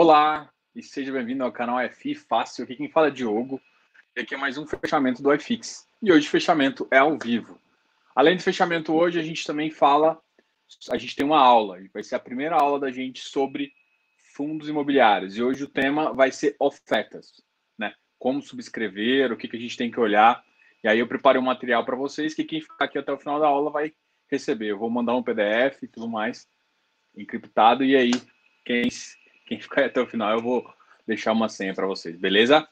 Olá e seja bem-vindo ao canal FI Fácil. Aqui quem fala é Diogo. E aqui é mais um fechamento do iFix. E hoje o fechamento é ao vivo. Além do fechamento hoje, a gente também fala, a gente tem uma aula, vai ser a primeira aula da gente sobre fundos imobiliários. E hoje o tema vai ser ofertas, né? Como subscrever, o que, que a gente tem que olhar. E aí eu preparei um material para vocês que quem ficar aqui até o final da aula vai receber. Eu vou mandar um PDF e tudo mais encriptado. E aí, quem quem ficar até o final, eu vou deixar uma senha para vocês, beleza?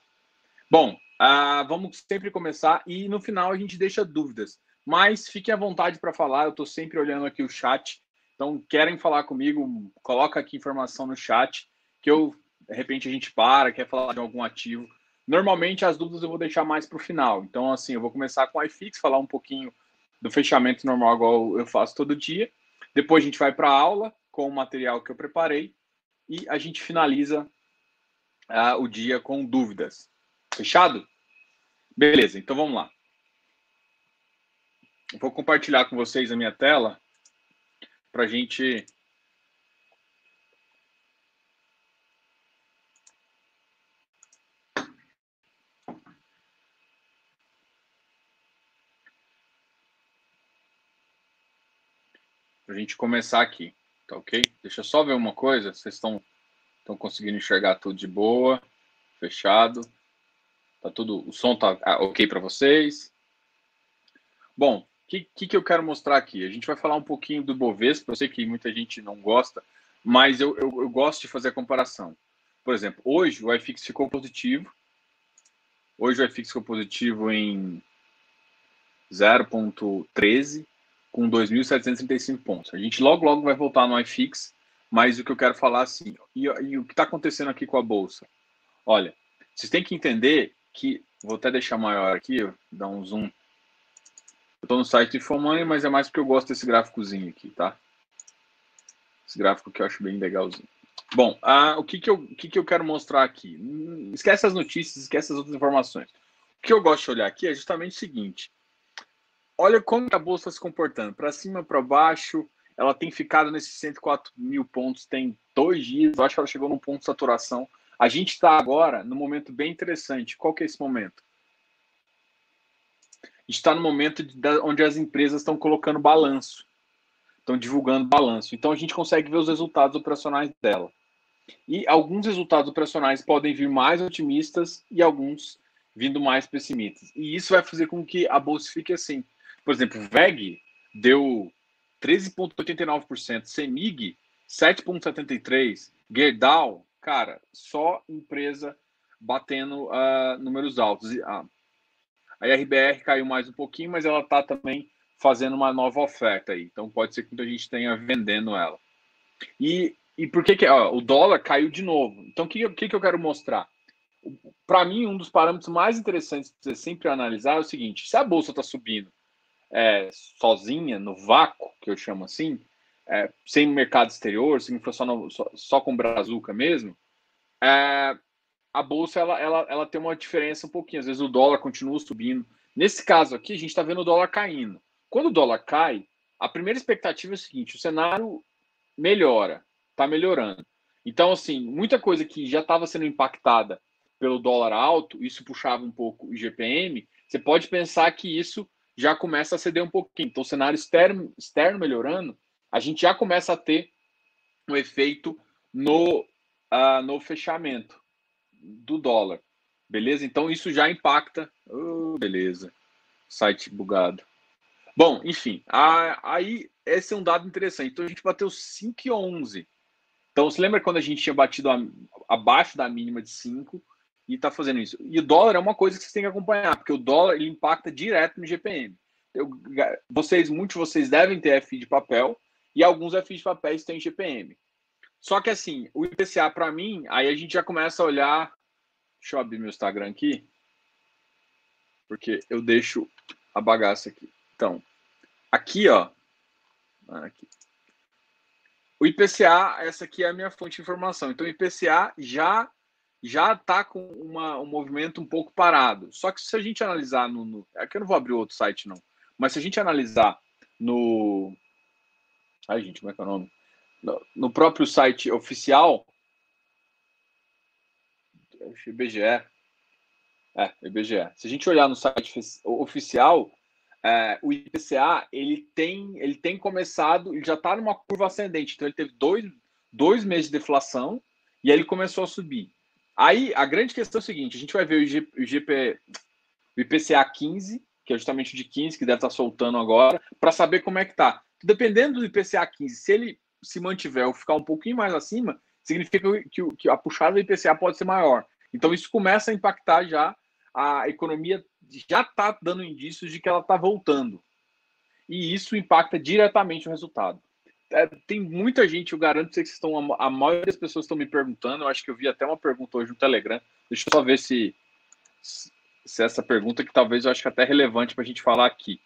Bom, uh, vamos sempre começar e no final a gente deixa dúvidas. Mas fiquem à vontade para falar, eu estou sempre olhando aqui o chat. Então, querem falar comigo, coloca aqui informação no chat, que eu, de repente, a gente para, quer falar de algum ativo. Normalmente, as dúvidas eu vou deixar mais para o final. Então, assim, eu vou começar com o iFix, falar um pouquinho do fechamento normal, igual eu faço todo dia. Depois, a gente vai para a aula com o material que eu preparei e a gente finaliza uh, o dia com dúvidas. Fechado? Beleza, então vamos lá. vou compartilhar com vocês a minha tela para a gente. Para a gente começar aqui. Tá ok? Deixa eu só ver uma coisa. Vocês estão estão conseguindo enxergar tudo de boa, fechado. Tá tudo, o som tá ah, ok para vocês. Bom, o que, que, que, eu quero mostrar aqui? A gente vai falar um pouquinho do Bovespa. Eu sei que muita gente não gosta, mas eu, eu, eu gosto de fazer a comparação. Por exemplo, hoje o iFix ficou positivo. Hoje o iFix ficou positivo em 0,13 com 2.735 pontos. A gente logo, logo vai voltar no iFix, mas o que eu quero falar assim, e, e o que está acontecendo aqui com a Bolsa? Olha, vocês têm que entender que, vou até deixar maior aqui, dar um zoom. Eu estou no site de Fomoney, mas é mais porque eu gosto desse gráficozinho aqui, tá? Esse gráfico que eu acho bem legalzinho. Bom, ah, o, que, que, eu, o que, que eu quero mostrar aqui? Hum, esquece as notícias, esquece as outras informações. O que eu gosto de olhar aqui é justamente o seguinte: olha como a bolsa está se comportando. Para cima, para baixo, ela tem ficado nesses 104 mil pontos tem dois dias. Eu acho que ela chegou num ponto de saturação. A gente está agora num momento bem interessante. Qual que é esse momento? está no momento de, onde as empresas estão colocando balanço, estão divulgando balanço. Então a gente consegue ver os resultados operacionais dela. E alguns resultados operacionais podem vir mais otimistas e alguns vindo mais pessimistas. E isso vai fazer com que a bolsa fique assim. Por exemplo, VEG deu 13,89%, CEMIG 7,73%, Gerdau, cara, só empresa batendo uh, números altos. Uh, a RBR caiu mais um pouquinho, mas ela está também fazendo uma nova oferta aí. Então pode ser que muita gente tenha vendendo ela. E, e por que, que o dólar caiu de novo? Então o que, que, que eu quero mostrar? Para mim, um dos parâmetros mais interessantes você sempre analisar é o seguinte: se a bolsa está subindo é, sozinha, no vácuo, que eu chamo assim, é, sem mercado exterior, se for só, no, só, só, com Brazuca mesmo, é, a bolsa ela, ela, ela tem uma diferença um pouquinho. Às vezes o dólar continua subindo. Nesse caso aqui, a gente está vendo o dólar caindo. Quando o dólar cai, a primeira expectativa é o seguinte: o cenário melhora, está melhorando. Então, assim, muita coisa que já estava sendo impactada pelo dólar alto, isso puxava um pouco o GPM, você pode pensar que isso já começa a ceder um pouquinho. Então, o cenário externo, externo melhorando, a gente já começa a ter um efeito no, uh, no fechamento do dólar. Beleza? Então, isso já impacta. Oh, beleza. Site bugado. Bom, enfim, aí esse é um dado interessante. Então, a gente bateu 5,11. Então, você lembra quando a gente tinha batido a, abaixo da mínima de 5? E está fazendo isso. E o dólar é uma coisa que vocês têm que acompanhar, porque o dólar ele impacta direto no GPM. Eu, vocês, muitos vocês devem ter FI de papel e alguns FI de papéis têm GPM. Só que assim, o IPCA para mim, aí a gente já começa a olhar. Deixa eu abrir meu Instagram aqui, porque eu deixo a bagaça aqui. Então, aqui ó, aqui. O IPCA, essa aqui é a minha fonte de informação. Então, o IPCA já já está com uma, um movimento um pouco parado. Só que se a gente analisar no, no. Aqui eu não vou abrir outro site, não. Mas se a gente analisar no. Ai, gente, como é que é o nome? No, no próprio site oficial, IBGE. É, IBGE. Se a gente olhar no site oficial, é, o IPCA ele tem, ele tem começado, ele já está numa curva ascendente. Então ele teve dois, dois meses de deflação e aí ele começou a subir. Aí a grande questão é o seguinte: a gente vai ver o, IGP, o IPCA 15, que é justamente o de 15, que deve estar tá soltando agora, para saber como é que tá. Dependendo do IPCA 15, se ele se mantiver ou ficar um pouquinho mais acima, significa que, que a puxada do IPCA pode ser maior. Então isso começa a impactar já a economia já está dando indícios de que ela está voltando. E isso impacta diretamente o resultado. É, tem muita gente, eu garanto que vocês estão. A maioria das pessoas estão me perguntando. Eu acho que eu vi até uma pergunta hoje no Telegram. Deixa eu só ver se, se essa pergunta que talvez eu acho que é até relevante para a gente falar aqui.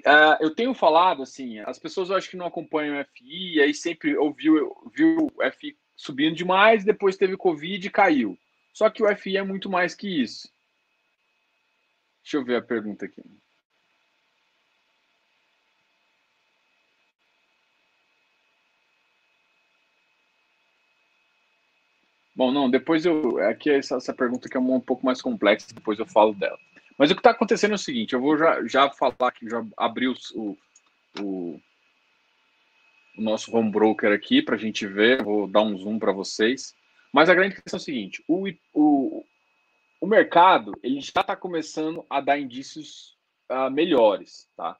Uh, eu tenho falado assim, as pessoas eu acho que não acompanham o FI, aí sempre ouviu, viu o FI subindo demais, depois teve Covid e caiu. Só que o FI é muito mais que isso. Deixa eu ver a pergunta aqui. Bom, não, depois eu. Aqui essa, essa pergunta que é um, um pouco mais complexa, depois eu falo dela. Mas o que está acontecendo é o seguinte: eu vou já, já falar que já abri o, o, o nosso home broker aqui para a gente ver, vou dar um zoom para vocês. Mas a grande questão é o seguinte: o, o, o mercado ele já está começando a dar indícios uh, melhores, tá?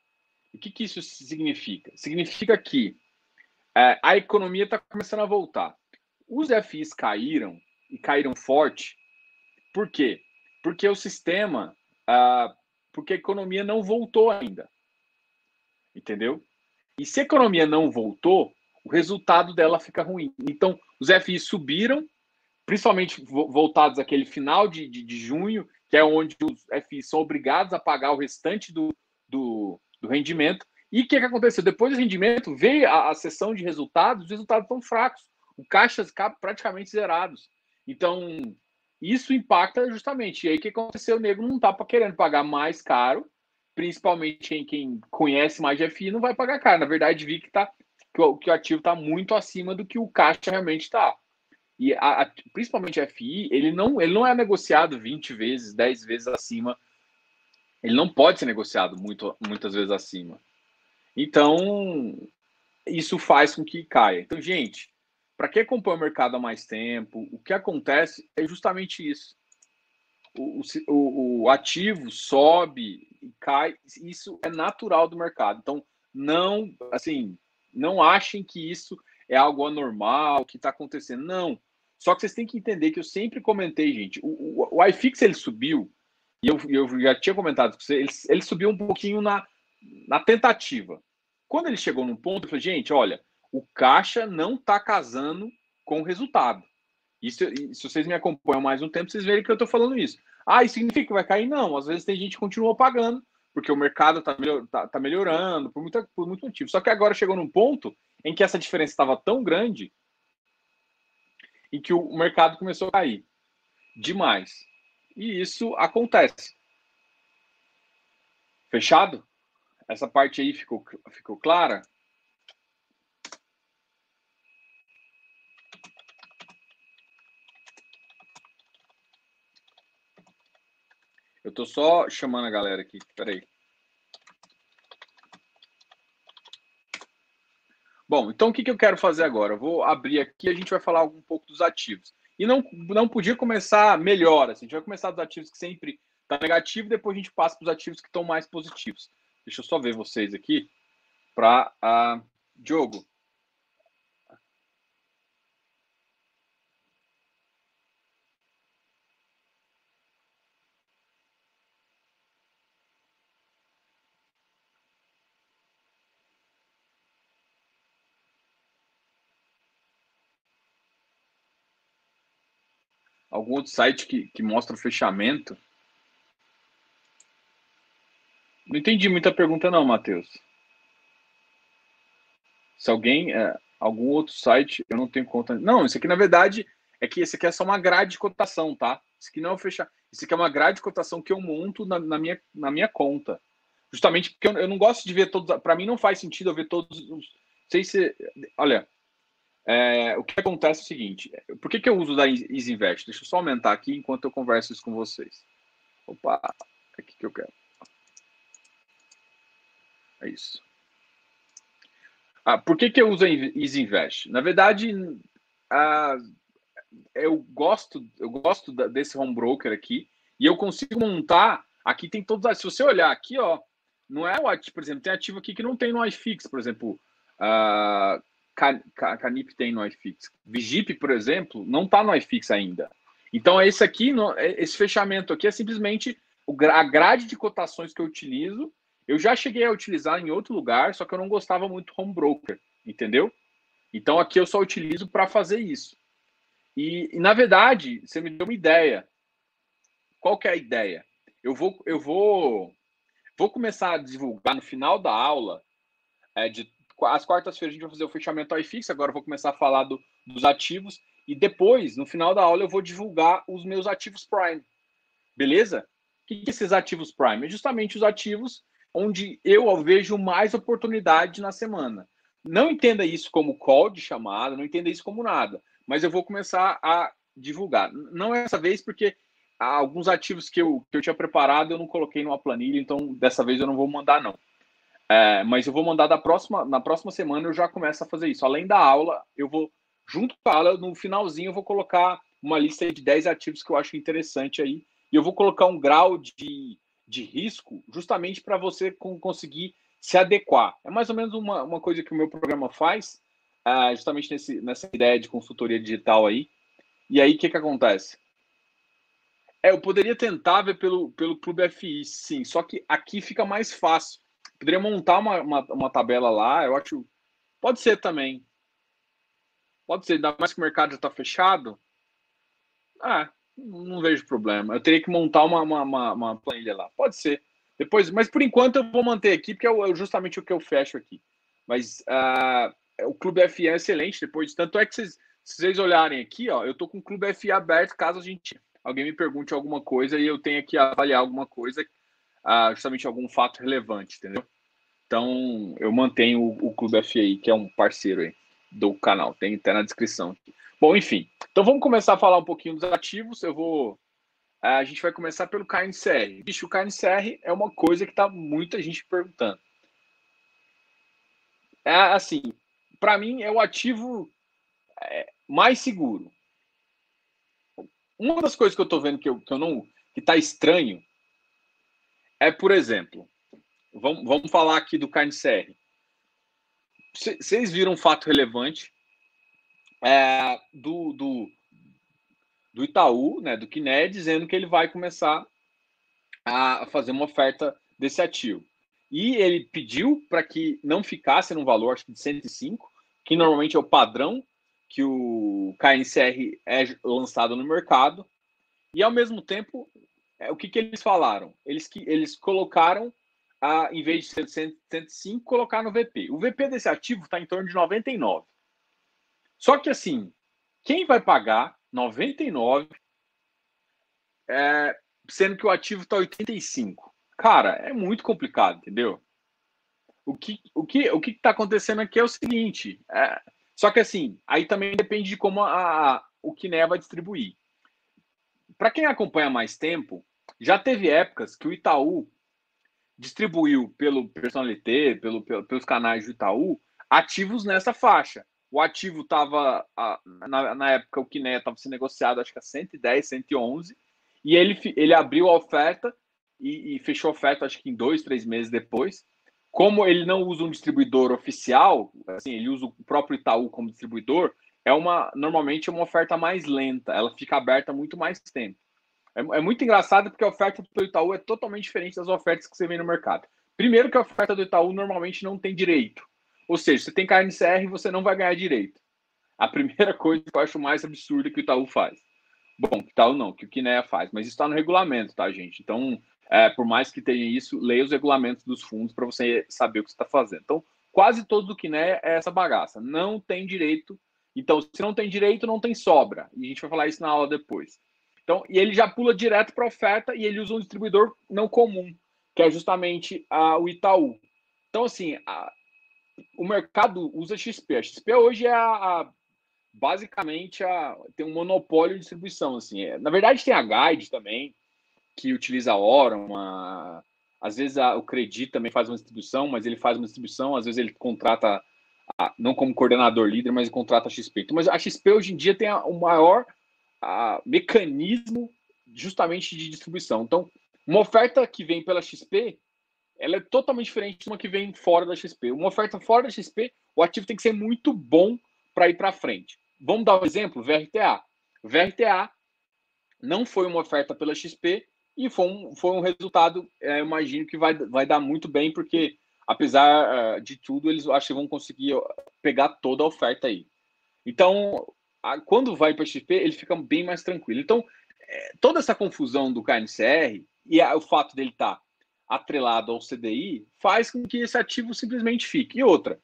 O que, que isso significa? Significa que uh, a economia está começando a voltar. Os FIs caíram e caíram forte. Por quê? Porque o sistema, uh, porque a economia não voltou ainda, entendeu? E se a economia não voltou, o resultado dela fica ruim. Então, os FIs subiram principalmente voltados àquele final de, de, de, junho, que é onde os FIs são obrigados a pagar o restante do, do, do rendimento. E o que, que aconteceu? Depois do rendimento, veio a, a sessão de resultados, os resultados estão fracos, o caixa praticamente zerados. Então, isso impacta justamente. E aí o que aconteceu? O nego não está querendo pagar mais caro, principalmente quem, quem conhece mais de FI não vai pagar caro. Na verdade, vi que, tá, que, o, que o ativo está muito acima do que o caixa realmente está. E a, a, principalmente FI, ele não, ele não é negociado 20 vezes, 10 vezes acima. Ele não pode ser negociado muito, muitas vezes acima. Então, isso faz com que caia. Então, gente, para quem acompanha o mercado há mais tempo, o que acontece é justamente isso. O, o, o ativo sobe e cai, isso é natural do mercado. Então, não, assim, não achem que isso é algo anormal, que está acontecendo. Não. Só que vocês têm que entender que eu sempre comentei, gente, o, o, o iFix ele subiu, e eu, eu já tinha comentado com você, ele, ele subiu um pouquinho na, na tentativa. Quando ele chegou num ponto, eu falei, gente, olha, o caixa não está casando com o resultado. Isso, se vocês me acompanham mais um tempo, vocês verem que eu estou falando isso. Ah, isso significa que vai cair? Não, às vezes tem gente que continua pagando, porque o mercado está melhor, tá, tá melhorando, por, muita, por muito motivo. Só que agora chegou num ponto em que essa diferença estava tão grande em que o mercado começou a cair demais. E isso acontece. Fechado? Essa parte aí ficou, ficou clara? Eu tô só chamando a galera aqui. Peraí. Bom, então o que, que eu quero fazer agora? Eu vou abrir aqui a gente vai falar um pouco dos ativos. E não, não podia começar melhor, assim, a gente vai começar dos ativos que sempre está negativo, depois a gente passa para os ativos que estão mais positivos. Deixa eu só ver vocês aqui. Para uh, Diogo, algum outro site que, que mostra o fechamento. Não entendi muita pergunta não, Matheus. Se alguém, é, algum outro site, eu não tenho conta. Não, isso aqui na verdade é que esse aqui é só uma grade de cotação, tá? Isso aqui não é fechar. Isso aqui é uma grade de cotação que eu monto na, na minha, na minha conta. Justamente porque eu, eu não gosto de ver todos. Para mim não faz sentido eu ver todos os. Sei se. Olha, É, o que acontece é o seguinte: por que, que eu uso da Easy Invest? Deixa eu só aumentar aqui enquanto eu converso isso com vocês. Opa, é aqui que eu quero. É isso. Ah, por que, que eu uso a Easy Invest? Na verdade, ah, eu gosto, eu gosto desse home broker aqui e eu consigo montar. Aqui tem todos. Se você olhar aqui, ó, não é o ativo, por exemplo, tem ativo aqui que não tem no iFix, por exemplo. Uh, Canip tem no iFix. Vigip, por exemplo, não está no iFix ainda. Então, esse aqui, esse fechamento aqui é simplesmente a grade de cotações que eu utilizo. Eu já cheguei a utilizar em outro lugar, só que eu não gostava muito home broker, entendeu? Então, aqui eu só utilizo para fazer isso. E, e, na verdade, você me deu uma ideia. Qual que é a ideia? Eu vou, eu vou, vou começar a divulgar no final da aula é, de às quartas-feiras a gente vai fazer o fechamento iFix, agora eu vou começar a falar do, dos ativos e depois, no final da aula, eu vou divulgar os meus ativos Prime. Beleza? O que, que esses ativos Prime? É justamente os ativos onde eu vejo mais oportunidade na semana. Não entenda isso como call de chamada, não entenda isso como nada, mas eu vou começar a divulgar. Não é essa vez, porque alguns ativos que eu, que eu tinha preparado eu não coloquei numa planilha, então dessa vez eu não vou mandar, não. É, mas eu vou mandar da próxima, na próxima semana eu já começo a fazer isso. Além da aula, eu vou, junto com a aula, no finalzinho, eu vou colocar uma lista de 10 ativos que eu acho interessante aí. E eu vou colocar um grau de, de risco justamente para você conseguir se adequar. É mais ou menos uma, uma coisa que o meu programa faz, é, justamente nesse, nessa ideia de consultoria digital aí. E aí, o que, que acontece? É, eu poderia tentar ver pelo, pelo Clube FI, sim, só que aqui fica mais fácil Poderia montar uma, uma, uma, tabela lá, eu acho. Pode ser também. Pode ser, ainda mais que o mercado já está fechado. Ah, não vejo problema. Eu teria que montar uma, uma, uma, uma, planilha lá. Pode ser. Depois, mas por enquanto eu vou manter aqui, porque é justamente o que eu fecho aqui. Mas uh, o Clube FI é excelente depois. Tanto é que vocês, se vocês olharem aqui, ó, eu tô com o Clube FI aberto caso a gente alguém me pergunte alguma coisa e eu tenha que avaliar alguma coisa uh, justamente algum fato relevante, entendeu? Então, eu mantenho o, o Clube FI, que é um parceiro aí do canal, tem até na descrição. Bom, enfim, então vamos começar a falar um pouquinho dos ativos. Eu vou. Uh, a gente vai começar pelo KNCR. Bicho, o KNCR é uma coisa que tá muita gente perguntando. É assim, para mim é o ativo é, mais seguro. Uma das coisas que eu estou vendo que eu, que eu não que está estranho é, por exemplo, vamos, vamos falar aqui do CarneCR. Vocês viram um fato relevante é, do, do, do Itaú, né, do Kiné, dizendo que ele vai começar a fazer uma oferta desse ativo. E ele pediu para que não ficasse num valor, acho que de 105, que normalmente é o padrão que o KNCR é lançado no mercado. E ao mesmo tempo é, o que, que eles falaram? Eles, que, eles colocaram, a, em vez de ser 105, colocar no VP. O VP desse ativo está em torno de 99. Só que assim, quem vai pagar 99, é, sendo que o ativo está 85? Cara, é muito complicado, entendeu? O que o que o que está acontecendo aqui é o seguinte, é, só que assim, aí também depende de como a, a o Kiné vai distribuir. Para quem acompanha mais tempo, já teve épocas que o Itaú distribuiu pelo Personalité, pelo, pelo, pelos canais do Itaú, ativos nessa faixa. O ativo estava, na, na, época, o Kiné estava sendo negociado, acho que a 110, 111, e ele, ele abriu a oferta e, e fechou a oferta, acho que em dois, três meses depois. Como ele não usa um distribuidor oficial, assim, ele usa o próprio Itaú como distribuidor, é uma normalmente é uma oferta mais lenta, ela fica aberta muito mais tempo. É, é, muito engraçado porque a oferta do Itaú é totalmente diferente das ofertas que você vê no mercado. Primeiro que a oferta do Itaú normalmente não tem direito. Ou seja, você tem carne CR e você não vai ganhar direito. A primeira coisa que eu acho mais absurda que o Itaú faz. Bom, Itaú não, que o Kinea faz, mas isso está no regulamento, tá, gente? Então, é, por mais que tenha isso, leia os regulamentos dos fundos para você saber o que está fazendo. Então, quase todo o Kinea é essa bagaça. Não tem direito. Então, se não tem direito, não tem sobra. E a gente vai falar isso na aula depois. Então, e ele já pula direto para a oferta e ele usa um distribuidor não comum, que é justamente a, o Itaú. Então, assim, a, o mercado usa XP. A XP hoje é a, a basicamente a, tem um monopólio de distribuição. Assim. É, na verdade, tem a Guide também, que utiliza a hora, uma, às vezes a, o Credit também faz uma distribuição, mas ele faz uma distribuição, às vezes ele contrata, a, não como coordenador líder, mas contrata a XP. Então, mas a XP hoje em dia tem a, o maior mecanismo justamente de distribuição. Então, uma oferta que vem pela XP, ela é totalmente diferente de uma que vem fora da XP. Uma oferta fora da XP, o ativo tem que ser muito bom para ir para frente. Vamos dar um exemplo, VRTA. VRTA não foi uma oferta pela XP e foi um, foi um resultado, é, imagino que vai, vai dar muito bem, porque apesar uh, de tudo, eles acho que vão conseguir pegar toda a oferta aí. Então, quando vai para XP, ele fica bem mais tranquilo. Então, é, toda essa confusão do KNCR e a, o fato dele estar tá atrelado ao CDI faz com que esse ativo simplesmente fique. E outra,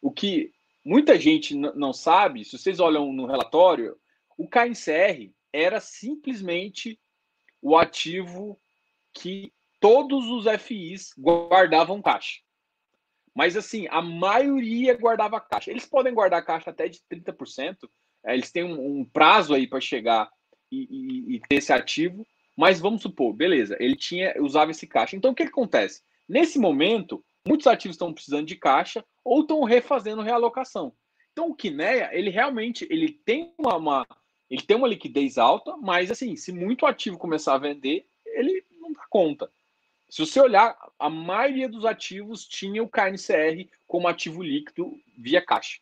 o que muita gente não sabe, se vocês olham no relatório, o KNCR era simplesmente o ativo que todos os FIs guardavam caixa. Mas assim, a maioria guardava caixa. Eles podem guardar caixa até de 30%, é, eles têm um, um prazo aí para chegar e, e, e, ter esse ativo, mas vamos supor, beleza, ele tinha usava esse caixa. Então o que, que acontece? Nesse momento, muitos ativos estão precisando de caixa ou estão refazendo realocação. Então o Kinea, ele realmente ele tem uma, uma, ele tem uma liquidez alta, mas assim, se muito ativo começar a vender, ele não dá conta. Se você olhar, a maioria dos ativos tinha o KNCR como ativo líquido via caixa.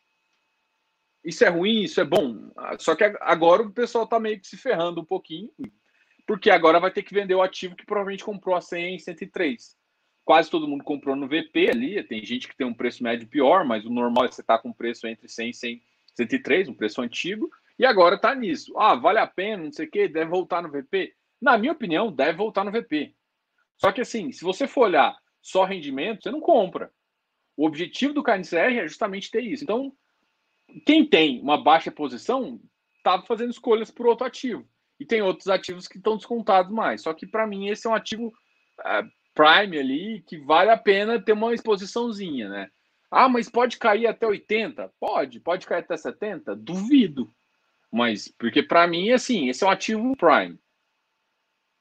Isso é ruim, isso é bom. Só que agora o pessoal está meio que se ferrando um pouquinho, porque agora vai ter que vender o ativo que provavelmente comprou a 100, 103 quase todo mundo comprou no VP ali. Tem gente que tem um preço médio pior, mas o normal é você estar tá com preço entre 100 e 100, 103, um preço antigo, e agora está nisso. Ah, vale a pena, não sei o quê, deve voltar no VP. Na minha opinião, deve voltar no VP. Só que assim, se você for olhar só rendimento, você não compra. O objetivo do KNCR é justamente ter isso. Então, quem tem uma baixa posição está fazendo escolhas por outro ativo. E tem outros ativos que estão descontados mais. Só que para mim esse é um ativo é, Prime ali que vale a pena ter uma exposiçãozinha, né? Ah, mas pode cair até 80? Pode. Pode cair até 70? Duvido. Mas, porque para mim, assim, esse é um ativo Prime.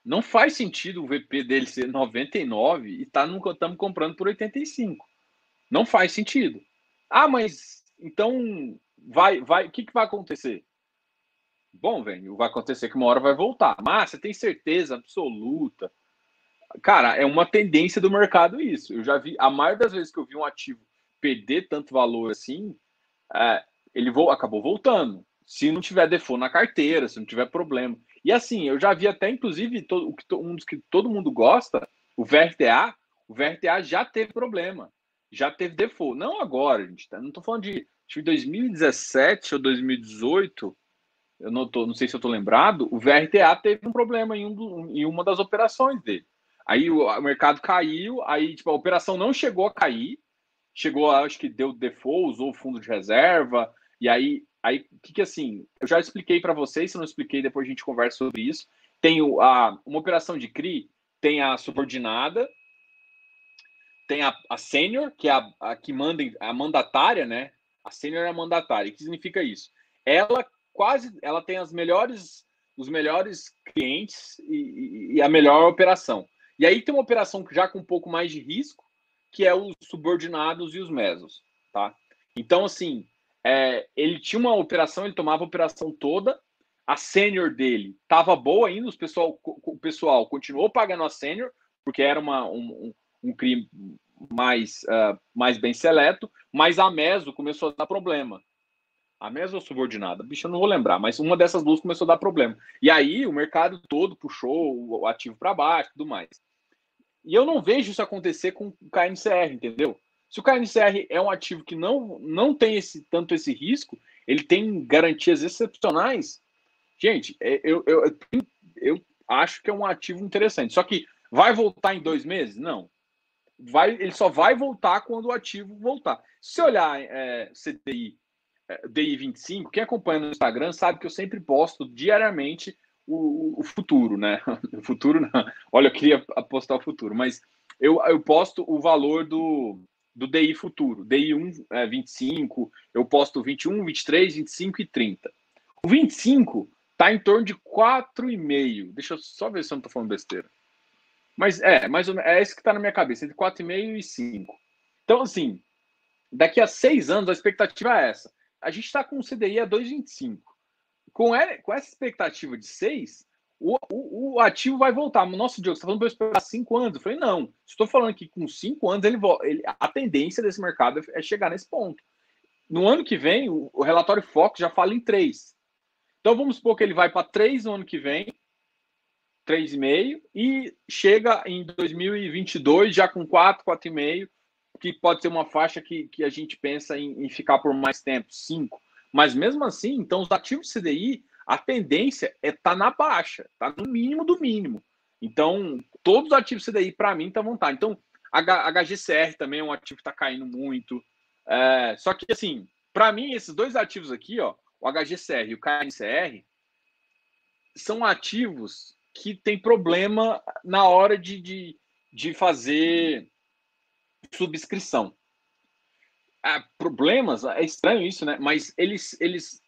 Não faz sentido o VP dele ser 99 e tá estamos comprando por 85. Não faz sentido. Ah, mas então vai, vai, o que, que vai acontecer? Bom, velho, vai acontecer que uma hora vai voltar. Mas você tem certeza absoluta Cara, é uma tendência do mercado isso. Eu já vi, a maioria das vezes que eu vi um ativo perder tanto valor assim, é, ele vo, acabou voltando. Se não tiver default na carteira, se não tiver problema. E assim, eu já vi até, inclusive, todo, um dos que todo mundo gosta, o VRTA, o VRTA já teve problema. Já teve default. Não agora, gente. Tá, não estou falando de, de 2017 ou 2018. Eu não, tô, não sei se eu estou lembrado. O VRTA teve um problema em, um em uma das operações dele. Aí o, o, mercado caiu, aí tipo, a operação não chegou a cair, chegou, acho que deu default, usou o fundo de reserva, e aí, aí que, que assim, eu já expliquei para vocês, se não expliquei, depois a gente conversa sobre isso. Tem o, a, uma operação de CRI, tem a subordinada, tem a, a sênior, que é a, a, que manda, a mandatária, né? A sênior é a mandatária. O que significa isso? Ela quase, ela tem as melhores, os melhores clientes e, e a melhor operação. E aí tem uma operação já com um pouco mais de risco, que é os subordinados e os mesos, tá? Então, assim, é, ele tinha uma operação, ele tomava a operação toda, a sênior dele estava boa ainda, o pessoal, o pessoal continuou pagando a sênior, porque era uma, um, um crime mais, uh, mais bem seleto, mas a meso começou a dar problema. A meso ou subordinada? Bicho, eu não vou lembrar, mas uma dessas duas começou a dar problema. E aí o mercado todo puxou o ativo para baixo tudo mais. E eu não vejo isso acontecer com o KNCR, entendeu? Se o KNCR é um ativo que não, não tem esse, tanto esse risco, ele tem garantias excepcionais. Gente, é, eu, eu, eu, eu acho que é um ativo interessante. Só que vai voltar em dois meses? Não. Vai, ele só vai voltar quando o ativo voltar. Se olhar é, CDI, é, DI 25, quem acompanha no Instagram sabe que eu sempre posto diariamente o, o futuro, né? O futuro não. Olha, eu queria apostar o futuro, mas eu, eu posto o valor do do DI futuro. DI 1 é 25, eu posto 21, 23, 25 e 30. O 25 está em torno de 4,5. Deixa eu só ver se eu não estou falando besteira. Mas é, mais ou é esse que está na minha cabeça, entre 4,5 e 5. Então, assim, daqui a seis anos a expectativa é essa. A gente está com o CDI a 2,25. Com, com essa expectativa de 6, o, o, o, ativo vai voltar. Nossa, Diogo, você está falando para eu esperar 5 anos? Eu falei, não. Estou falando que com 5 anos ele, ele, a tendência desse mercado é chegar nesse ponto. No ano que vem, o, o relatório Fox já fala em 3. Então vamos supor que ele vai para 3 no ano que vem, 3,5, e chega em 2022 já com 4, 4,5, que pode ser uma faixa que, que a gente pensa em, em ficar por mais tempo, 5. Mas mesmo assim, então os ativos CDI a tendência é estar tá na baixa, tá no mínimo do mínimo. Então, todos os ativos CDI, para mim, estão vontade. Então, HGCR também é um ativo que está caindo muito. É, só que, assim, para mim, esses dois ativos aqui, ó, o HGCR e o KNCR, são ativos que têm problema na hora de, de, de fazer subscrição. É, problemas, é estranho isso, né? Mas eles, eles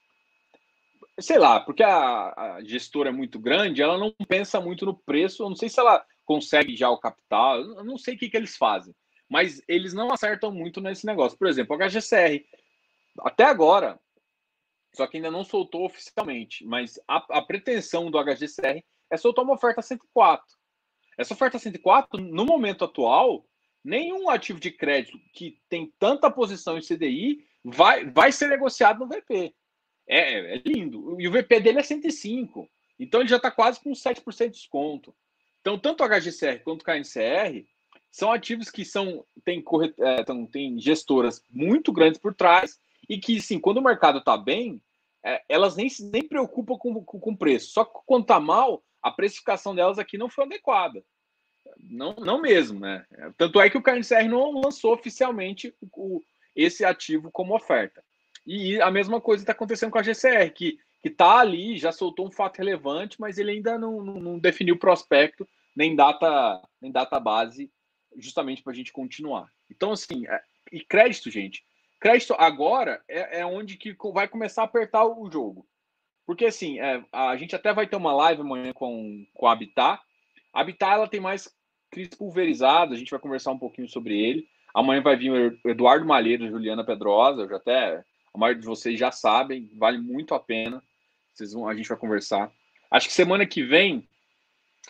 sei lá, porque a, a, gestora é muito grande, ela não pensa muito no preço. Eu não sei se ela consegue já o capital, eu não sei o que, que eles fazem, mas eles não acertam muito nesse negócio. Por exemplo, a HGCR, até agora, só que ainda não soltou oficialmente, mas a, a pretensão do HGCR é soltar uma oferta 104. Essa oferta 104, no momento atual, nenhum ativo de crédito que tem tanta posição em CDI vai, vai ser negociado no VP. É, é lindo. E o VP dele é 105. Então ele já está quase com 7% de desconto. Então, tanto o HGCR quanto o KNCR são ativos que são têm, é, tão, têm gestoras muito grandes por trás e que, sim, quando o mercado está bem, é, elas nem se nem preocupam com, com preço. Só que quando está mal, a precificação delas aqui não foi adequada. Não, não mesmo, né? Tanto é que o KNCR não lançou oficialmente o, esse ativo como oferta. E a mesma coisa está acontecendo com a GCR, que está ali, já soltou um fato relevante, mas ele ainda não, não, não definiu prospecto, nem data, nem data base, justamente para a gente continuar. Então, assim, é, e crédito, gente, crédito agora é, é, onde que vai começar a apertar o jogo. Porque, assim, é, a gente até vai ter uma live amanhã com, com a Habitat. A Habitat, ela tem mais crise pulverizada, a gente vai conversar um pouquinho sobre ele. Amanhã vai vir o Eduardo Malheiro Juliana Pedrosa, já até a maioria de vocês já sabem, vale muito a pena. Vocês vão, a gente vai conversar. Acho que semana que vem,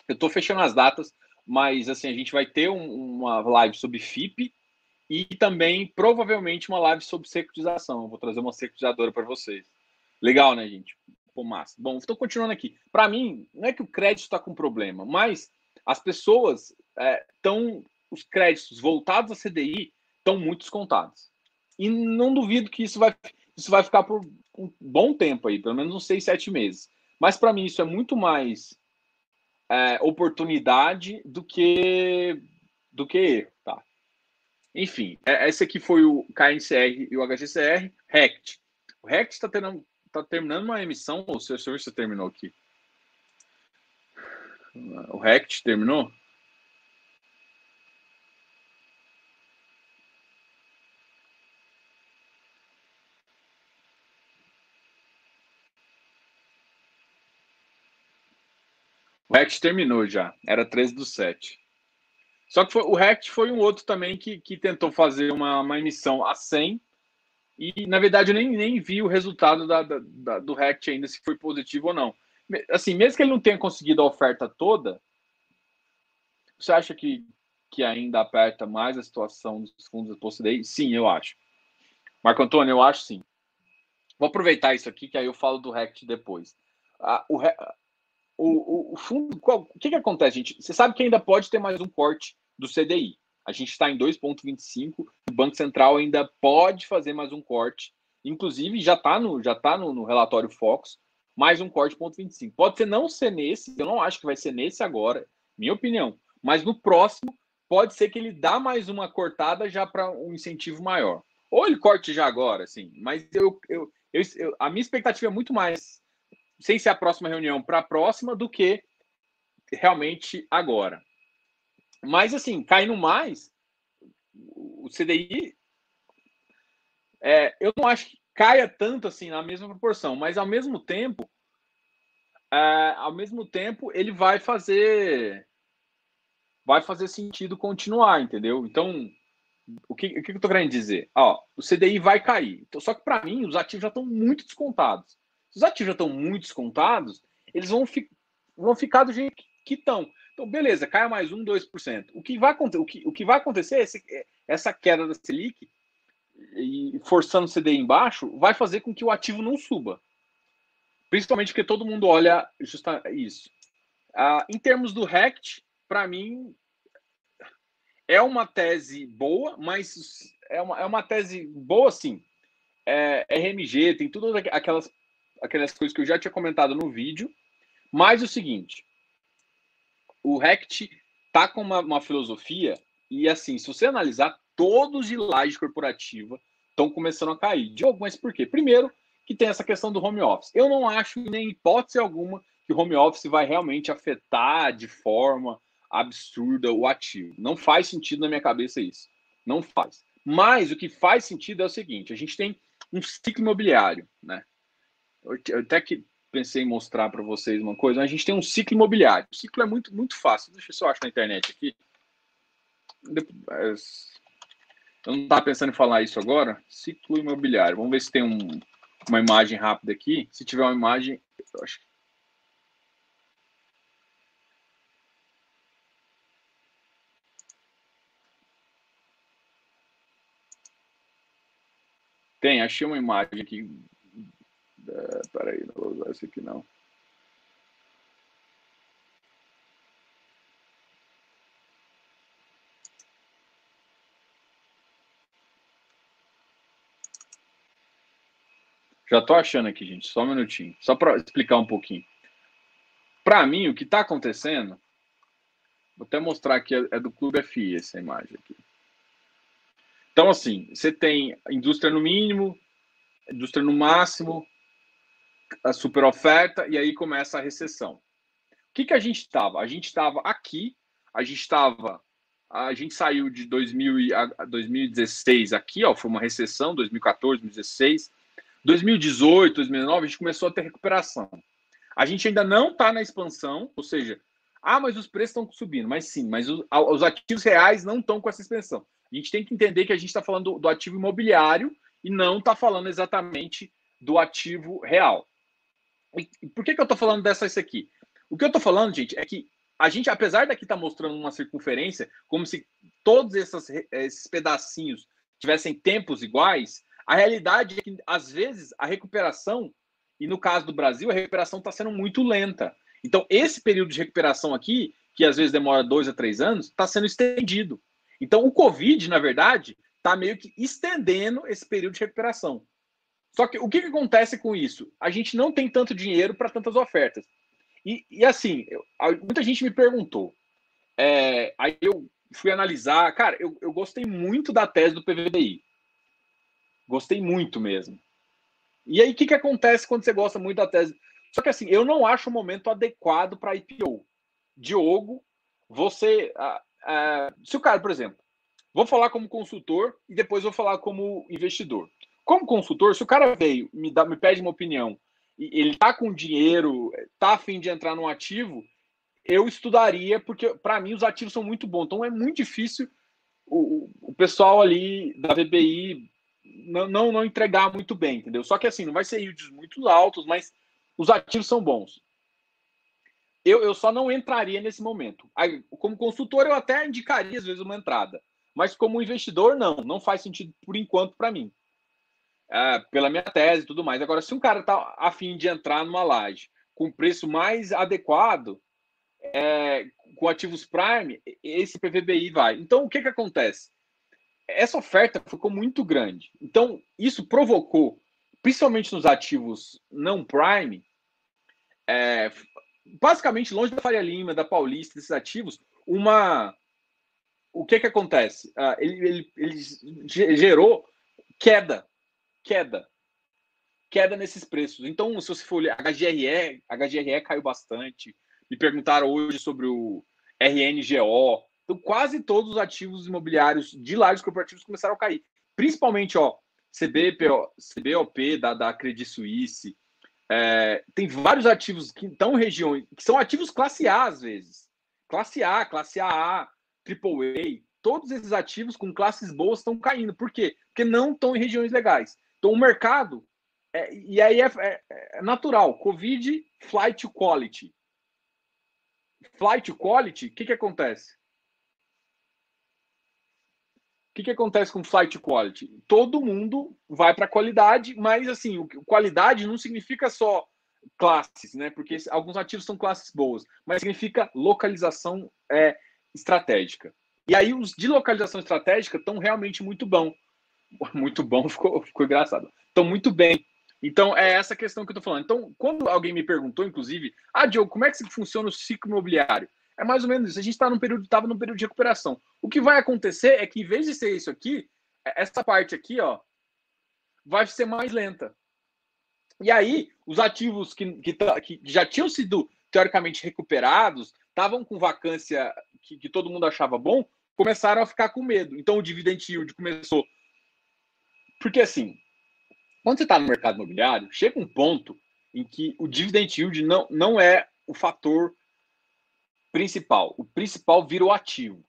eu estou fechando as datas, mas assim, a gente vai ter um, uma live sobre FIP e também provavelmente uma live sobre securitização. Eu vou trazer uma securitizadora para vocês. Legal, né, gente? Pô, massa. Bom, estou continuando aqui. Para mim, não é que o crédito está com problema, mas as pessoas estão, é, os créditos voltados a CDI estão muito descontados. E não duvido que isso vai, isso vai ficar por um bom tempo aí, pelo menos uns seis, sete meses. Mas para mim isso é muito mais é, oportunidade do que do que erro, tá? Enfim, é, esse aqui foi o KNCR e o HGCR, RECT. O RECT está tá terminando uma emissão, ou o se terminou aqui. O RECT terminou? O Rect terminou já, era 13 do 7. Só que foi, o Rect foi um outro também que, que tentou fazer uma, uma emissão a 100 e, na verdade, eu nem, nem vi o resultado da, da, da, do Rect ainda, se foi positivo ou não. Assim, mesmo que ele não tenha conseguido a oferta toda, você acha que, que ainda aperta mais a situação dos fundos post Sim, eu acho. Marco Antônio, eu acho sim. Vou aproveitar isso aqui, que aí eu falo do Rect depois. Ah, o, o, o, o fundo, qual, o que, que acontece, gente? Você sabe que ainda pode ter mais um corte do CDI. A gente está em 2,25, o Banco Central ainda pode fazer mais um corte. Inclusive, já está no, já tá no, no relatório Fox, mais um corte 0,25. Pode ser não ser nesse, eu não acho que vai ser nesse agora, minha opinião. Mas no próximo, pode ser que ele dá mais uma cortada já para um incentivo maior. Ou ele corte já agora, assim. Mas eu, eu, eu, eu a minha expectativa é muito mais sem ser a próxima reunião para a próxima do que realmente agora. Mas assim, caindo mais, o CDI, é, eu não acho que caia tanto assim na mesma proporção, mas ao mesmo tempo, é, ao mesmo tempo ele vai fazer vai fazer sentido continuar, entendeu? Então, o que, o que eu tô querendo dizer? Ó, o CDI vai cair. Então, só que para mim, os ativos já estão muito descontados. Se os ativos já estão muito descontados, eles vão, fi, vão ficar do jeito que estão. Então, beleza, caia mais um, 2%. O que vai, o que, o que vai acontecer é esse, é essa queda da Selic e forçando o CDI embaixo vai fazer com que o ativo não suba. Principalmente porque todo mundo olha justa isso. Ah, em termos do RECT, para mim, é uma tese boa, mas é uma, é uma tese boa, sim. É, RMG, tem todas aquelas, aquelas coisas que eu já tinha comentado no vídeo. Mas o seguinte, o RECT tá com uma, uma filosofia e assim, se você analisar, todos de laje corporativa estão começando a cair. Diogo, mas por quê? Primeiro, que tem essa questão do home office. Eu não acho, nem hipótese alguma, que o home office vai realmente afetar de forma absurda o ativo. Não faz sentido na minha cabeça isso. Não faz. Mas o que faz sentido é o seguinte: a gente tem um ciclo imobiliário, né? Até que pensei em mostrar para vocês uma coisa. A gente tem um ciclo imobiliário. O ciclo é muito, muito fácil. Deixa eu só achar na internet aqui. Eu não estava pensando em falar isso agora. Ciclo imobiliário. Vamos ver se tem um, uma imagem rápida aqui. Se tiver uma imagem, eu acho Tem, achei uma imagem aqui. Uh, peraí, não vou usar esse aqui não. Já estou achando aqui, gente. Só um minutinho. Só para explicar um pouquinho. Para mim, o que está acontecendo. Vou até mostrar aqui. É do Clube FI essa imagem aqui. Então, assim, você tem indústria no mínimo, indústria no máximo, a super oferta, e aí começa a recessão. O que, que a gente estava? A gente estava aqui, a gente estava. A gente saiu de 2000 a 2016 aqui, ó, foi uma recessão, 2014, 2016. 2018, 2019, a gente começou a ter recuperação. A gente ainda não está na expansão, ou seja, ah, mas os preços estão subindo. Mas sim, mas os, os ativos reais não estão com essa expansão. A gente tem que entender que a gente está falando do, do, ativo imobiliário e não está falando exatamente do ativo real. Por que, que eu estou falando dessa isso aqui? O que eu estou falando, gente, é que a gente, apesar daqui estar tá mostrando uma circunferência, como se todos essas, esses pedacinhos tivessem tempos iguais, a realidade é que, às vezes, a recuperação, e no caso do Brasil, a recuperação está sendo muito lenta. Então, esse período de recuperação aqui, que às vezes demora dois a três anos, está sendo estendido. Então, o Covid, na verdade, está meio que estendendo esse período de recuperação. Só que o que, que acontece com isso? A gente não tem tanto dinheiro para tantas ofertas. E, e assim, eu, muita gente me perguntou. É, aí eu fui analisar. Cara, eu, eu gostei muito da tese do PVDI. Gostei muito mesmo. E aí, o que, que acontece quando você gosta muito da tese? Só que assim, eu não acho o momento adequado para IPO. Diogo, você. se o cara, por exemplo, vou falar como consultor e depois vou falar como investidor. Como consultor, se o cara veio, me, dá, me pede uma opinião, e ele tá com dinheiro, tá afim de entrar num ativo, eu estudaria, porque para mim os ativos são muito bons. Então é muito difícil o, o pessoal ali da VBI não, não, não entregar muito bem, entendeu? Só que assim, não vai ser yields muito altos, mas os ativos são bons. Eu, eu só não entraria nesse momento. Aí, como consultor, eu até indicaria, às vezes, uma entrada. Mas como investidor, não. Não faz sentido por enquanto para mim. É, pela minha tese e tudo mais. Agora, se um cara está afim de entrar numa laje com preço mais adequado, é, com ativos Prime, esse PVBI vai. Então, o que, que acontece? essa oferta ficou muito grande. Então, isso provocou, principalmente nos ativos não prime, é, basicamente longe da Faria Lima, da Paulista, desses ativos, uma. O que que acontece? Uh, ele, ele, ele gerou queda, queda, queda nesses preços. Então, se você for olhar, HGRE, HGRE caiu bastante. Me perguntaram hoje sobre o RNGO. Então, quase todos os ativos imobiliários de lares corporativos começaram a cair. Principalmente, ó, CBPO, CBOP da, da Credit Suisse. É, tem vários ativos que estão em regiões, que são ativos classe A, às vezes. Classe A, classe AA, AAA. Todos esses ativos com classes boas estão caindo. Por quê? Porque não estão em regiões legais. Então, o mercado. É, e aí é, é, é natural. Covid, flight quality. Flight quality, o que, que acontece? O que, que acontece com flight quality? Todo mundo vai para qualidade, mas assim, qualidade não significa só classes, né? Porque alguns ativos são classes boas, mas significa localização é, estratégica. E aí os de localização estratégica estão realmente muito bom. Muito bom, ficou, ficou engraçado. Estão muito bem. Então, é essa questão que eu estou falando. Então, quando alguém me perguntou, inclusive, ah, Diogo, como é que funciona o ciclo imobiliário? É mais ou menos isso. A gente está num período, estava num período de recuperação. O que vai acontecer é que, em vez de ser isso aqui, é, essa parte aqui, ó, vai ser mais lenta. E aí, os ativos que, que, que já tinham sido teoricamente recuperados, estavam com vacância que, que, todo mundo achava bom, começaram a ficar com medo. Então, o dividend yield começou. Porque, assim, quando você está no mercado imobiliário, chega um ponto em que o dividend yield não, não é o fator principal. O principal vira o ativo.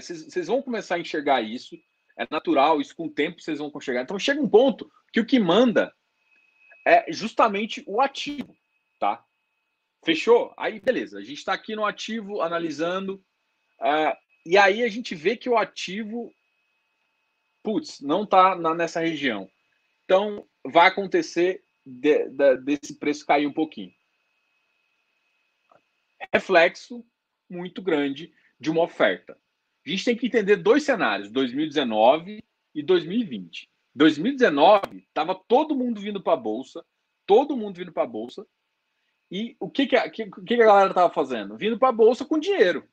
Vocês é, vão começar a enxergar isso. É natural, isso com o tempo vocês vão enxergar. Então chega um ponto que o que manda é justamente o ativo, tá? Fechou? Aí beleza. A gente está aqui no ativo analisando uh, e aí a gente vê que o ativo, putz, não está nessa região. Então vai acontecer de, de, desse preço cair um pouquinho reflexo muito grande de uma oferta. A gente tem que entender dois cenários, 2019 e 2020. 2019 estava todo mundo vindo para a bolsa, todo mundo vindo para a bolsa. E o que, que, a, que, que a galera estava fazendo? Vindo para a bolsa com dinheiro.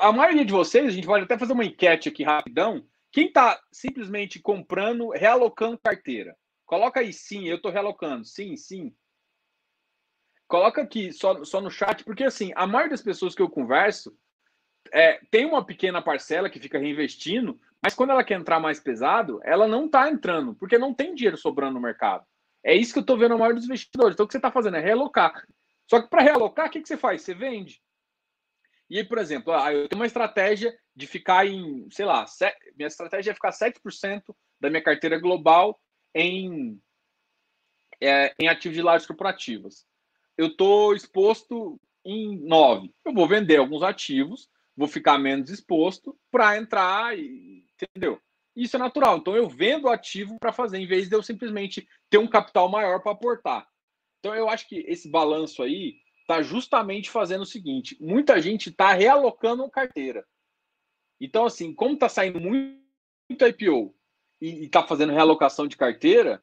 A maioria de vocês, a gente pode até fazer uma enquete aqui rapidão. Quem está simplesmente comprando, realocando carteira? Coloca aí sim, eu estou realocando. Sim, sim. Coloca aqui só, só no chat, porque assim, a maioria das pessoas que eu converso é, tem uma pequena parcela que fica reinvestindo, mas quando ela quer entrar mais pesado, ela não está entrando, porque não tem dinheiro sobrando no mercado. É isso que eu estou vendo a maioria dos investidores. Então, o que você está fazendo é realocar. Só que para realocar, o que, que você faz? Você vende. E aí, por exemplo, ah, eu tenho uma estratégia de ficar em, sei lá, minha estratégia é ficar 7% da minha carteira global em, é, em ativos de lajes corporativas eu estou exposto em 9. Eu vou vender alguns ativos, vou ficar menos exposto para entrar, e, entendeu? Isso é natural. Então eu vendo ativo para fazer, em vez de eu simplesmente ter um capital maior para aportar. Então eu acho que esse balanço aí está justamente fazendo o seguinte: muita gente está realocando carteira. Então, assim, como está saindo muito, IPO e está fazendo realocação de carteira,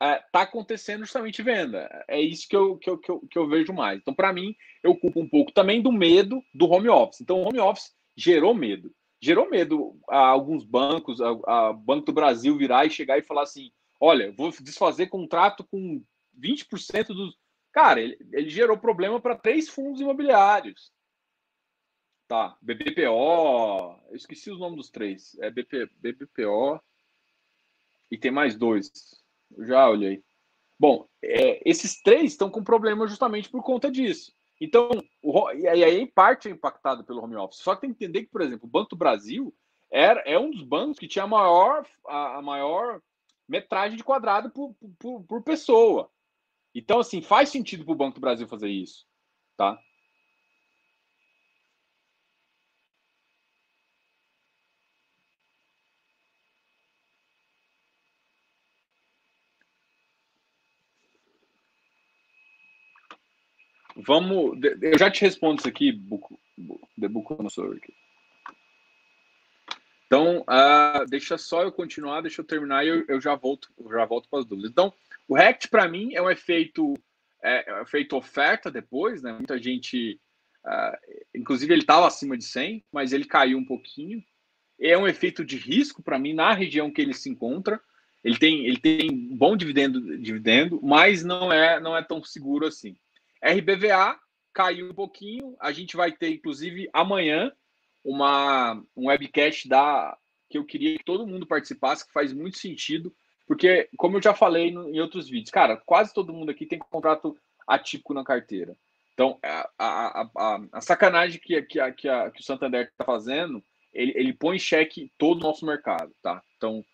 está é, acontecendo justamente venda. É isso que eu, que eu, que eu, que eu vejo mais. Então, para mim, eu culpo um pouco também do medo do home office. Então, o home office gerou medo. Gerou medo a alguns bancos, a, a Banco do Brasil virar e chegar e falar assim: olha, vou desfazer contrato com 20% dos. Cara, ele, ele gerou problema para três fundos imobiliários. Tá, BBPO, eu esqueci os nomes dos três. É BP, BBPO e tem mais dois já olhei. Bom, é, esses três estão com problema justamente por conta disso. Então, o, e aí, em parte é impactado pelo home office. Só que tem que entender que, por exemplo, o Banco do Brasil era, é um dos bancos que tinha a maior, a, a maior metragem de quadrado por, por, por pessoa. Então, assim, faz sentido para o Banco do Brasil fazer isso. Tá? Vamos. Eu já te respondo isso aqui, Buco, aqui. Então, uh, deixa só eu continuar, deixa eu terminar e eu, eu já volto, eu já volto para as dúvidas. Então, o RECT para mim é um efeito, é, é um efeito oferta depois, né? Muita gente, uh, inclusive ele estava acima de 100, mas ele caiu um pouquinho. É um efeito de risco para mim na região que ele se encontra. Ele tem, ele tem bom dividendo, dividendo, mas não é, não é tão seguro assim. RBVA caiu um pouquinho. A gente vai ter, inclusive, amanhã, uma, um webcast da, que eu queria que todo mundo participasse, que faz muito sentido, porque, como eu já falei no, em outros vídeos, cara, quase todo mundo aqui tem contrato atípico na carteira. Então, a, a, a, a sacanagem que, que, que, que o Santander está fazendo, ele, ele põe em xeque todo o nosso mercado, tá? Então,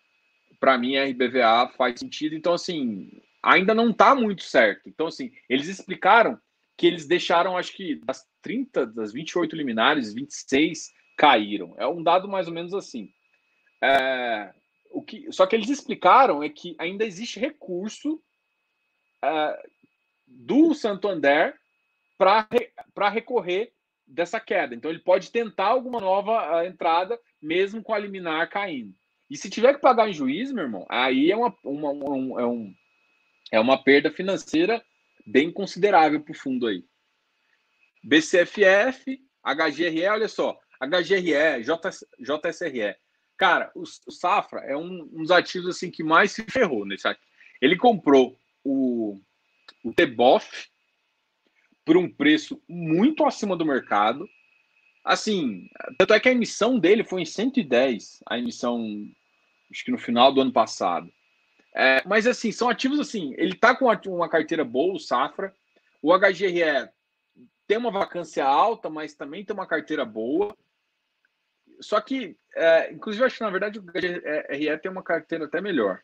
para mim, a RBVA faz sentido. Então, assim, ainda não está muito certo. Então, assim, eles explicaram que eles deixaram, acho que das 30, das 28 liminares, 26 caíram. É um dado mais ou menos assim. É, o que, só que eles explicaram é que ainda existe recurso é, do Santander para recorrer dessa queda. Então ele pode tentar alguma nova uh, entrada, mesmo com a liminar caindo. E se tiver que pagar em juízo, meu irmão, aí é uma, uma, uma, é um, é uma perda financeira bem considerável para o fundo aí. BCFF, HGRE, olha só, HGRE, JSRE. Cara, o, o Safra é um, um, dos ativos assim que mais se ferrou nesse aqui. Ele comprou o, o TBOF por um preço muito acima do mercado. Assim, tanto é que a emissão dele foi em 110, a emissão, acho que no final do ano passado. É, mas assim, são ativos assim, ele tá com uma carteira boa, o Safra. O HGRE tem uma vacância alta, mas também tem uma carteira boa. Só que, é, inclusive, acho que na verdade o HGRE tem uma carteira até melhor.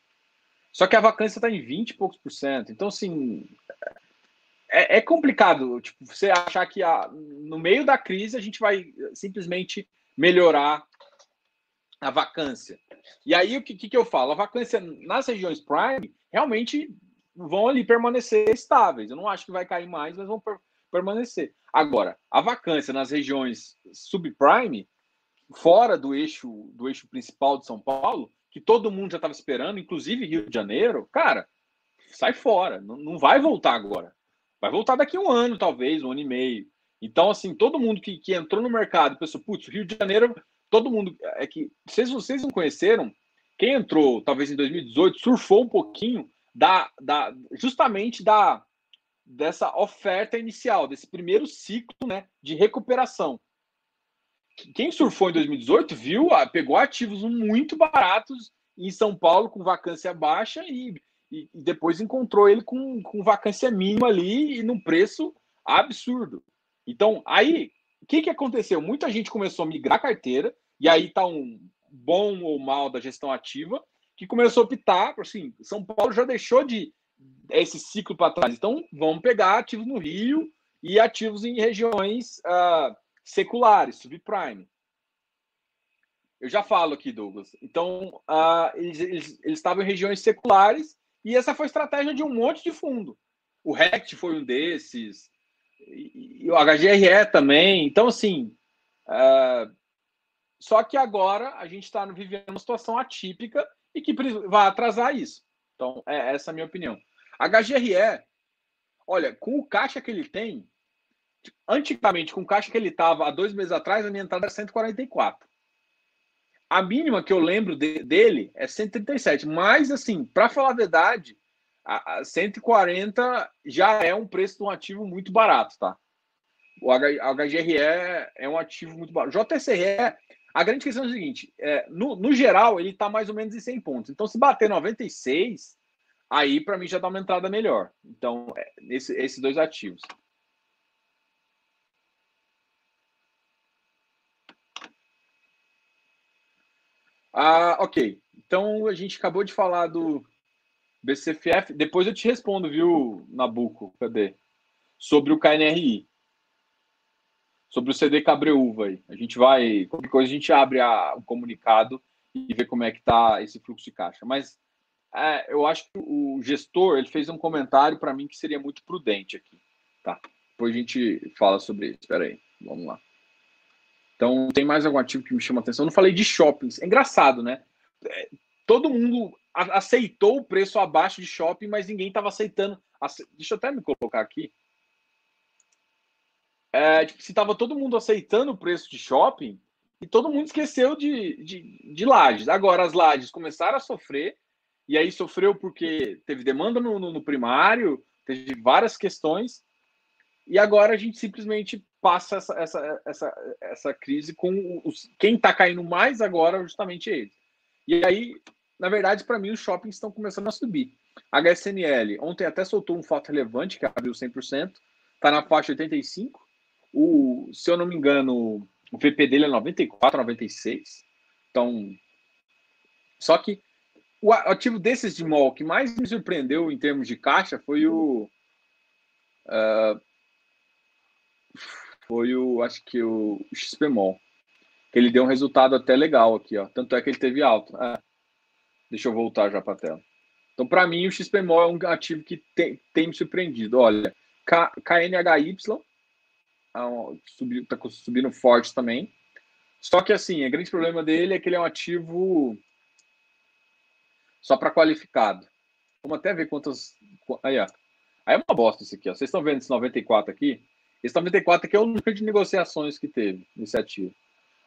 Só que a vacância está em 20 e poucos por cento. Então, assim, é, é, complicado tipo, você achar que a, no meio da crise a gente vai simplesmente melhorar a vacância. E aí, o que, que, eu falo? A vacância nas regiões prime realmente vão ali permanecer estáveis. Eu não acho que vai cair mais, mas vão per permanecer. Agora, a vacância nas regiões subprime, fora do eixo do eixo principal de São Paulo, que todo mundo já estava esperando, inclusive Rio de Janeiro, cara, sai fora. Não, não vai voltar agora. Vai voltar daqui a um ano, talvez, um ano e meio. Então, assim, todo mundo que, que entrou no mercado pensou, putz, Rio de Janeiro todo mundo. É que vocês, vocês não conheceram, quem entrou talvez em 2018 surfou um pouquinho da, da justamente da dessa oferta inicial, desse primeiro ciclo né, de recuperação. Quem surfou em 2018 viu, pegou ativos muito baratos em São Paulo com vacância baixa e, e, depois encontrou ele com, com vacância mínima ali e num preço absurdo. Então, aí, o que, que aconteceu? Muita gente começou a migrar carteira, e aí está um bom ou mal da gestão ativa, que começou a optar, assim, São Paulo já deixou de esse ciclo para trás. Então, vamos pegar ativos no Rio e ativos em regiões uh, seculares, subprime. Eu já falo aqui, Douglas. Então, uh, eles, eles, eles estavam em regiões seculares e essa foi a estratégia de um monte de fundo. O RECT foi um desses, e, e o HGRE também. Então, assim, uh, só que agora a gente está vivendo uma situação atípica e que vai atrasar isso. Então, é essa a minha opinião. HGRE, olha, com o caixa que ele tem, antigamente, com o caixa que ele estava há dois meses atrás, a minha entrada era 144. A mínima que eu lembro de, dele é 137. Mas, assim, para falar a verdade, a, a 140 já é um preço de um ativo muito barato, tá? O HGRE é um ativo muito barato. JSRE a grande questão é o seguinte: é, no, no geral, ele está mais ou menos em 100 pontos. Então, se bater 96, aí para mim já dá uma entrada melhor. Então, é, esse, esses dois ativos. Ah, ok. Então a gente acabou de falar do BCFF. Depois eu te respondo, viu, Nabuco? Cadê? Sobre o KNRI sobre o CD Cabreúva aí. A gente vai, qualquer coisa, a gente abre a, o comunicado e vê como é que está esse fluxo de caixa. Mas é, eu acho que o gestor ele fez um comentário para mim que seria muito prudente aqui. Tá? Depois a gente fala sobre isso. Espera aí, vamos lá. Então, tem mais algum ativo que me chama atenção? Eu não falei de shoppings. É engraçado, né? É, todo mundo aceitou o preço abaixo de shopping, mas ninguém estava aceitando. Deixa eu até me colocar aqui é, tipo, se estava todo mundo aceitando o preço de shopping e todo mundo esqueceu de, de, de lajes. Agora as lajes começaram a sofrer, e aí sofreu porque teve demanda no, no, no primário, teve várias questões. E agora a gente simplesmente passa essa, essa, essa, essa crise com os, quem está caindo mais agora, justamente ele. E aí, na verdade, para mim, os shoppings estão começando a subir. A HSNL, ontem até soltou um fato relevante, que abriu 100%, está na faixa 85%. O, se eu não me engano, o VP dele é 94, 96. Então, só que o ativo desses de mall que mais me surpreendeu em termos de caixa foi o. Uh, foi o, acho que o, o XP Mall. Ele deu um resultado até legal aqui, ó. Tanto é que ele teve alto. É. Deixa eu voltar já para a tela. Então, para mim, o XP Mall é um ativo que tem, tem me surpreendido. Olha, K, KNHY está tá subindo forte também. Só que assim, o grande problema dele é que ele é um ativo só para qualificado. Vamos até ver quantas. Aí, ó. Aí é uma bosta isso aqui, ó. Vocês estão vendo esse 94 aqui? Esse 94 aqui é o número de negociações que teve nesse ativo.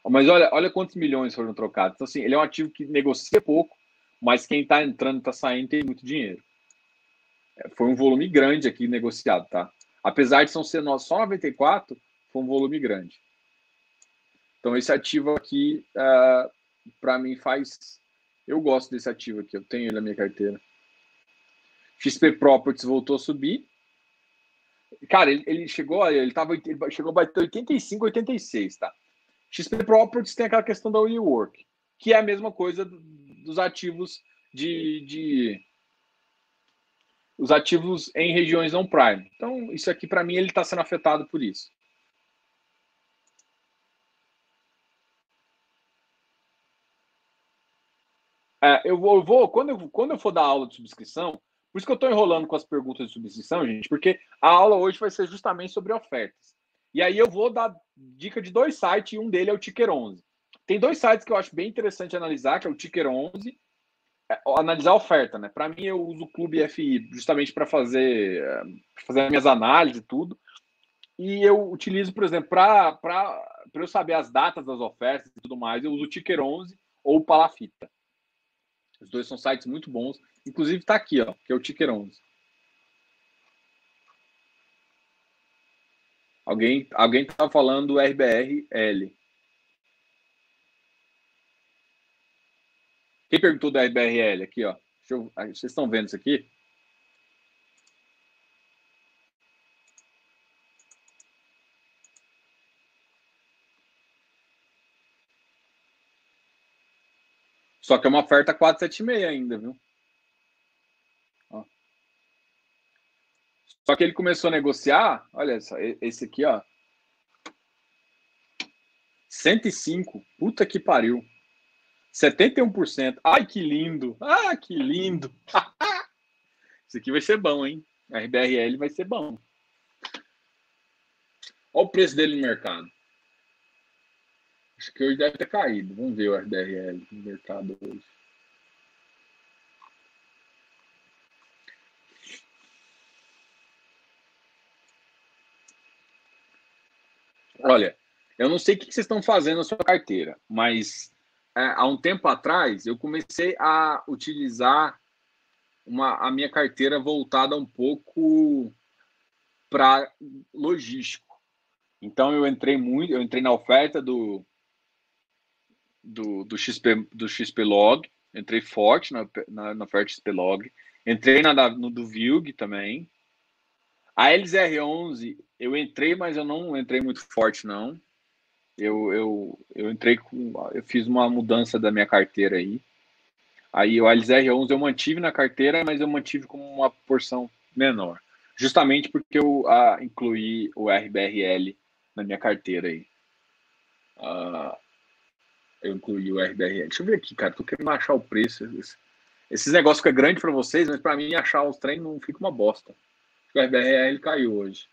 Mas olha, olha quantos milhões foram trocados. Então, assim, ele é um ativo que negocia pouco, mas quem está entrando, está saindo, tem muito dinheiro. É, foi um volume grande aqui negociado, tá? Apesar de ser só 94, foi um volume grande. Então, esse ativo aqui, uh, ah, para mim, faz. Eu gosto desse ativo aqui, eu tenho ele na minha carteira. XP Properties voltou a subir. Cara, ele, ele chegou, ele, tava, ele chegou a bater 85, 86, tá? XP Properties tem aquela questão da WeWork, que é a mesma coisa dos ativos de, de os ativos em regiões não prime. Então, isso aqui, para mim, ele está sendo afetado por isso. É, eu, vou, eu vou, quando, eu, quando eu for dar aula de subscrição, por isso que eu estou enrolando com as perguntas de subscrição, gente, porque a aula hoje vai ser justamente sobre ofertas. E aí eu vou dar dica de dois sites, e um dele é o Ticker 11. Tem dois sites que eu acho bem interessante analisar, que é o Ticker 11 é, analisar a oferta, né? Para mim, eu uso o Clube FI justamente para fazer, fazer minhas análises e tudo. E eu utilizo, por exemplo, para eu saber as datas das ofertas e tudo mais, eu uso o Ticker 11 ou o Palafita. Os dois são sites muito bons. Inclusive está aqui, ó, que é o Ticker 11. Alguém alguém tá falando do RBRL. Quem perguntou da IBRL aqui, ó? Eu, vocês estão vendo isso aqui? Só que é uma oferta 476 ainda, viu? Ó. Só que ele começou a negociar, olha só, esse aqui, ó. 105. Puta que pariu. 71%. Ai, que lindo! Ah, que lindo! Isso aqui vai ser bom, hein? A RBRL vai ser bom. Olha o preço dele no mercado. Acho que hoje deve ter caído. Vamos ver o RBRL no mercado hoje. Olha, eu não sei o que vocês estão fazendo na sua carteira, mas há um tempo atrás, eu comecei a utilizar uma, a minha carteira voltada um pouco para logístico. Então eu entrei muito, eu entrei na oferta do do, do XP do XP Log, entrei forte na, na, na oferta XP Log, entrei na no do Vilg também. A LZR11 eu entrei, mas eu não entrei muito forte não eu, eu, eu entrei com. Eu fiz uma mudança da minha carteira aí. Aí o LZR11 eu mantive na carteira, mas eu mantive com uma porção menor. Justamente porque eu ah, incluí o RBRL na minha carteira aí. Ah, eu incluí o RBRL. Deixa eu ver aqui, cara. Tô querendo achar o preço. Esses, esses negócios ficam grandes para vocês, mas para mim achar os trem não fica uma bosta. O RBRL caiu hoje.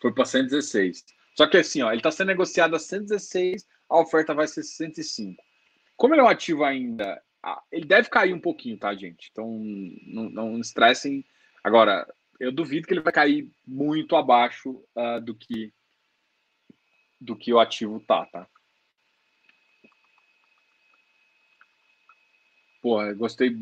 Foi para 116. Só que assim, ó, ele está sendo negociado a 116, a oferta vai ser 105. Como ele é um ativo ainda, ele deve cair um pouquinho, tá, gente? Então, não, não estressem. Agora, eu duvido que ele vai cair muito abaixo uh, do que do que o ativo tá, tá? Porra, gostei.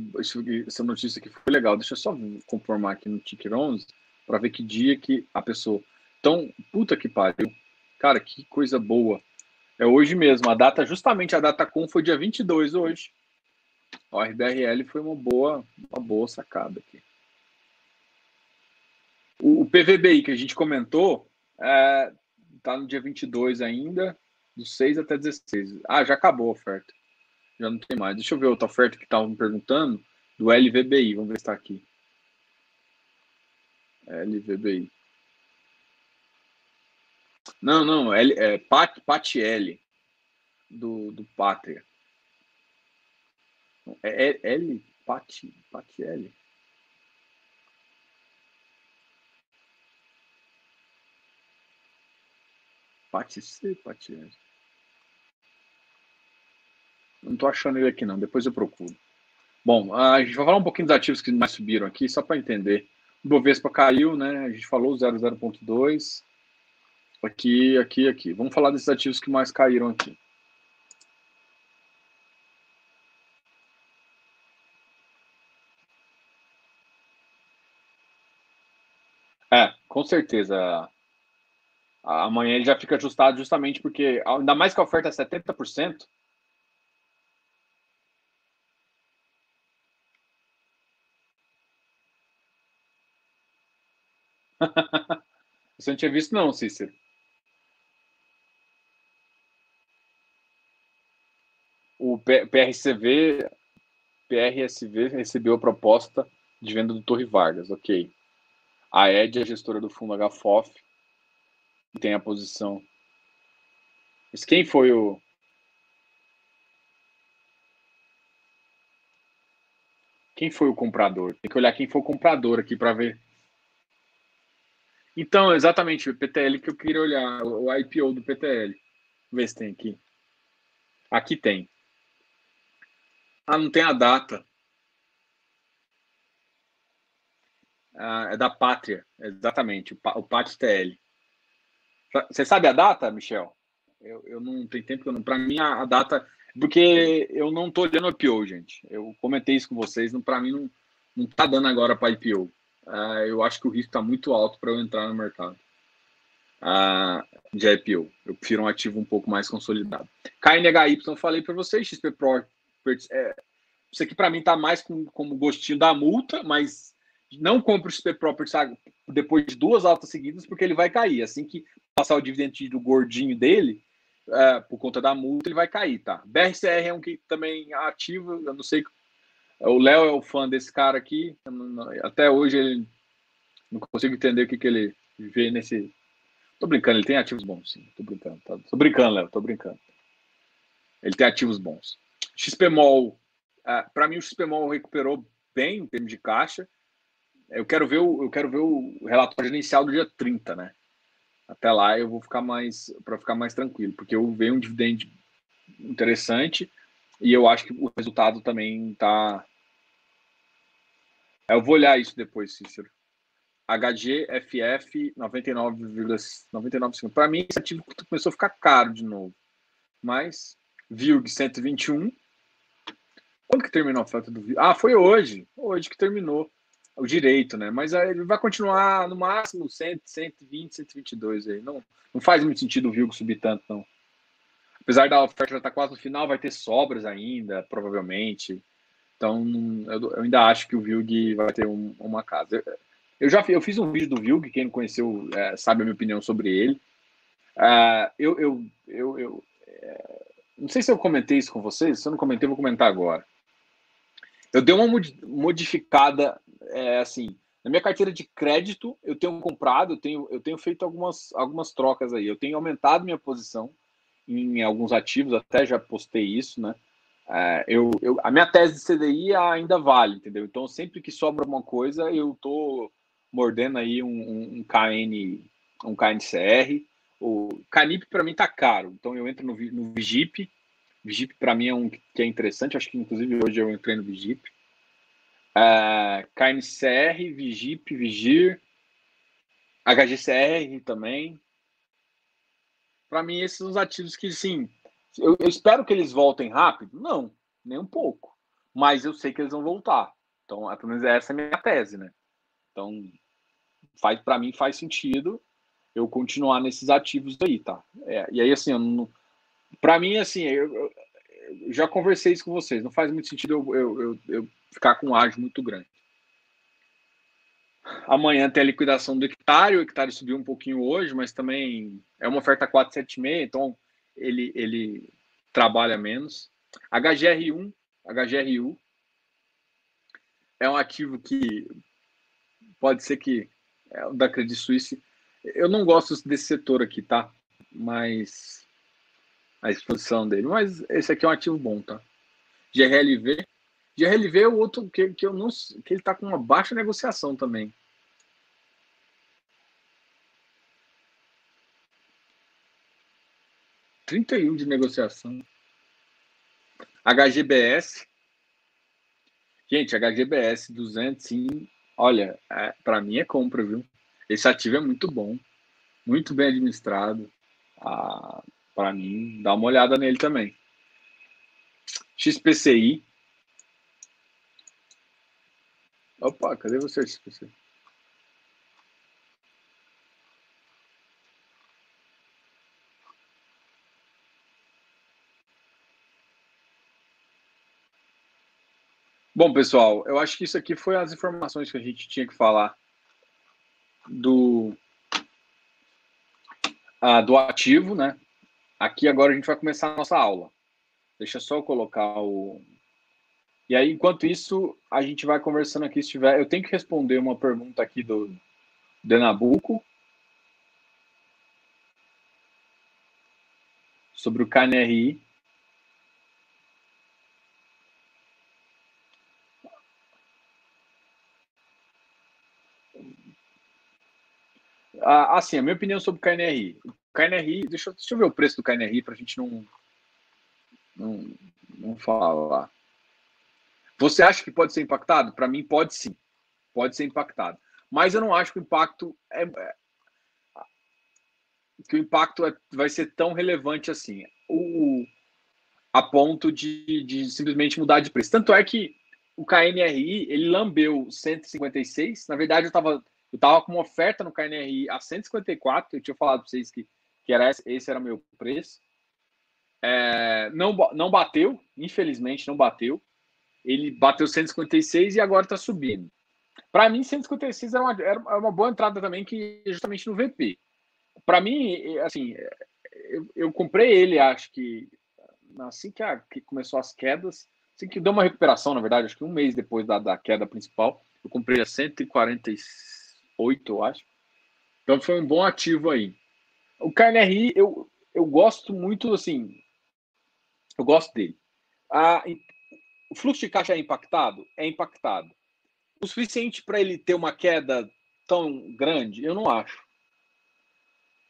Essa notícia aqui foi legal. Deixa eu só confirmar aqui no Ticker 11. para ver que dia que a pessoa. Então, puta que pariu. Cara, que coisa boa. É hoje mesmo. A data, justamente a data com foi dia 22 hoje. O RBRL foi uma boa, uma boa sacada aqui. O, o PVBI que a gente comentou é, tá no dia 22 ainda, do 6 até 16. Ah, já acabou a oferta. Já não tem mais. Deixa eu ver outra oferta que estavam me perguntando do LVBI. Vamos ver se está aqui. LVBI. Não, não, L, é Pat, Pat L do, do Pátria. É, é L, Pat, Pat L. Pat C, Pat L. Não tô achando ele aqui não, depois eu procuro. Bom, a gente vai falar um pouquinho dos ativos que mais subiram aqui, só para entender. O Bovespa caiu, né? A gente falou 00.2. Aqui, aqui, aqui. Vamos falar desses ativos que mais caíram aqui. É, com certeza. Amanhã ele já fica ajustado justamente porque, ainda mais que a oferta é 70%, Você não tinha visto, não, Cícero. O PRCV, PRSV recebeu a proposta de venda do Torre Vargas, ok. A Ed, a gestora do fundo HFOF, tem a posição. Mas quem foi o. Quem foi o comprador? Tem que olhar quem foi o comprador aqui para ver então, exatamente, o PTL que eu queria olhar, o IPO do PTL. Vamos ver se tem aqui. Aqui tem. Ah, não tem a data. Ah, é da Pátria, exatamente, o, o PATTL. Você sabe a data, Michel? Eu, eu não tenho tempo, para mim a, a, data. Porque eu não estou olhando o IPO, gente. Eu comentei isso com vocês, para mim não, não tá dando agora para IPO uh, eu acho que o risco está muito alto para eu entrar no mercado uh, de IPO. Eu prefiro um ativo um pouco mais consolidado. KNHY, falei para vocês, XP Pro, é, isso aqui para mim está mais com, como gostinho da multa, mas não compre o XP Properties depois de duas altas seguidas, porque ele vai cair. Assim que passar o dividendo do gordinho dele, uh, por conta da multa, ele vai cair, tá? BRCR é um que também é ativo, eu não sei o Léo é o fã desse cara aqui. Até hoje ele não consigo entender o que, que ele vê nesse. Tô brincando, ele tem ativos bons, sim. Tô brincando. Tá? Tô brincando, Léo, tô brincando. Ele tem ativos bons. XPMOL, ah, para mim o XPMOL recuperou bem em termos de caixa. Eu quero ver o, eu quero ver o relatório inicial do dia 30, né? Até lá eu vou ficar mais para ficar mais tranquilo, porque eu vejo um dividendo interessante e eu acho que o resultado também está. Eu vou olhar isso depois, Cícero. HGFF 99,99. Para mim, esse ativo começou a ficar caro de novo. Mas, VILG 121. Quando que terminou a oferta do VILG? Ah, foi hoje. Hoje que terminou o direito, né? Mas aí ele vai continuar no máximo 100, 120, 122 aí. Não, não faz muito sentido o VILG subir tanto, não apesar da oferta já estar tá quase no final, vai ter sobras ainda, provavelmente. Então, eu, eu ainda acho que o Vilg vai ter um, uma casa. Eu, eu, já eu fiz um vídeo do Vilg, quem não conheceu é, sabe a minha opinião sobre ele. Uh, eu, eu, eu, eu é, não sei se eu comentei isso com vocês, se eu não comentei, vou comentar agora. Eu dei uma modificada, é, assim, na minha carteira de crédito, eu tenho comprado, eu tenho, eu tenho feito algumas, algumas trocas aí, eu tenho aumentado minha posição em alguns ativos, até já postei isso, né? É, eu, eu, a minha tese de CDI ainda vale, entendeu? Então, sempre que sobra alguma coisa, eu tô mordendo aí um, um, um KN, um KNCR. O Canip para mim tá caro, então eu entro no, no Vigip. Vigip para mim é um que é interessante, acho que inclusive hoje eu entrei no Vigip. É, KNCR, Vigip, Vigir, HGCR também, para mim, esses são os ativos que, sim, eu, eu, espero que eles voltem rápido? Não, nem um pouco. Mas eu sei que eles vão voltar. Então, é, pelo menos essa é a minha tese, né? Então, faz para mim faz sentido eu continuar nesses ativos aí, tá? É, e aí assim, para mim assim, eu, eu, já conversei isso com vocês, não faz muito sentido eu, eu, ficar com um ágio muito grande. Amanhã tem a liquidação do hectare, o hectare subiu um pouquinho hoje, mas também é uma oferta 476, então ele, ele trabalha menos. HGR1, HGRU, é um ativo que pode ser que é da Credit Suisse. Eu não gosto desse setor aqui, tá? Mas a exposição dele. Mas esse aqui é um ativo bom, tá? GRLV. GRLV é o outro que, que eu não que ele tá com uma baixa negociação também. Trinta e um de negociação. HGBS. Gente, HGBS 200, sim. Olha, é, para mim é compra, viu? Esse ativo é muito bom, muito bem administrado. Ah, para mim, dá uma olhada nele também. XPCI. Opa, cadê você, XPCI? Bom, pessoal, eu acho que isso aqui foi as informações que a gente tinha que falar do, ah, do ativo, né? Aqui agora a gente vai começar a nossa aula. Deixa só eu colocar o. E aí, enquanto isso, a gente vai conversando aqui. Se tiver, eu tenho que responder uma pergunta aqui do Denabuco sobre o KNRI. Ah, assim, a minha opinião sobre o KNRI. KNRI, deixa, deixa eu ver o preço do KNRI para a gente não, não, não falar. Você acha que pode ser impactado? Para mim, pode sim. Pode ser impactado. Mas eu não acho que o impacto é, é que o impacto é, vai ser tão relevante assim. O, a ponto de, de simplesmente mudar de preço. Tanto é que o KNRI ele lambeu 156. Na verdade, eu estava eu tava com uma oferta no KNRI a 154, eu tinha falado para vocês que, que era esse, esse era meu preço. É, não, não bateu, infelizmente não bateu. Ele bateu 156 e agora está subindo. Para mim, 156 era uma, era uma boa entrada também, que justamente no VP. Para mim, assim, eu, eu, comprei ele, acho que assim que, a, que começou as quedas, assim que deu uma recuperação, na verdade, acho que um mês depois da, da queda principal, eu comprei a 146 8, eu acho. Então foi um bom ativo aí. O KNRI, eu, eu gosto muito, assim, eu gosto dele. Ah, o fluxo de caixa é impactado? É impactado. O suficiente para ele ter uma queda tão grande? Eu não acho.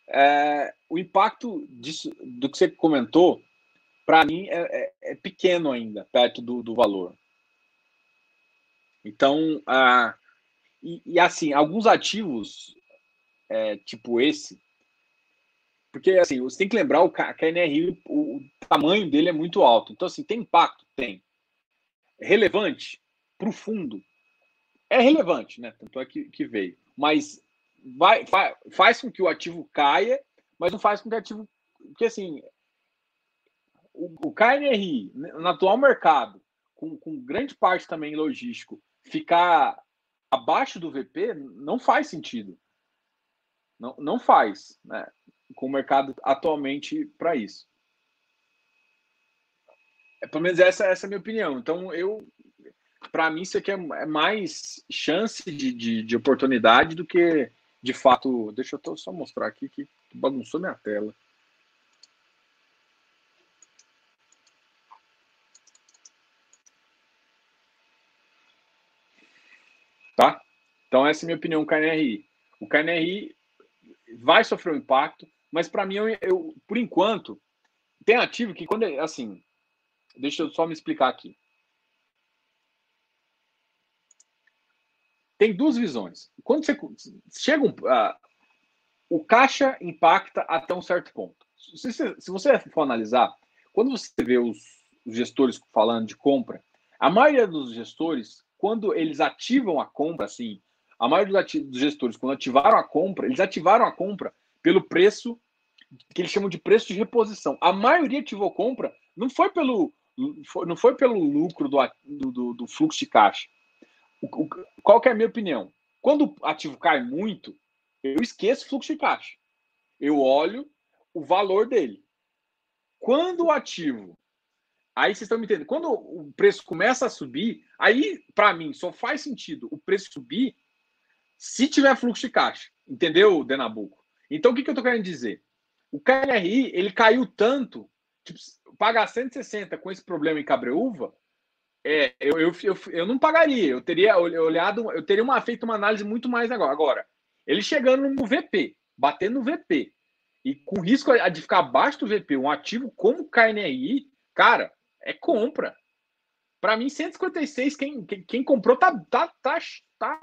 É, o impacto disso, do que você comentou, para mim, é, é, é, pequeno ainda, perto do, do valor. Então, ah, e, e assim, alguns ativos, é, tipo esse, porque assim, você tem que lembrar o KNRI, o, o tamanho dele é muito alto. Então, assim, tem impacto? Tem. É relevante? Para o fundo? É relevante, né? Tanto é que, que veio. Mas vai, faz, com que o ativo caia, mas não faz com que o ativo. Porque assim, o, o KNRI, no atual mercado, com, com grande parte também logístico, ficar abaixo do VP não faz sentido. Não, não faz, né? Com o mercado atualmente para isso. É, pelo menos essa, essa é a minha opinião. Então, eu, para mim, isso aqui é, é mais chance de, de, de, oportunidade do que de fato. Deixa eu só mostrar aqui que bagunçou minha tela. Tá? Então, essa é a minha opinião, o KNRI. O KNRI vai sofrer um impacto, mas para mim, eu, eu, por enquanto, tem ativo que quando, assim, deixa eu só me explicar aqui. Tem duas visões. Quando você chega um, uh, o caixa impacta até um certo ponto. Se, se, se você for analisar, quando você vê os, os gestores falando de compra, a maioria dos gestores quando eles ativam a compra, assim, a maioria dos gestores, quando ativaram a compra, eles ativaram a compra pelo preço que eles chamam de preço de reposição. A maioria ativou compra não foi pelo, não foi pelo lucro do, do, do fluxo de caixa. O, o, qual que é a minha opinião? Quando o ativo cai muito, eu esqueço o fluxo de caixa. Eu olho o valor dele. Quando o ativo. Aí vocês estão me entendendo. Quando o preço começa a subir, aí, para mim, só faz sentido o preço subir se tiver fluxo de caixa. Entendeu, Denabuco? Então, o que, que eu estou querendo dizer? O KNRI, ele caiu tanto, tipo, pagar 160 com esse problema em Cabreúva, é, eu, eu, eu, eu, não pagaria. Eu teria olhado, eu teria uma, feito uma análise muito mais agora. Agora, ele chegando no VP, batendo no VP, e com risco de ficar abaixo do VP, um ativo como o KNRI, cara, é compra. Para mim, 156, quem, quem, quem, comprou tá, tá, tá, tá,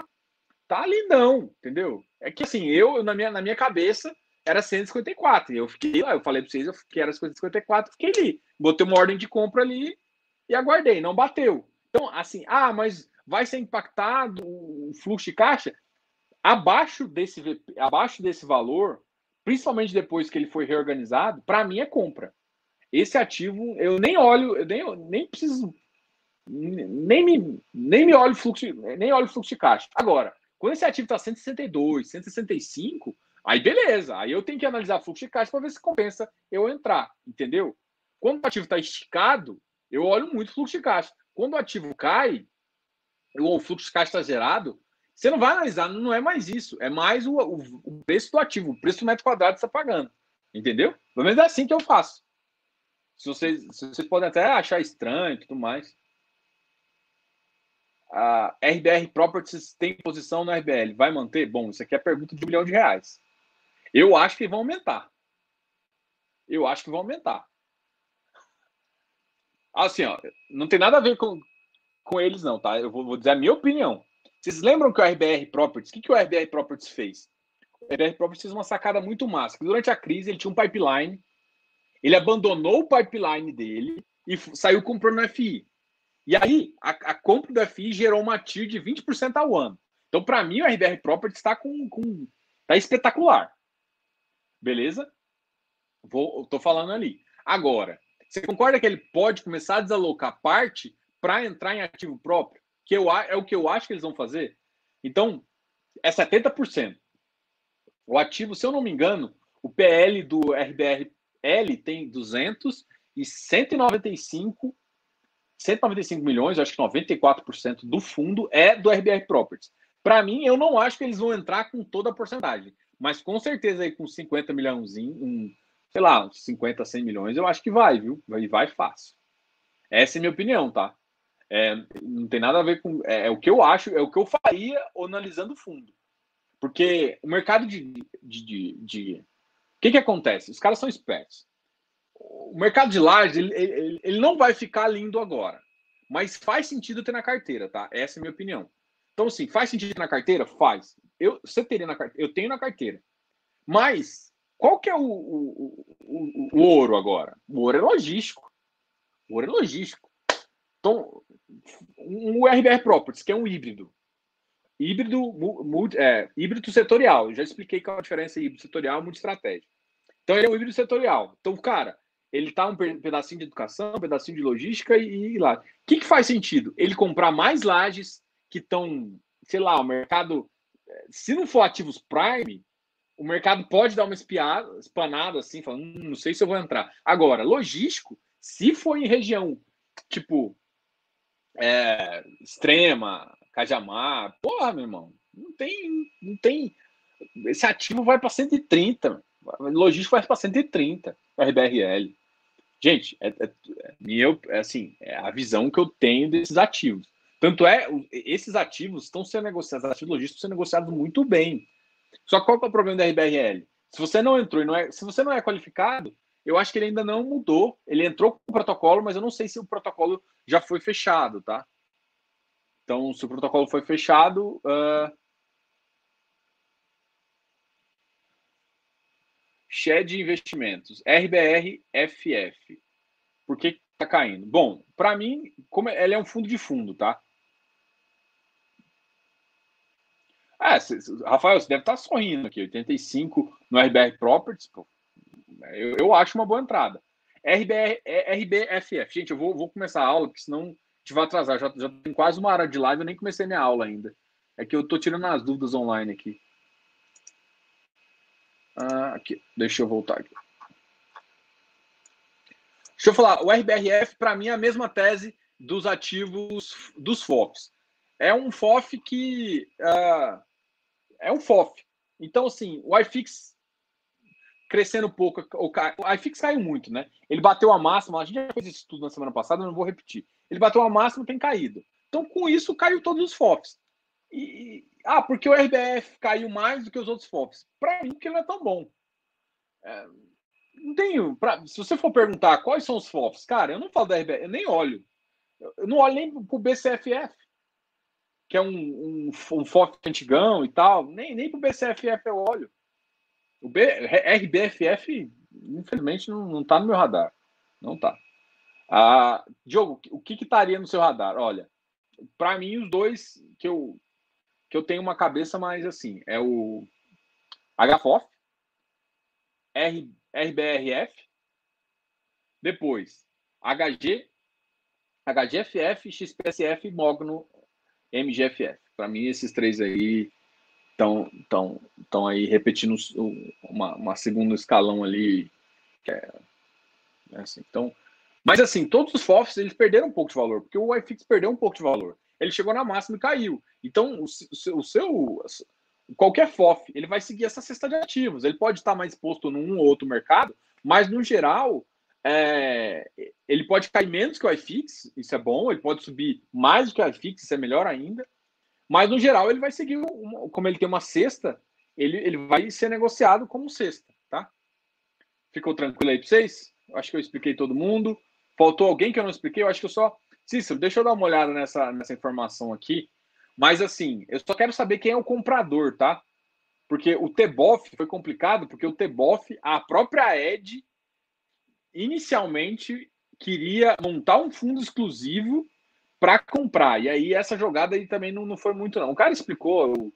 tá lindão, entendeu? É que assim, eu, na minha, na minha cabeça, era 154. E eu fiquei lá, eu falei para vocês que era 154, fiquei ali. Botei uma ordem de compra ali e aguardei, não bateu. Então, assim, ah, mas vai ser impactado o fluxo de caixa? Abaixo desse, abaixo desse valor, principalmente depois que ele foi reorganizado, para mim é compra. Esse ativo, eu nem olho, eu nem, nem preciso, nem me, nem me olho fluxo, nem olho fluxo de caixa. Agora, quando esse ativo está 162, 165, aí beleza. Aí eu tenho que analisar fluxo de caixa para ver se compensa eu entrar, entendeu? Quando o ativo está esticado, eu olho muito fluxo de caixa. Quando o ativo cai, ou o fluxo de caixa está gerado, você não vai analisar, não é mais isso. É mais o, o, o preço do ativo, o preço do metro quadrado que você está pagando. Entendeu? Pelo menos é assim que eu faço. Se vocês, se vocês podem até achar estranho e tudo mais. A RBR Properties tem posição na RBL. Vai manter? Bom, isso aqui é pergunta de um milhão de reais. Eu acho que vão aumentar. Eu acho que vão aumentar. Assim, ó, não tem nada a ver com, com eles, não, tá? Eu vou, vou dizer a minha opinião. Vocês lembram que o RBR Properties, o que, que o RBR Properties fez? O RBR Properties fez uma sacada muito massa. Durante a crise, ele tinha um pipeline, ele abandonou o pipeline dele e saiu comprando FI. E aí, a, a compra do FI gerou uma TIR de 20% ao ano. Então, para mim, o RBR Properties está com, com, tá espetacular. Beleza? Vou, tô falando ali. Agora, você concorda que ele pode começar a desalocar parte para entrar em ativo próprio? Que eu, é o que eu acho que eles vão fazer? Então, é 70%. O ativo, se eu não me engano, o PL do RBRL tem 200 e 195 195 milhões, acho que 94% do fundo é do RBR Properties. Para mim, eu não acho que eles vão entrar com toda a porcentagem, mas com certeza aí com 50 milhões, sei lá, uns 50, 100 milhões, eu acho que vai, viu? Vai, vai fácil. Essa é a minha opinião, tá? É, não tem nada a ver com. É, é, o que eu acho, é o que eu faria analisando o fundo. Porque o mercado de. de, de, de... O que, que acontece? Os caras são espertos. O mercado de lajes, ele, ele, ele não vai ficar lindo agora. Mas faz sentido ter na carteira, tá? Essa é a minha opinião. Então, assim, faz sentido na carteira? Faz. Eu, você teria na carteira. Eu tenho na carteira. Mas qual que é o, o, o, o ouro agora? O ouro é logístico. O ouro é logístico. Então, um RBR Properties, que é um híbrido. Híbrido, multi, é, híbrido setorial. Eu já expliquei qual é a diferença entre híbrido setorial e multi-estratégia. Então, ele é um híbrido setorial. Então, cara, ele tá um pedacinho de educação, um pedacinho de logística e, e lá. O que, que faz sentido? Ele comprar mais lajes que estão, sei lá, o mercado. Se não for ativos Prime, o mercado pode dar uma espiada, espanada assim, falando, hum, não sei se eu vou entrar. Agora, logístico, se for em região tipo é, extrema, Cajamar, porra, meu irmão, não tem, não tem. Esse ativo vai para 130, logístico vai para 130, o RBRL. Gente, é, é, é, é assim, é a visão que eu tenho desses ativos. Tanto é, esses ativos estão sendo negociados, ativos logísticos sendo negociados muito bem. Só qual que é o problema da RBRL? Se você não entrou e não é, se você não é qualificado, eu acho que ele ainda não mudou. Ele entrou com o protocolo, mas eu não sei se o protocolo já foi fechado, tá? Então, se o protocolo foi fechado, uh... Shed Investimentos, RBRFF. Por que está caindo? Bom, para mim, como ele é um fundo de fundo, tá? É, Rafael, você deve estar sorrindo aqui. 85 no RBR Properties, pô. Eu, eu acho uma boa entrada. RBR, é, RBFF. Gente, eu vou, vou começar a aula, porque senão a gente vai atrasar. Já, já tem quase uma hora de live, eu nem comecei minha aula ainda. É que eu tô tirando as dúvidas online aqui. Ah, aqui. Deixa eu voltar aqui. Deixa eu falar, o RBRF, para mim, é a mesma tese dos ativos dos FOFs. É um FOF que. Uh, é um FOF. Então, assim, o iFix crescendo um pouco, o, o iFix caiu muito, né? Ele bateu a máxima, a gente já fez isso tudo na semana passada, eu não vou repetir. Ele bateu a máxima tem caído. Então, com isso, caiu todos os FOFs. E, ah, porque o RBF caiu mais do que os outros FOFs? Para mim, porque ele não é tão bom. É, não tenho. Pra, se você for perguntar quais são os FOFs, cara, eu não falo da RBF, eu nem olho. Eu não olho nem pro BCFF, que é um, um, um FOF antigão e tal. Nem, nem pro BCFF eu olho. O B, RBFF, infelizmente, não, não tá no meu radar. Não tá. Ah, Diogo, o que, que estaria no seu radar? Olha, para mim, os dois que eu, que eu tenho uma cabeça mais assim é o HFOF, R, RBRF, depois HG, HGFF, XPSF, Mogno, MGFF. Para mim, esses três aí estão tão, tão aí repetindo uma, uma segundo escalão ali. É, é assim, então, mas assim, todos os FOFs eles perderam um pouco de valor, porque o iFix perdeu um pouco de valor. Ele chegou na máxima e caiu. Então, o, o seu qualquer FOF, ele vai seguir essa cesta de ativos. Ele pode estar mais exposto num ou outro mercado, mas no geral, é, ele pode cair menos que o iFix, isso é bom, ele pode subir mais do que o iFix, isso é melhor ainda. Mas no geral, ele vai seguir, uma, como ele tem uma cesta, ele, ele vai ser negociado como cesta, tá? Ficou tranquilo aí para vocês? Acho que eu expliquei todo mundo. Faltou alguém que eu não expliquei? Eu acho que eu só. Cícero, deixa eu dar uma olhada nessa, nessa informação aqui. Mas assim, eu só quero saber quem é o comprador, tá? Porque o TBOF foi complicado, porque o TBOF, a própria Ed, inicialmente queria montar um fundo exclusivo para comprar. E aí essa jogada aí também não, não foi muito, não. O cara explicou, o,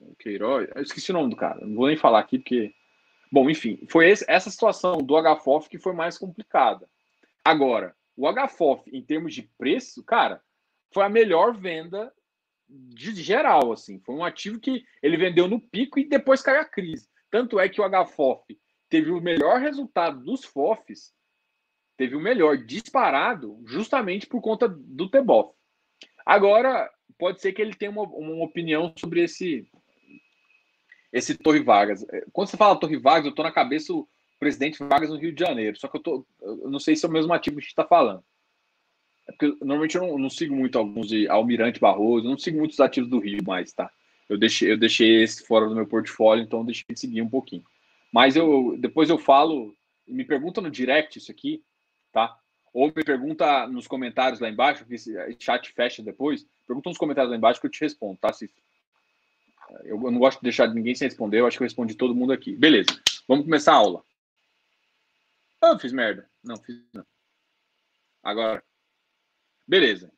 o Queiroz, eu esqueci o nome do cara, não vou nem falar aqui, porque. Bom, enfim, foi esse, essa situação do HFOF que foi mais complicada. Agora, o HFOF, em termos de preço, cara, foi a melhor venda de geral, assim. Foi um ativo que ele vendeu no pico e depois caiu a crise. Tanto é que o HFOF teve o melhor resultado dos FOFs, teve o melhor disparado justamente por conta do Teboff. Agora, pode ser que ele tenha uma, uma opinião sobre esse esse Torre Vargas. Quando você fala Torre Vargas, eu estou na cabeça o presidente Vargas no Rio de Janeiro. Só que eu, tô, eu não sei se é o mesmo ativo que a gente está falando. É porque normalmente eu não, não, sigo muito alguns de Almirante Barroso, não sigo muitos ativos do Rio mais, tá? Eu deixei, eu deixei esse fora do meu portfólio, então deixei de seguir um pouquinho. Mas eu depois eu falo, me pergunta no direct isso aqui, tá? Ou me pergunta nos comentários lá embaixo, que esse chat fecha depois. Pergunta nos comentários lá embaixo que eu te respondo, tá? Se, eu, não gosto de deixar ninguém sem responder, eu acho que eu respondi todo mundo aqui. Beleza, vamos começar a aula. Ah, fiz merda. Não, fiz não. Agora. Beleza.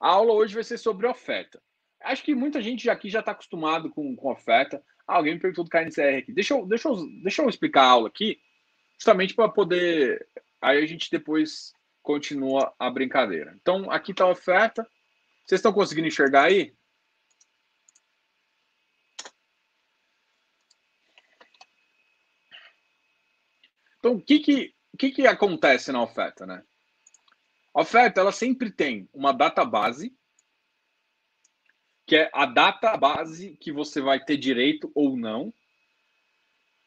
A aula hoje vai ser sobre oferta. Acho que muita gente aqui já está acostumado com, com oferta. Ah, alguém me perguntou do KNCR aqui. Deixa eu, deixa, eu, deixa eu explicar a aula aqui, justamente para poder. Aí a gente depois continua a brincadeira. Então, aqui está a oferta. Vocês estão conseguindo enxergar aí? Então, o que que, que que acontece na oferta, né? A oferta, ela sempre tem uma data base, que é a data base que você vai ter direito ou não.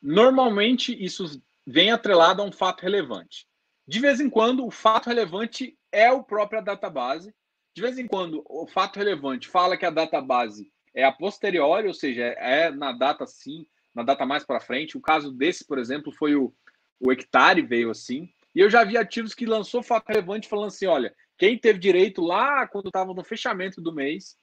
Normalmente, isso vem atrelado a um fato relevante. De vez em quando, o fato relevante é o próprio database. De vez em quando, o fato relevante fala que a database é a posteriori, ou seja, é na data sim, na data mais para frente. O caso desse, por exemplo, foi o, o hectare veio assim. E eu já vi ativos que lançou fato relevante falando assim: olha, quem teve direito lá quando estava no fechamento do mês,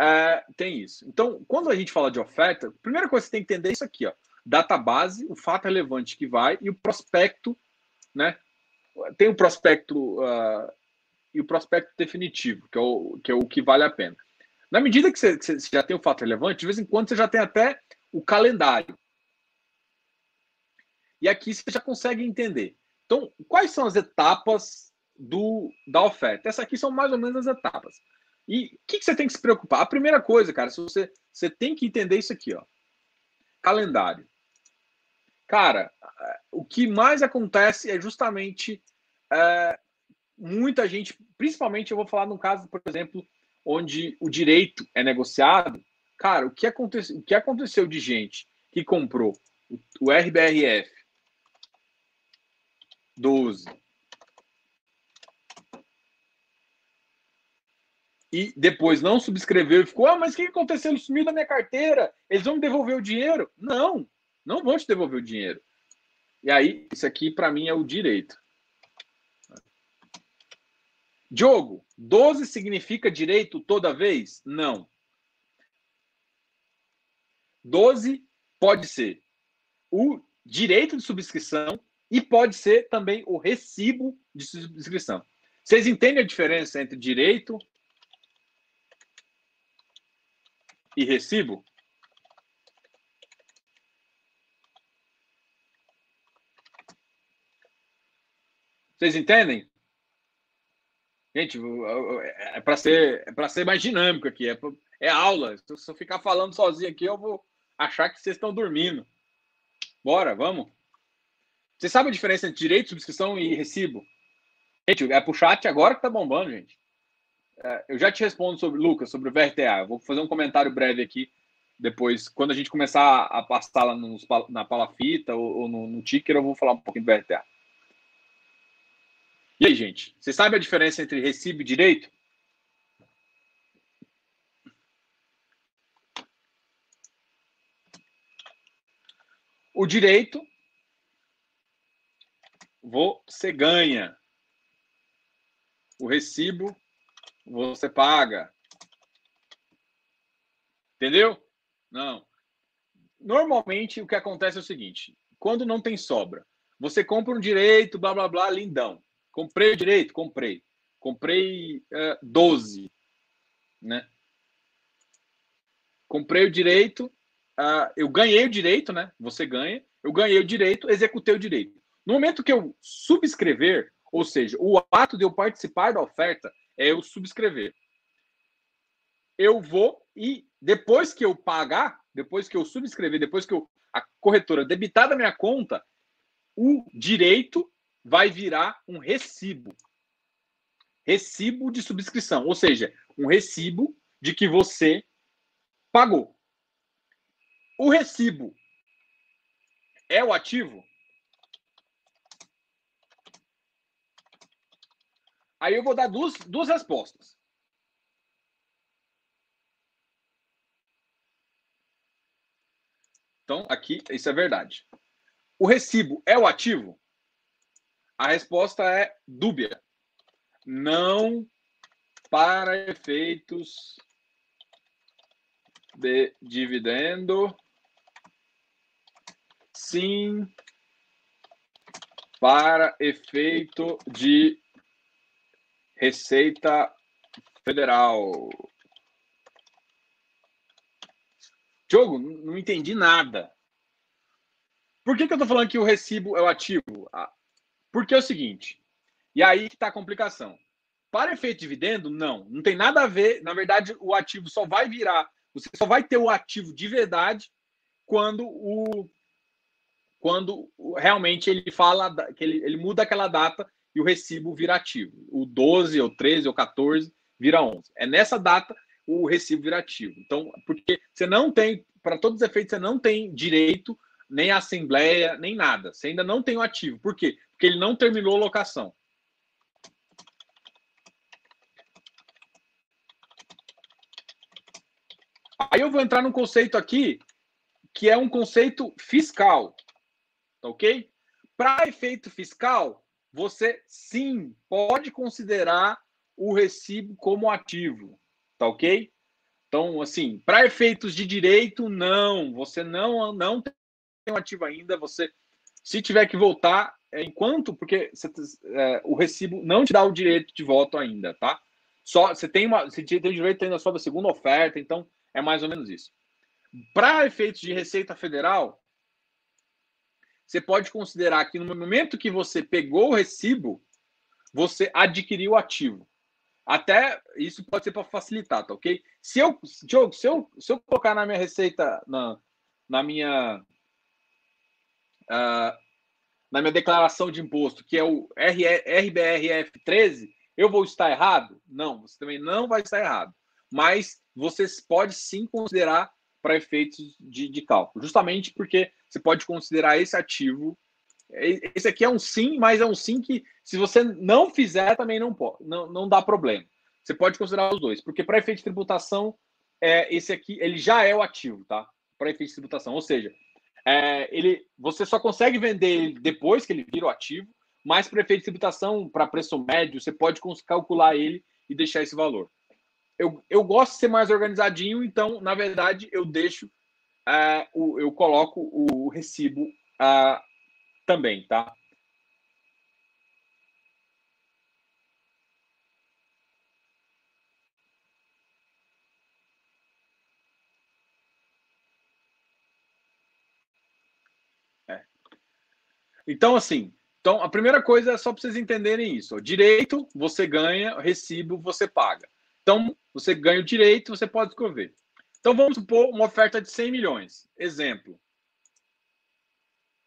é, tem isso. Então, quando a gente fala de oferta, a primeira coisa que você tem que entender é isso aqui: ó, database, o fato relevante que vai e o prospecto, né? Tem o prospecto uh, e o prospecto definitivo, que é o, que é o que vale a pena. Na medida que você, que você já tem o fato relevante, de vez em quando você já tem até o calendário. E aqui você já consegue entender. Então, quais são as etapas do, da oferta? Essas aqui são mais ou menos as etapas. E o que, que, você tem que se preocupar? A primeira coisa, cara, se você, você tem que entender isso aqui, ó. Calendário. Cara, o que mais acontece é justamente é, muita gente, principalmente eu vou falar num caso, por exemplo, onde o direito é negociado. Cara, o que, aconteceu, o que aconteceu de gente que comprou o RBRF 12 e depois não subscreveu e ficou, ah, mas o que aconteceu? Ele sumiu da minha carteira, eles vão me devolver o dinheiro? Não, não vão te devolver o dinheiro. E aí, isso aqui para mim é o direito. Diogo, 12 significa direito toda vez? Não. 12 pode ser o direito de subscrição e pode ser também o recibo de subscrição. Vocês entendem a diferença entre direito e recibo? Vocês entendem? Gente, é para ser, é ser mais dinâmico aqui, é, é aula. Se eu ficar falando sozinho aqui, eu vou achar que vocês estão dormindo. Bora, vamos. Você sabe a diferença entre direito, subscrição e recibo? Gente, é pro chat agora que tá bombando, gente. É, eu já te respondo sobre, Lucas, sobre o VRTA. Eu vou fazer um comentário breve aqui depois, quando a gente começar a passar lá nos, na palafita ou, ou no, no ticker, eu vou falar um pouquinho do VRTA. E aí, gente? Você sabe a diferença entre recibo e direito? O direito você ganha. O recibo você paga. Entendeu? Não. Normalmente o que acontece é o seguinte: quando não tem sobra, você compra um direito, blá blá blá, lindão. Comprei o direito? Comprei. Comprei uh, 12. Né? Comprei o direito, uh, eu ganhei o direito, né? Você ganha. Eu ganhei o direito, executei o direito. No momento que eu subscrever, ou seja, o ato de eu participar da oferta é eu subscrever. Eu vou e depois que eu pagar, depois que eu subscrever, depois que eu, a corretora debitar da minha conta, o direito vai virar um recibo. Recibo de subscrição, ou seja, um recibo de que você pagou. O recibo é o ativo? Aí eu vou dar duas, duas respostas. Então, aqui, isso é verdade. O recibo é o ativo? A resposta é dúbia. Não para efeitos de dividendo. Sim para efeito de Receita Federal. Diogo, não entendi nada. Por que, que eu estou falando que o recibo é o ativo? Ah, porque é o seguinte, e aí que está a complicação. Para efeito de dividendo, não. Não tem nada a ver. Na verdade, o ativo só vai virar. Você só vai ter o ativo de verdade quando o. Quando realmente ele fala que ele, ele muda aquela data e o recibo vira ativo. O 12, ou 13, ou 14 vira 11. É nessa data o recibo vira ativo. Então, porque você não tem, para todos os efeitos, você não tem direito nem assembleia, nem nada. Você ainda não tem o ativo. Por quê? Porque ele não terminou a locação. Aí eu vou entrar num conceito aqui que é um conceito fiscal. Tá ok? Para efeito fiscal, você sim pode considerar o recibo como ativo. Tá ok? Então, assim, para efeitos de direito, não. Você não, não tem um ativo ainda. Você, se tiver que voltar, é, enquanto, porque você, é, o recibo não te dá o direito de voto ainda, tá? Só você tem uma, você tem direito ainda só da segunda oferta, então é mais ou menos isso. Para efeitos de Receita Federal, você pode considerar que no momento que você pegou o recibo, você adquiriu o ativo. Até isso pode ser para facilitar, tá ok? Se eu, Diogo, se eu, se eu colocar na minha receita, na, na minha uh, na minha declaração de imposto, que é o RBRF 13, eu vou estar errado? Não, você também não vai estar errado. Mas você pode sim considerar para efeitos de, de cálculo, justamente porque você pode considerar esse ativo. Esse aqui é um sim, mas é um sim que, se você não fizer, também não pode, não, não dá problema. Você pode considerar os dois, porque para efeito de tributação, é, esse aqui ele já é o ativo, tá? Para efeito de tributação, ou seja, é, ele, você só consegue vender ele depois que ele vira o ativo, mas para efeito de tributação, para preço médio, você pode calcular ele e deixar esse valor. Eu, eu gosto de ser mais organizadinho, então, na verdade, eu deixo, é, o, eu coloco o recibo uh, também, tá? Então, assim, então a primeira coisa é só para vocês entenderem isso. Ó. Direito, você ganha, recibo, você paga. Então, você ganha o direito, você pode escrever. Então, vamos supor uma oferta de 100 milhões. Exemplo.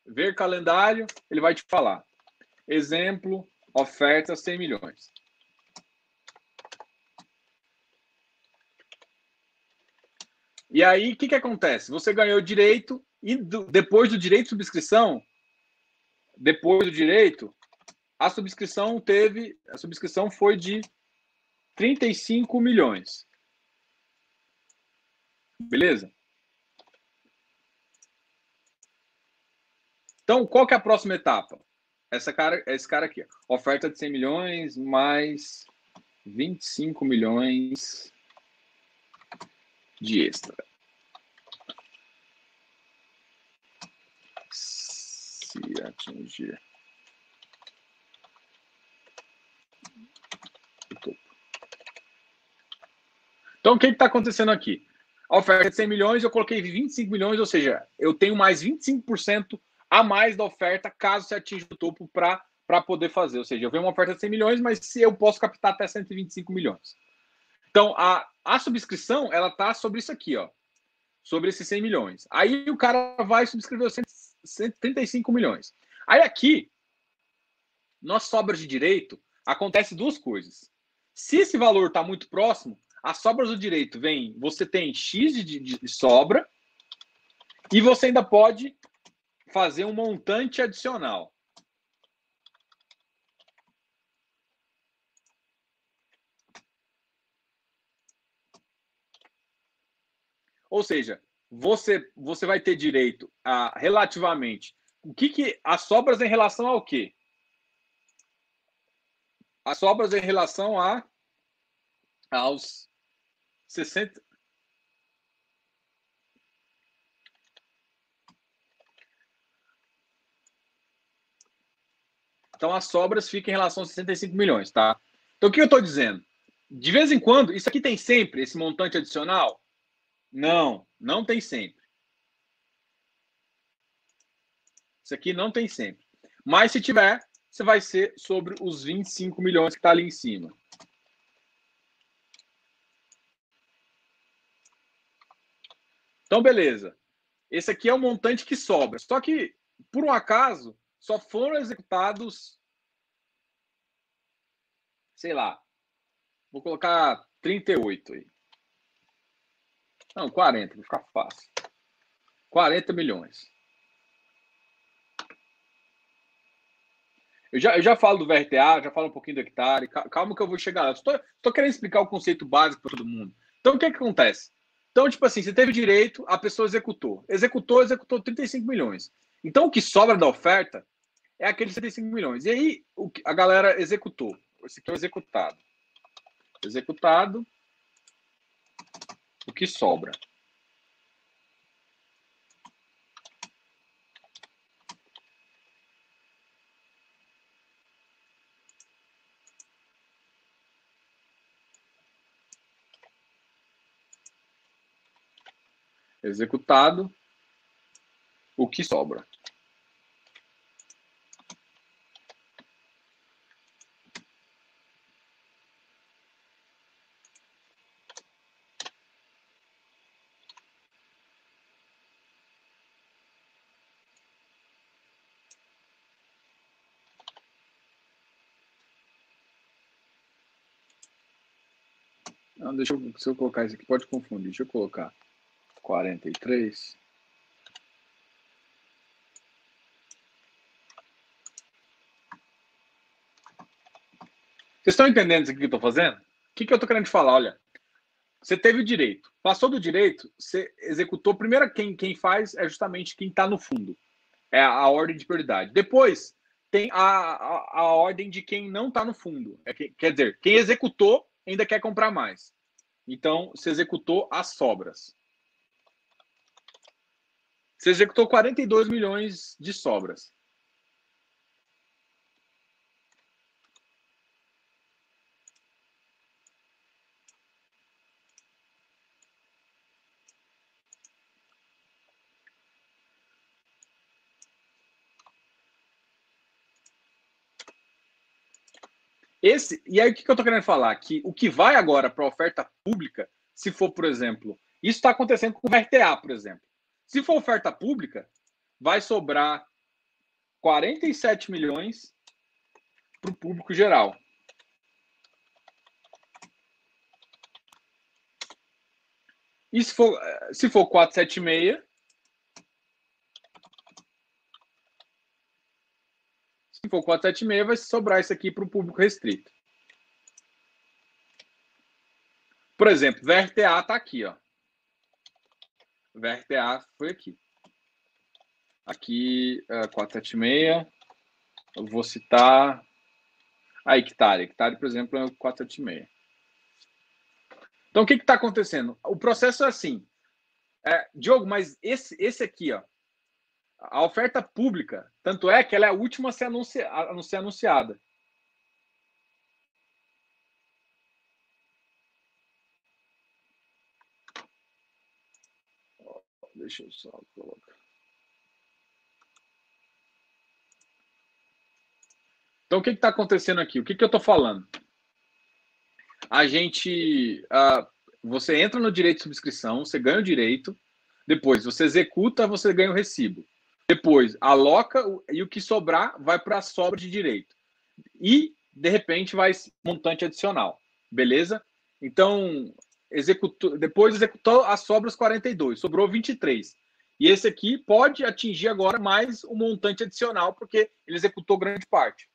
Ver calendário, ele vai te falar. Exemplo, oferta 100 milhões. E aí, o que, que acontece? Você ganhou direito e do, depois do direito de subscrição, depois do direito, a subscrição teve, a subscrição foi de 35 milhões. Beleza? Então, qual que é a próxima etapa? Essa cara, esse cara aqui, oferta de 100 milhões mais 25 milhões de extra. se atingir. Então, o que está acontecendo aqui? A oferta de 100 milhões, eu coloquei 25 milhões, ou seja, eu tenho mais 25% a mais da oferta caso se atinja o topo para poder fazer. Ou seja, eu venho uma oferta de 100 milhões, mas se eu posso captar até 125 milhões. Então, a, a subscrição, ela está sobre isso aqui, ó. Sobre esses 100 milhões. Aí o cara vai subscrever os 135 milhões. Aí aqui, nas sobras de direito, acontece duas coisas. Se esse valor está muito próximo, as sobras do direito vem, você tem X de, de, de sobra e você ainda pode fazer um montante adicional. Ou seja, você, você vai ter direito a relativamente. O que, que as sobras em relação ao quê? As sobras em relação a aos 60. Então as sobras ficam em relação a 65 milhões, tá? Então o que eu estou dizendo? De vez em quando, isso aqui tem sempre esse montante adicional? Não, não tem sempre. Isso aqui não tem sempre. Mas se tiver, você vai ser sobre os 25 milhões que está ali em cima. Então, beleza. Esse aqui é o montante que sobra. Só que, por um acaso, só foram executados, sei lá, vou colocar 38 aí. Não, 40, vai ficar fácil. 40 milhões. Eu já, eu já falo do VRTA, já falo um pouquinho do hectare. Calma que eu vou chegar lá. Estou querendo explicar o conceito básico para todo mundo. Então, o que, que acontece? Então, tipo assim, você teve direito, a pessoa executou. Executou, executou 35 milhões. Então, o que sobra da oferta é aqueles 35 milhões. E aí, o que a galera executou. Esse aqui é o executado. Executado, o que sobra. Executado, o que sobra. Não, deixa eu, se eu colocar isso aqui, pode confundir. Deixa eu colocar 43. Vocês estão entendendo isso que eu estou fazendo? O que, que eu estou querendo falar? Olha, você teve o direito, passou do direito, você executou. Primeiro, quem, quem faz é justamente quem está no fundo. É a, a, ordem de prioridade. Depois, tem a, a, a ordem de quem não está no fundo. É que, quer dizer, quem executou ainda quer comprar mais. Então, você executou as sobras. Você executou 42 milhões de sobras. Esse, e aí o que, que eu estou querendo falar? Que o que vai agora para a oferta pública, se for, por exemplo, isso está acontecendo com o VRTA, por exemplo. Se for oferta pública, vai sobrar 47 milhões para o público geral. E se for, se for 476, se for 476, vai sobrar isso aqui para o público restrito. Por exemplo, VRTA está aqui, ó. VRTA foi aqui. Aqui, uh, 476. Eu vou citar a hectare. Hectare, por exemplo, é o 476. Então, o que está acontecendo? O processo é assim. É, Diogo, mas esse, esse aqui, ó, a oferta pública, tanto é que ela é a última a ser, a ser anunciada. Deixa eu só colocar. Então, o que está acontecendo aqui? O que, que eu estou falando? A gente. Uh, você entra no direito de subscrição, você ganha o direito, depois você executa, você ganha o recibo. Depois, aloca e o que sobrar vai para a sobra de direito. E, de repente, vai montante adicional. Beleza? Então, executou, depois executou as sobras 42, sobrou 23. E esse aqui pode atingir agora mais um montante adicional, porque ele executou grande parte.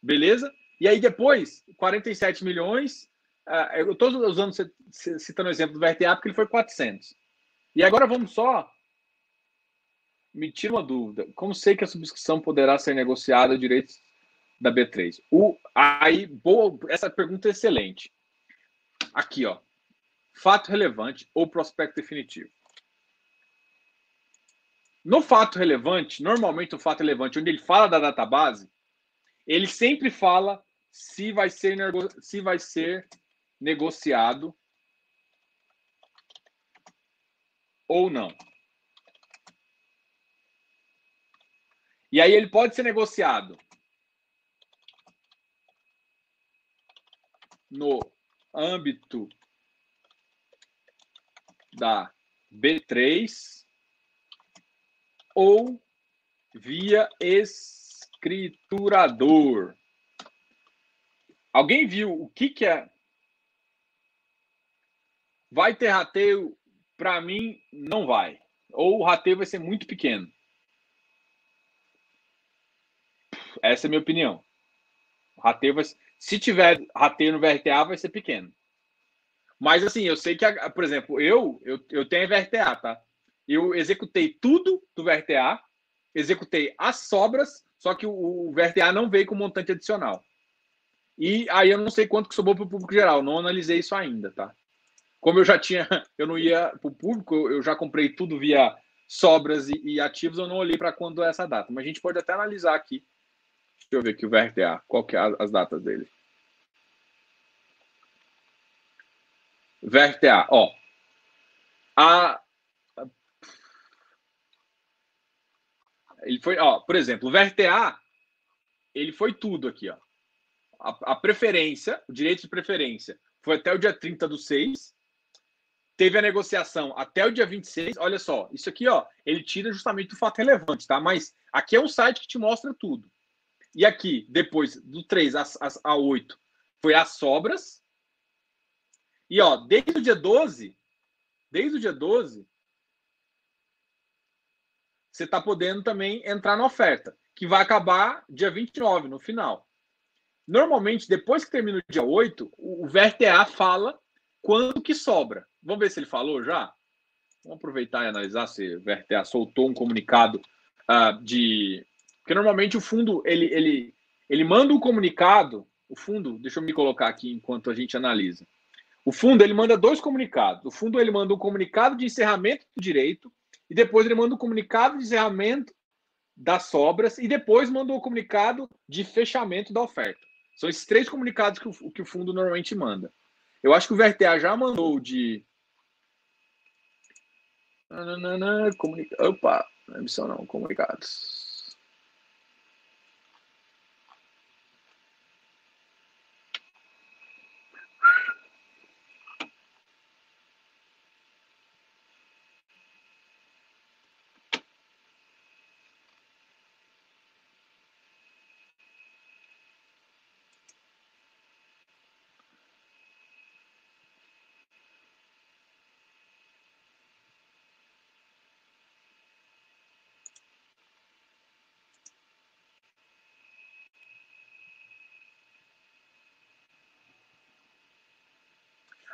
Beleza? E aí depois, 47 milhões. Uh, eu estou usando, citando o exemplo do VRTA, porque ele foi 400. E agora vamos só me tira uma dúvida. Como sei que a subscrição poderá ser negociada direitos da B3? O, aí, boa, essa pergunta é excelente. Aqui, ó. Fato relevante ou prospecto definitivo? No fato relevante, normalmente o fato relevante, onde ele fala da database, ele sempre fala se vai ser, se vai ser negociado ou não. E aí ele pode ser negociado no âmbito da B3 ou via escriturador. Alguém viu o que, que é? Vai ter rateio? Para mim, não vai. Ou o rateio vai ser muito pequeno. Essa é a minha opinião. Rateio vai, se tiver rateio no VRTA, vai ser pequeno. Mas assim, eu sei que, por exemplo, eu, eu, eu tenho VRTA, tá? Eu executei tudo do VRTA, executei as sobras, só que o, o VRTA não veio com montante adicional. E aí eu não sei quanto que sobrou para o público geral, não analisei isso ainda, tá? Como eu já tinha, eu não ia para o público, eu já comprei tudo via sobras e, e ativos, eu não olhei para quando é essa data. Mas a gente pode até analisar aqui Deixa eu ver aqui o VRTA. Qual que é as datas dele? VRTA, ó. A... Ele foi, ó, por exemplo, o VRTA, ele foi tudo aqui, ó. A, a preferência, o direito de preferência, foi até o dia 30 do 6. Teve a negociação até o dia 26. Olha só, isso aqui, ó, ele tira justamente o fato relevante, tá? Mas aqui é um site que te mostra tudo. E aqui, depois do 3 a, a, a 8, foi as sobras. E, ó, desde o dia 12, desde o dia 12, você está podendo também entrar na oferta, que vai acabar dia 29, no final. Normalmente, depois que termina o dia 8, o VRTA fala quanto que sobra. Vamos ver se ele falou já? Vamos aproveitar e analisar se o VRTA soltou um comunicado uh, de porque normalmente o fundo ele, ele, ele manda um comunicado. O fundo, deixa eu me colocar aqui enquanto a gente analisa. O fundo ele manda dois comunicados. O fundo ele manda um comunicado de encerramento do direito e depois ele manda um comunicado de encerramento das sobras e depois manda um comunicado de fechamento da oferta. São esses três comunicados que o, que o fundo normalmente manda. Eu acho que o VRTA já mandou de. Comunica... Opa, não é emissão não, comunicados.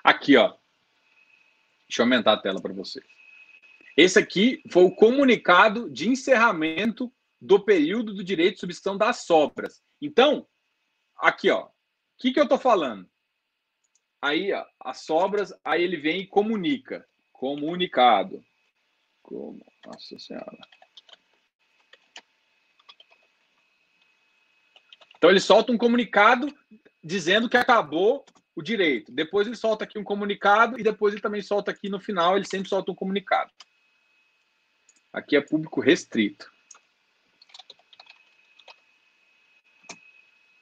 Aqui, ó. Deixa eu aumentar a tela para vocês. Esse aqui foi o comunicado de encerramento do período do direito de substituição das sobras. Então, aqui, ó. O que, que eu estou falando? Aí, ó, as sobras, aí ele vem e comunica. Comunicado. Como? Nossa Senhora. Então, ele solta um comunicado dizendo que acabou o direito. Depois ele solta aqui um comunicado e depois ele também solta aqui no final, ele sempre solta um comunicado. Aqui é público restrito.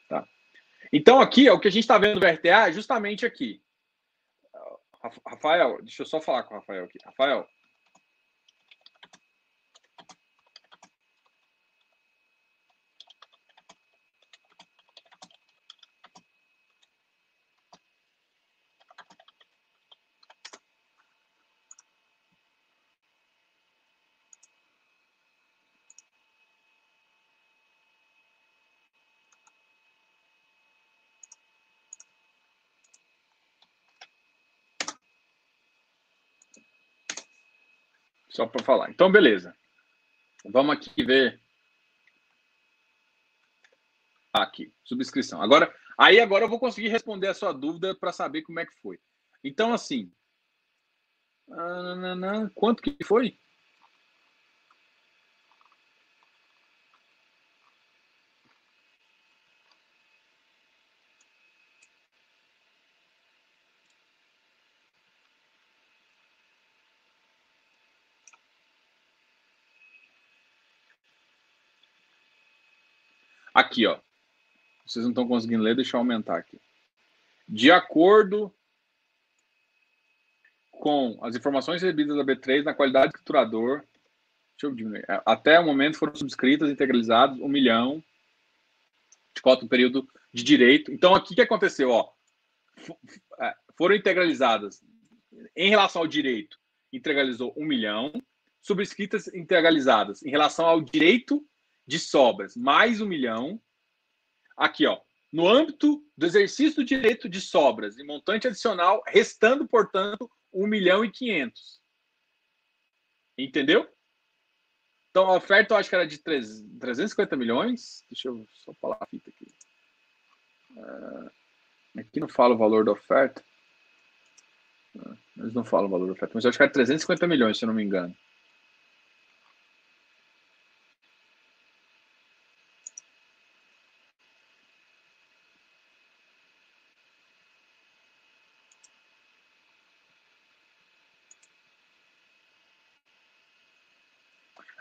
Tá. Então aqui, ó, o que a gente está vendo no VRTA é justamente aqui. Rafael, deixa eu só falar com o Rafael aqui. Rafael, Só para falar. Então, beleza. Vamos aqui ver. Aqui, subscrição. Agora, aí agora eu vou conseguir responder a sua dúvida para saber como é que foi. Então, assim, quanto que foi? Aqui, ó. Vocês não estão conseguindo ler, deixa eu aumentar aqui. De acordo com as informações recebidas da B3 na qualidade de escriturador, deixa eu diminuir, é, até o momento foram subscritas integralizadas um milhão de cotas no período de direito. Então, aqui o que aconteceu? Ó, é, foram integralizadas em relação ao direito, integralizou um milhão, subscritas integralizadas em relação ao direito de sobras, mais um milhão. Aqui, ó, no âmbito do exercício do direito de sobras e montante adicional, restando, portanto, um milhão e quinhentos. Entendeu? Então, a oferta eu acho que era de 350 milhões. Deixa eu só falar a fita aqui. Uh, aqui não fala o valor da oferta. Uh, eles não falam o valor da oferta, mas eu acho que era 350 milhões, se eu não me engano.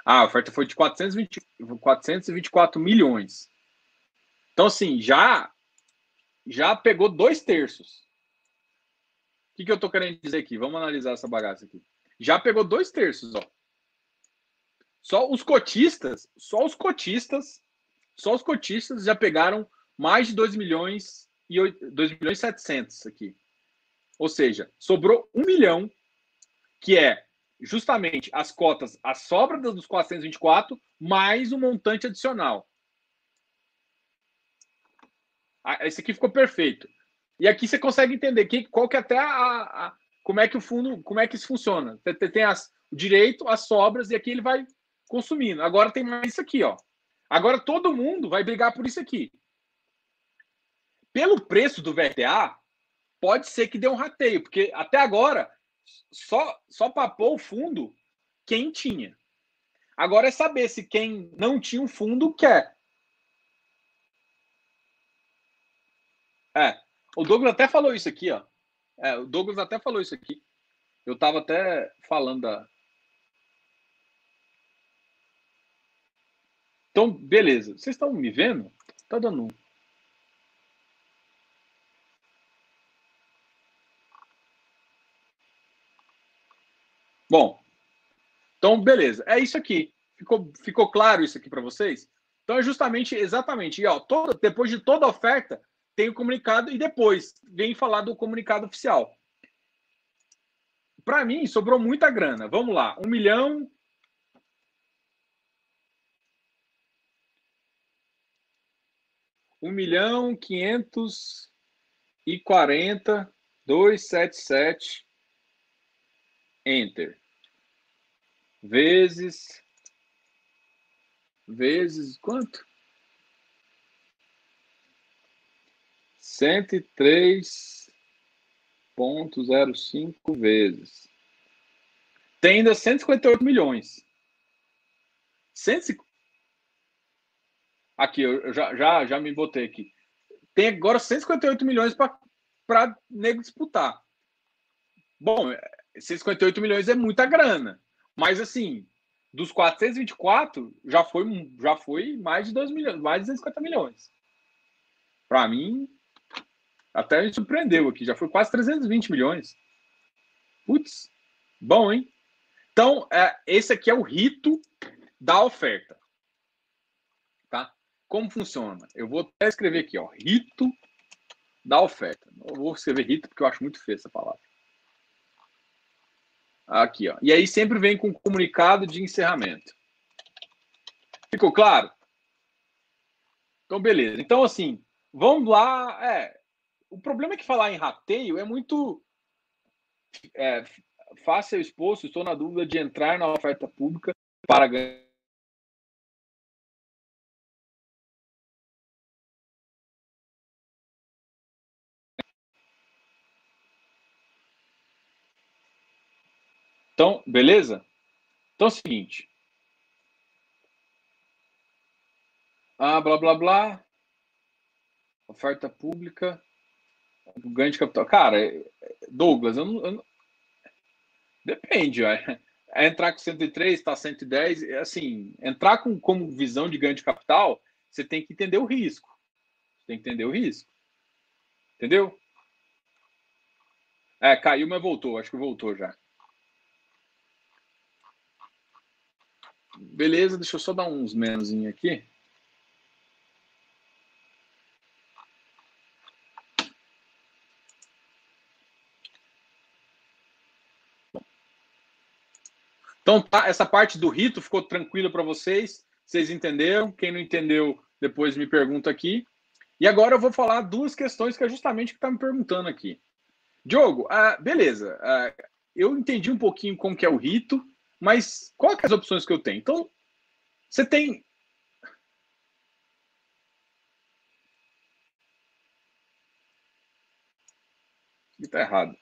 Ah, a oferta foi de 420, 424 milhões. Então, assim, já, já pegou dois terços. O que, que eu estou querendo dizer aqui? Vamos analisar essa bagaça aqui. Já pegou dois terços, ó. Só os cotistas, só os cotistas, só os cotistas já pegaram mais de 2 milhões e 8, 2 milhões e 700 aqui. Ou seja, sobrou 1 milhão, que é justamente as cotas, a sobra dos 424, mais o montante adicional. Ah, esse aqui ficou perfeito. E aqui você consegue entender que, qual que é até a, a, como é que o fundo, como é que isso funciona. Tem, tem as, o direito, as sobras, e aqui ele vai consumindo. Agora tem mais isso aqui, ó. Agora todo mundo vai brigar por isso aqui. Pelo preço do VTA, pode ser que dê um rateio, porque até agora só, só papou o fundo quem tinha. Agora é saber se quem não tinha um fundo quer. É, o Douglas até falou isso aqui, ó. É, o Douglas até falou isso aqui. Eu estava até falando da. Então, beleza. Vocês estão me vendo? Tá dando. Bom, então beleza. É isso aqui. Ficou, ficou claro isso aqui para vocês? Então é justamente, exatamente. E ó, todo, depois de toda a oferta, tem o comunicado e depois vem falar do comunicado oficial. Para mim, sobrou muita grana. Vamos lá. Um milhão. Um milhão quinhentos e quarenta dois sete sete enter vezes vezes quanto? 103,05 vezes. Tem ainda 158 milhões. 150... Aqui, eu já, já, já me botei aqui. Tem agora 158 milhões para nego disputar. Bom, 158 milhões é muita grana. Mas assim, dos 424, já foi, já foi mais de 2 milhões, mais de 250 milhões. Para mim, até me surpreendeu aqui, já foi quase 320 milhões. Putz, bom, hein? Então, é, esse aqui é o rito da oferta. Tá? Como funciona? Eu vou até escrever aqui, ó, rito da oferta. Eu vou escrever rito porque eu acho muito feio essa palavra. Aqui, ó. E aí sempre vem com comunicado de encerramento. Ficou claro? Então, beleza. Então, assim, vamos lá. É, o problema é que falar em rateio é muito é, fácil exposto. Estou na dúvida de entrar na oferta pública para ganhar. Então, beleza? Então é o seguinte. Ah, blá, blá, blá. Oferta pública. Ganho de capital. Cara, Douglas, eu não. Eu não... Depende, é. Entrar com 103, está 110. Assim, entrar com, como visão de ganho de capital, você tem que entender o risco. Tem que entender o risco. Entendeu? É, caiu, mas voltou. Acho que voltou já. Beleza, deixa eu só dar uns menos aqui. Então, tá, essa parte do rito ficou tranquila para vocês? Vocês entenderam? Quem não entendeu, depois me pergunta aqui. E agora eu vou falar duas questões que é justamente o que está me perguntando aqui. Diogo, ah, beleza. Ah, eu entendi um pouquinho como que é o rito, mas qual é as opções que eu tenho? Então, você tem. Está errado.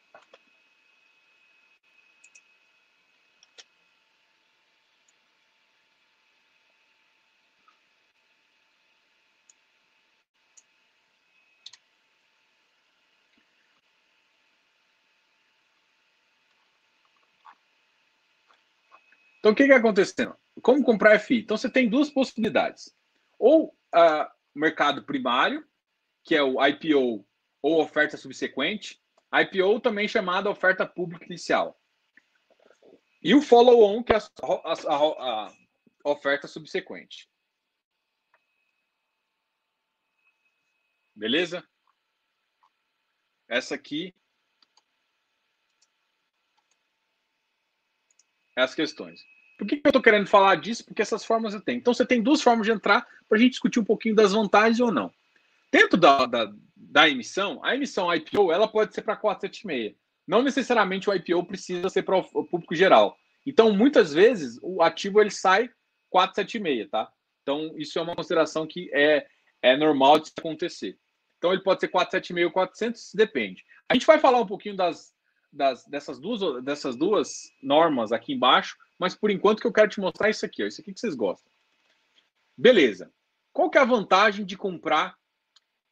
Então, o que está acontecendo? Como comprar FI? Então, você tem duas possibilidades. Ou uh, mercado primário, que é o IPO ou oferta subsequente. IPO também chamada oferta pública inicial. E o follow-on, que é a, a, a oferta subsequente. Beleza? Essa aqui é as questões. Por que eu estou querendo falar disso? Porque essas formas eu tenho. Então você tem duas formas de entrar para a gente discutir um pouquinho das vantagens ou não. Dentro da, da, da emissão, a emissão IPO ela pode ser para 476. Não necessariamente o IPO precisa ser para o público geral. Então, muitas vezes, o ativo ele sai 476, tá? Então, isso é uma consideração que é, é normal de acontecer. Então, ele pode ser 476 ou 400, depende. A gente vai falar um pouquinho das, das, dessas, duas, dessas duas normas aqui embaixo, mas por enquanto que eu quero te mostrar é isso aqui, ó, isso aqui que vocês gostam. Beleza. Qual que é a vantagem de comprar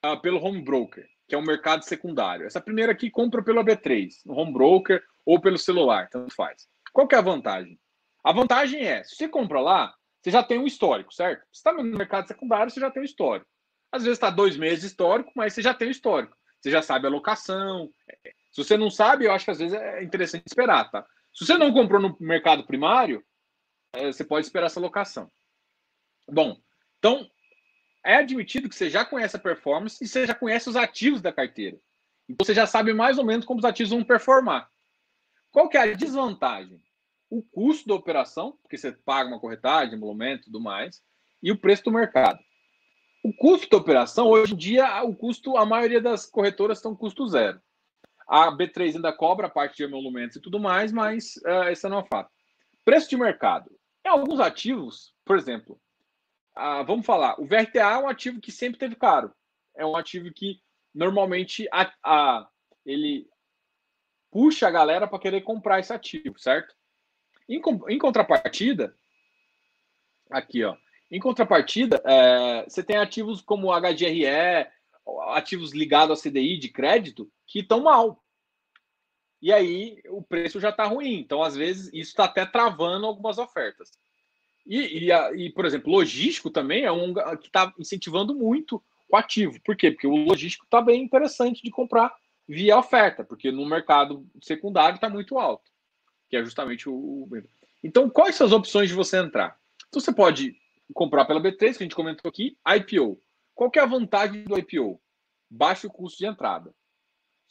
uh, pelo home broker? que é um mercado secundário. Essa primeira aqui compra pelo AB3, no home broker ou pelo celular, tanto faz. Qual que é a vantagem? A vantagem é, se você compra lá, você já tem um histórico, certo? Você está no mercado secundário, você já tem um histórico. Às vezes está dois meses histórico, mas você já tem o histórico. Você já sabe a locação. Se você não sabe, eu acho que às vezes é interessante esperar, tá? Se você não comprou no mercado primário, é, você pode esperar essa locação. Bom, então é admitido que você já conhece a performance e você já conhece os ativos da carteira. Então você já sabe mais ou menos como os ativos vão performar. Qual que é a desvantagem? O custo da operação, porque você paga uma corretagem, emolumento e tudo mais, e o preço do mercado. O custo da operação, hoje em dia, o custo, a maioria das corretoras estão custo zero. A B3 ainda cobra a parte de emolumentos e tudo mais, mas uh, não é fato. Preço de mercado. Em alguns ativos, por exemplo, ah, vamos falar, o VRTA é um ativo que sempre teve caro. É um ativo que normalmente a, a ele puxa a galera para querer comprar esse ativo, certo? Em, em, contrapartida, aqui, ó. Em contrapartida, é, você tem ativos como HGRE, ativos ligados a CDI de crédito, que estão mal. E aí o preço já está ruim. Então, às vezes, isso está até travando algumas ofertas. E, e, e, por exemplo, logístico também é um que está incentivando muito o ativo. Por quê? Porque o logístico está bem interessante de comprar via oferta, porque no mercado secundário está muito alto, que é justamente o. Então, quais são as opções de você entrar? Então, você pode comprar pela B3, que a gente comentou aqui, IPO. Qual que é a vantagem do IPO? Baixo custo de entrada.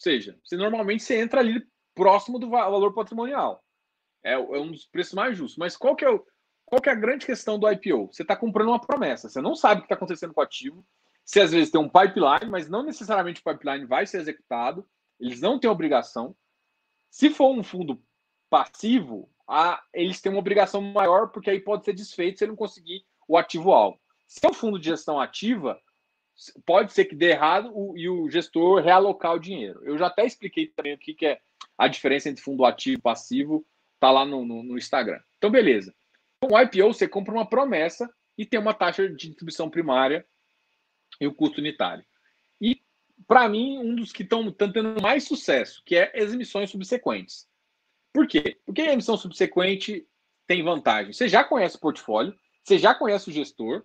Seja, você normalmente você entra ali próximo do valor patrimonial. É, é um dos preços mais justos. Mas qual que é qual que é a grande questão do IPO? Você está comprando uma promessa, você não sabe o que está acontecendo com o ativo. Você às vezes tem um pipeline, mas não necessariamente o pipeline vai ser executado. Eles não têm obrigação. Se for um fundo passivo, a, eles têm uma obrigação maior, porque aí pode ser desfeito se ele não conseguir o ativo-alvo. Se é um fundo de gestão ativa, pode ser que dê errado o, e o gestor realocar o dinheiro. Eu já até expliquei também o que, que é a diferença entre fundo ativo e passivo, tá lá no, no, no Instagram. Então, beleza. Com o IPO, você compra uma promessa e tem uma taxa de distribuição primária e o custo unitário. E, para mim, um dos que estão tendo mais sucesso, que é as emissões subsequentes. Por quê? Porque a emissão subsequente tem vantagem. Você já conhece o portfólio, você já conhece o gestor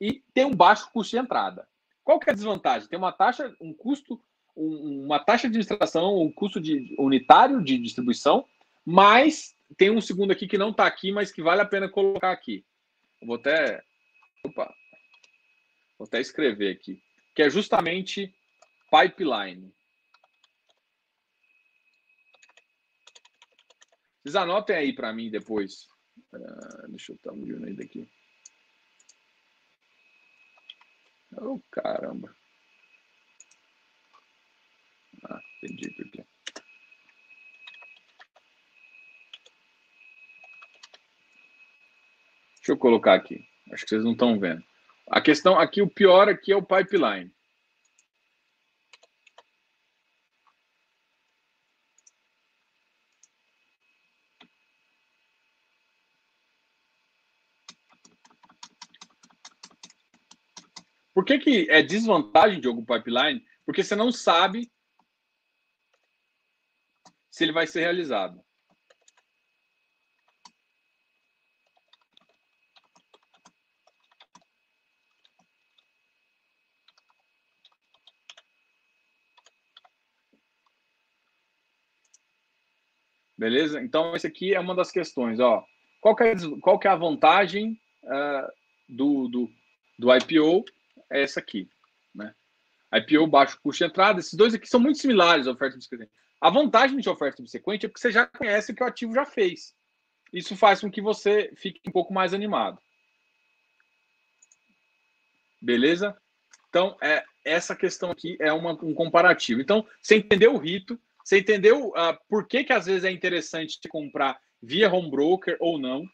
e tem um baixo custo de entrada. Qual que é a desvantagem? Tem uma taxa, um custo, um, uma taxa de administração, um custo de, unitário de distribuição, mais tem um segundo aqui que não está aqui, mas que vale a pena colocar aqui. vou até. Opa! Vou até escrever aqui. Que é justamente pipeline. Vocês anotem aí para mim depois. Uh, deixa eu estar aí daqui. Oh, caramba. Ah, entendi porque. Deixa eu colocar aqui. Acho que vocês não estão vendo. A questão aqui, o pior aqui é o pipeline. que, que é desvantagem de algum pipeline? Porque você não sabe se ele vai ser realizado. Beleza? Então, essa aqui é uma das questões. Ó. Qual, que é, qual que é a vantagem uh, do, do, do IPO é essa aqui. Né? IPO, baixo custo de entrada. Esses dois aqui são muito similares à oferta subsequente. A vantagem de oferta subsequente é porque você já conhece o que o ativo já fez. Isso faz com que você fique um pouco mais animado. Beleza? Então, é, essa questão aqui é uma, um comparativo. Então, você entendeu o rito, você entendeu uh, por que, que às vezes é interessante te comprar via home broker ou não.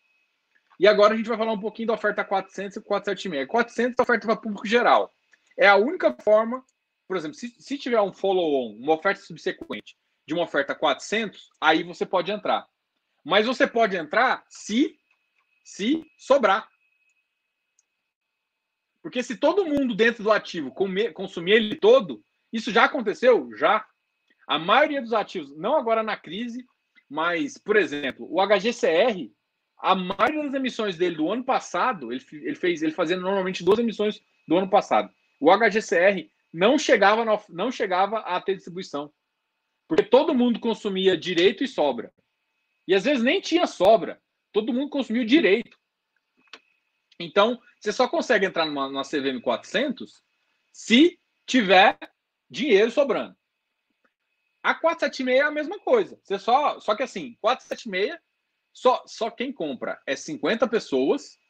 E agora a gente vai falar um pouquinho da oferta 400 e 476. 400 é oferta para público geral. É a única forma, por exemplo, se, se tiver um follow-on, uma oferta subsequente de uma oferta 400, aí você pode entrar. Mas você pode entrar se se sobrar. Porque se todo mundo dentro do ativo comer, consumir ele todo, isso já aconteceu? Já. A maioria dos ativos, não agora na crise, mas, por exemplo, o HGCR, a maioria das emissões dele do ano passado, ele, ele fez, ele fazia normalmente duas emissões do ano passado. O HGCR não chegava, no, não chegava a ter distribuição. Porque todo mundo consumia direito e sobra. E às vezes nem tinha sobra. Todo mundo consumiu direito. Então, você só consegue entrar numa, numa CVM 400 se tiver dinheiro sobrando. A 476 é a mesma coisa. Você só, só que assim, 476, só, só quem compra é 50 pessoas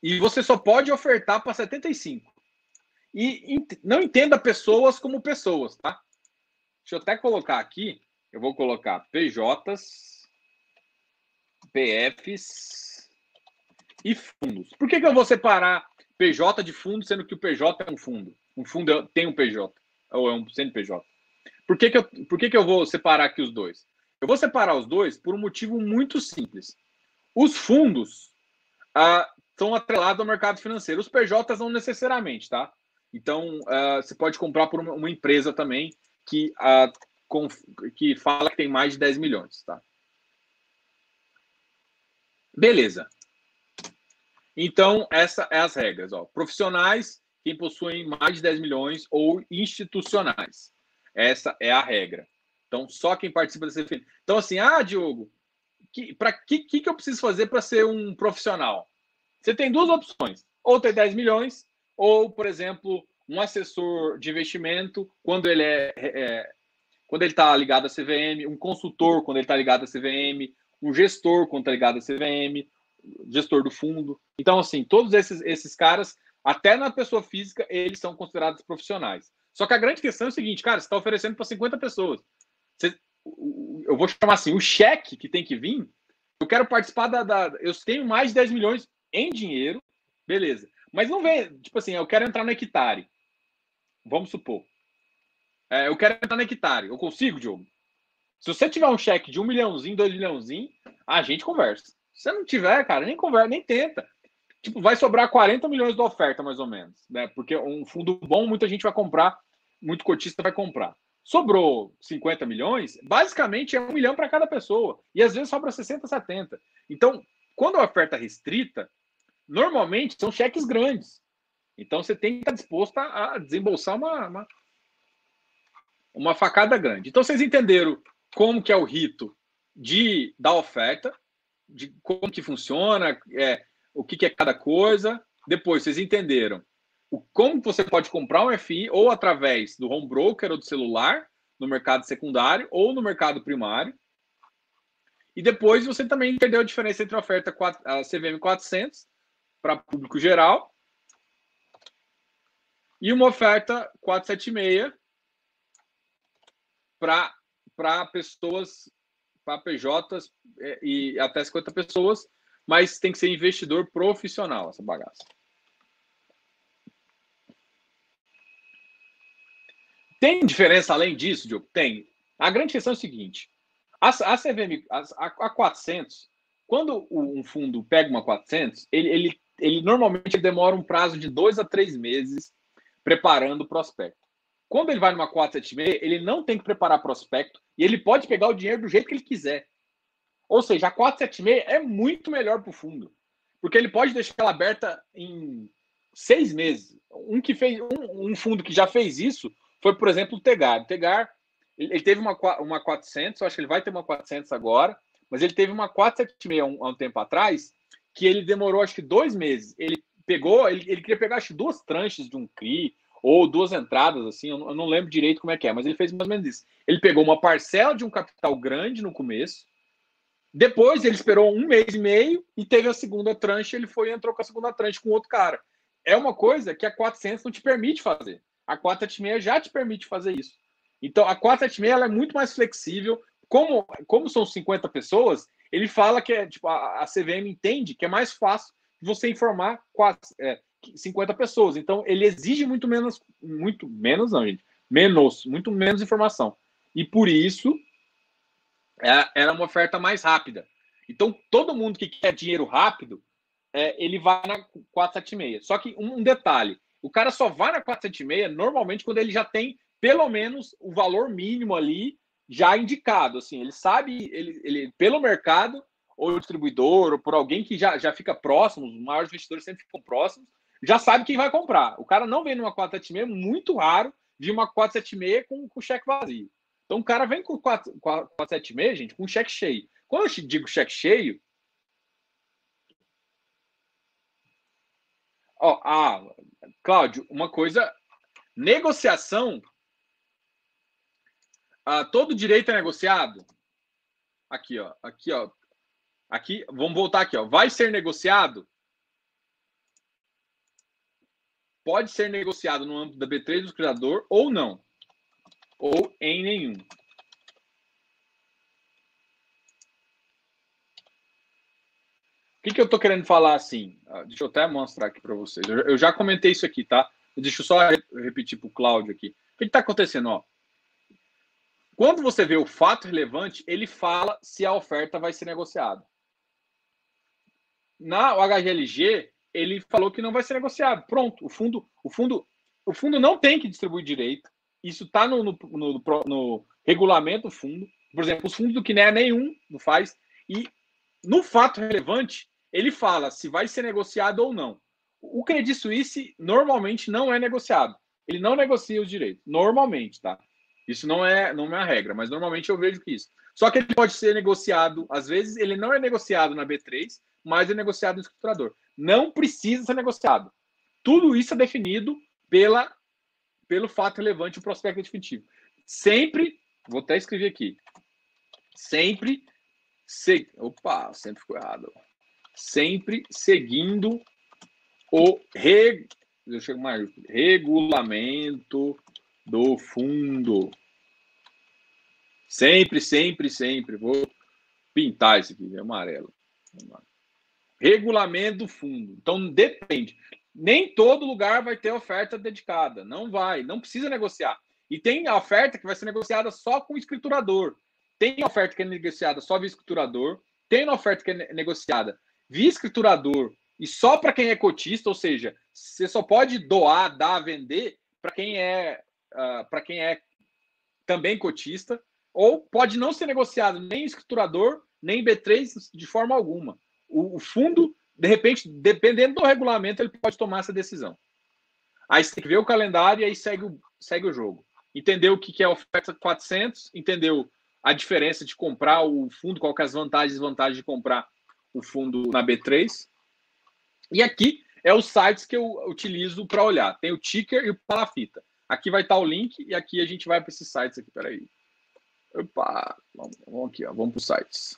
e você só pode ofertar para 75. E não entenda pessoas como pessoas, tá? Deixa eu até colocar aqui. Eu vou colocar PJs, PFs e fundos. Por que, que eu vou separar PJ de fundo, sendo que o PJ é um fundo? Um fundo tem um PJ, ou é um CNPJ. Por que, que, eu, por que, que eu vou separar aqui os dois? Eu vou separar os dois por um motivo muito simples. Os fundos ah, são atrelados ao mercado financeiro. Os PJs não necessariamente, tá? Então, uh, você pode comprar por uma, empresa também que, uh, com, que fala que tem mais de 10 milhões, tá? Beleza. Então, essa é as regras. Ó. Profissionais, quem possuem mais de 10 milhões ou institucionais. Essa é a regra. Então, só quem participa desse evento. Então, assim, ah, Diogo, que, para que, que, que eu preciso fazer para ser um profissional? Você tem duas opções. Ou ter 10 milhões, ou, por exemplo, um assessor de investimento, quando ele é, é quando ele está ligado à CVM, um consultor quando ele está ligado à CVM, um gestor quando está ligado à CVM, gestor do fundo. Então, assim, todos esses, esses caras, até na pessoa física, eles são considerados profissionais. Só que a grande questão é o seguinte, cara, você está oferecendo para 50 pessoas. Eu vou chamar assim, o cheque que tem que vir, eu quero participar da, da. Eu tenho mais de 10 milhões em dinheiro, beleza. Mas não vem, tipo assim, eu quero entrar no hectare. Vamos supor. É, eu quero entrar no hectare. Eu consigo, Diogo? Se você tiver um cheque de um milhãozinho, dois milhãozinho, a gente conversa. Se não tiver, cara, nem conversa, nem tenta. Tipo, vai sobrar 40 milhões de oferta, mais ou menos. Né? Porque um fundo bom, muita gente vai comprar, muito cotista vai comprar. Sobrou 50 milhões, basicamente é um milhão para cada pessoa. E às vezes sobra 60, 70. Então, quando a oferta é restrita, normalmente são cheques grandes. Então você tem que estar disposto a desembolsar uma, uma, uma facada grande. Então vocês entenderam como que é o rito de da oferta, de como que funciona, é, o que, que é cada coisa. Depois vocês entenderam como você pode comprar um FI ou através do home broker ou do celular no mercado secundário ou no mercado primário. E depois você também entendeu a diferença entre a oferta a CVM 400 para público geral e uma oferta 476 para pessoas, para PJs é, e até 50 pessoas, mas tem que ser investidor profissional essa bagaça. Tem diferença além disso, Diogo? Tem. A grande questão é o seguinte: a, a CVM, a, a 400, quando um fundo pega uma 400, ele, ele, ele normalmente demora um prazo de dois a três meses preparando o prospecto. Quando ele vai numa 476, ele não tem que preparar prospecto e ele pode pegar o dinheiro do jeito que ele quiser. Ou seja, a 476 é muito melhor para o fundo, porque ele pode deixar ela aberta em seis meses. Um que fez um, um, fundo que já fez isso foi, por exemplo, o Tegar. O Tegar Ele, ele teve uma, uma 400, eu acho que ele vai ter uma 400 agora, mas ele teve uma 476 há um, há um tempo atrás, que ele demorou acho que dois meses. Ele pegou, ele, ele queria pegar acho que duas tranches de um CRI, ou duas entradas, assim, eu não, eu não lembro direito como é que é, mas ele fez mais ou menos isso. Ele pegou uma parcela de um capital grande no começo, depois ele esperou um mês e meio e teve a segunda tranche, ele foi e entrou com a segunda tranche com outro cara. É uma coisa que a 400 não te permite fazer. A 476 já te permite fazer isso. Então, a 476 ela é muito mais flexível. Como, como são 50 pessoas, ele fala que é, tipo, a, a CVM entende que é mais fácil você informar quase, é, 50 pessoas. Então, ele exige muito menos, muito menos, não, gente, menos, muito menos informação. E por isso, é, era uma oferta mais rápida. Então, todo mundo que quer dinheiro rápido, é, ele vai na 476. Só que um, detalhe: o cara só vai na 476 normalmente quando ele já tem pelo menos o valor mínimo ali já indicado. Assim, ele sabe, ele, ele pelo mercado, ou distribuidor, ou por alguém que já, já fica próximo, os maiores investidores sempre ficam próximos, já sabe quem vai comprar. O cara não vem numa 476, muito raro, de uma 476 com, com cheque vazio. Então o cara vem com 4, 476, gente, com cheque cheio. Quando eu digo cheque cheio. Ó, ah, Cláudio, uma coisa. Negociação. Ah, todo direito é negociado? Aqui, ó. Aqui, ó. Aqui, vamos voltar aqui, ó. Vai ser negociado? Pode ser negociado no âmbito da B3 do criador ou não ou em nenhum. Que, que eu estou querendo falar assim? Ah, deixa eu até mostrar aqui para vocês. Eu já comentei isso aqui, tá? Deixa eu só repetir para o Cláudio aqui. O que está acontecendo? Ó? Quando você vê o fato relevante, ele fala se a oferta vai ser negociada. Na HGLG, ele falou que não vai ser negociado. Pronto, o fundo, o fundo, o fundo não tem que distribuir direito. Isso está no, no, no, no, regulamento do fundo. Por exemplo, os fundos do CNEA nenhum não faz. E no fato relevante, ele fala se vai ser negociado ou não. O Credit Suisse normalmente não é negociado. Ele não negocia os direitos. Normalmente, tá? Isso não é, não é a regra, mas normalmente eu vejo que isso. Só que ele pode ser negociado, às vezes ele não é negociado na B3, mas é negociado no escriturador. Não precisa ser negociado. Tudo isso é definido pela pelo fato relevante o prospecto definitivo. Sempre, vou até escrever aqui, sempre, se, opa, sempre ficou errado. Sempre seguindo o re, mais, regulamento do fundo. Sempre, sempre, sempre. Vou pintar isso aqui, é amarelo. Regulamento do fundo. Então, depende nem todo lugar vai ter oferta dedicada. Não vai, não precisa negociar. E tem a oferta que vai ser negociada só com o escriturador. Tem oferta que é negociada só via escriturador. Tem oferta que é negociada via escriturador e só para quem é cotista, ou seja, você só pode doar, dar, vender para quem é uh, ah, para quem é também cotista, ou pode não ser negociado nem escriturador, nem B3 de forma alguma. O, o fundo de repente, dependendo do regulamento, ele pode tomar essa decisão. Aí você tem que ver o calendário e aí segue o, segue o jogo. Entendeu o que é a oferta 400, entendeu a diferença de comprar o fundo, qual é as vantagens e desvantagens de comprar o fundo na B3. E aqui é os sites que eu utilizo para olhar. Tem o ticker e o palafita. Aqui vai estar o link e aqui a gente vai para esses sites aqui. Peraí. Opa, vamos, vamos aqui, ó, vamos para os sites.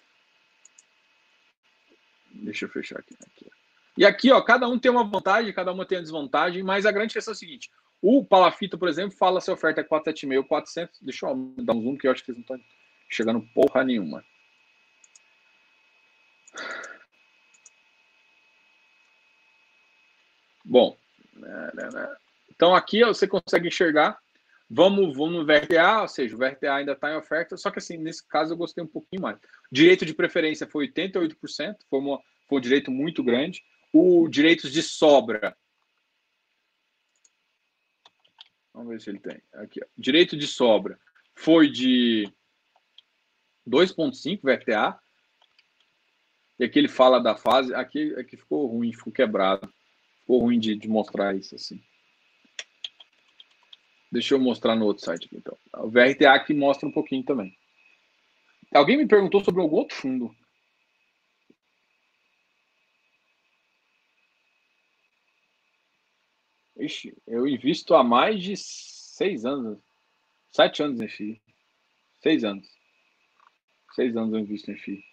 Deixa eu fechar aqui, aqui. E aqui, ó, cada um tem uma vantagem, cada uma tem uma desvantagem, mas a grande questão é a seguinte: o Palafita, por exemplo, fala se a oferta é 476 ou 400. Deixa eu dar um zoom que eu acho que eles não estão chegando porra nenhuma. Bom, então aqui você consegue enxergar. Vamos, vamos no VRTA, ou seja, o VRTA ainda está em oferta, só que assim, nesse caso eu gostei um pouquinho mais. Direito de preferência foi 88%, foi, uma, foi um direito muito grande. O direitos de sobra. Vamos ver se ele tem. Aqui, ó. Direito de sobra foi de 2,5 VRTA. E aqui ele fala da fase. Aqui, aqui ficou ruim, ficou quebrado. Ficou ruim de, de mostrar isso assim. Deixa eu mostrar no outro site aqui, então. O VRTA aqui mostra um pouquinho também. Alguém me perguntou sobre algum outro fundo. Ixi, eu invisto há mais de seis anos. Sete anos em FI. Seis anos. Seis anos eu invisto em FI.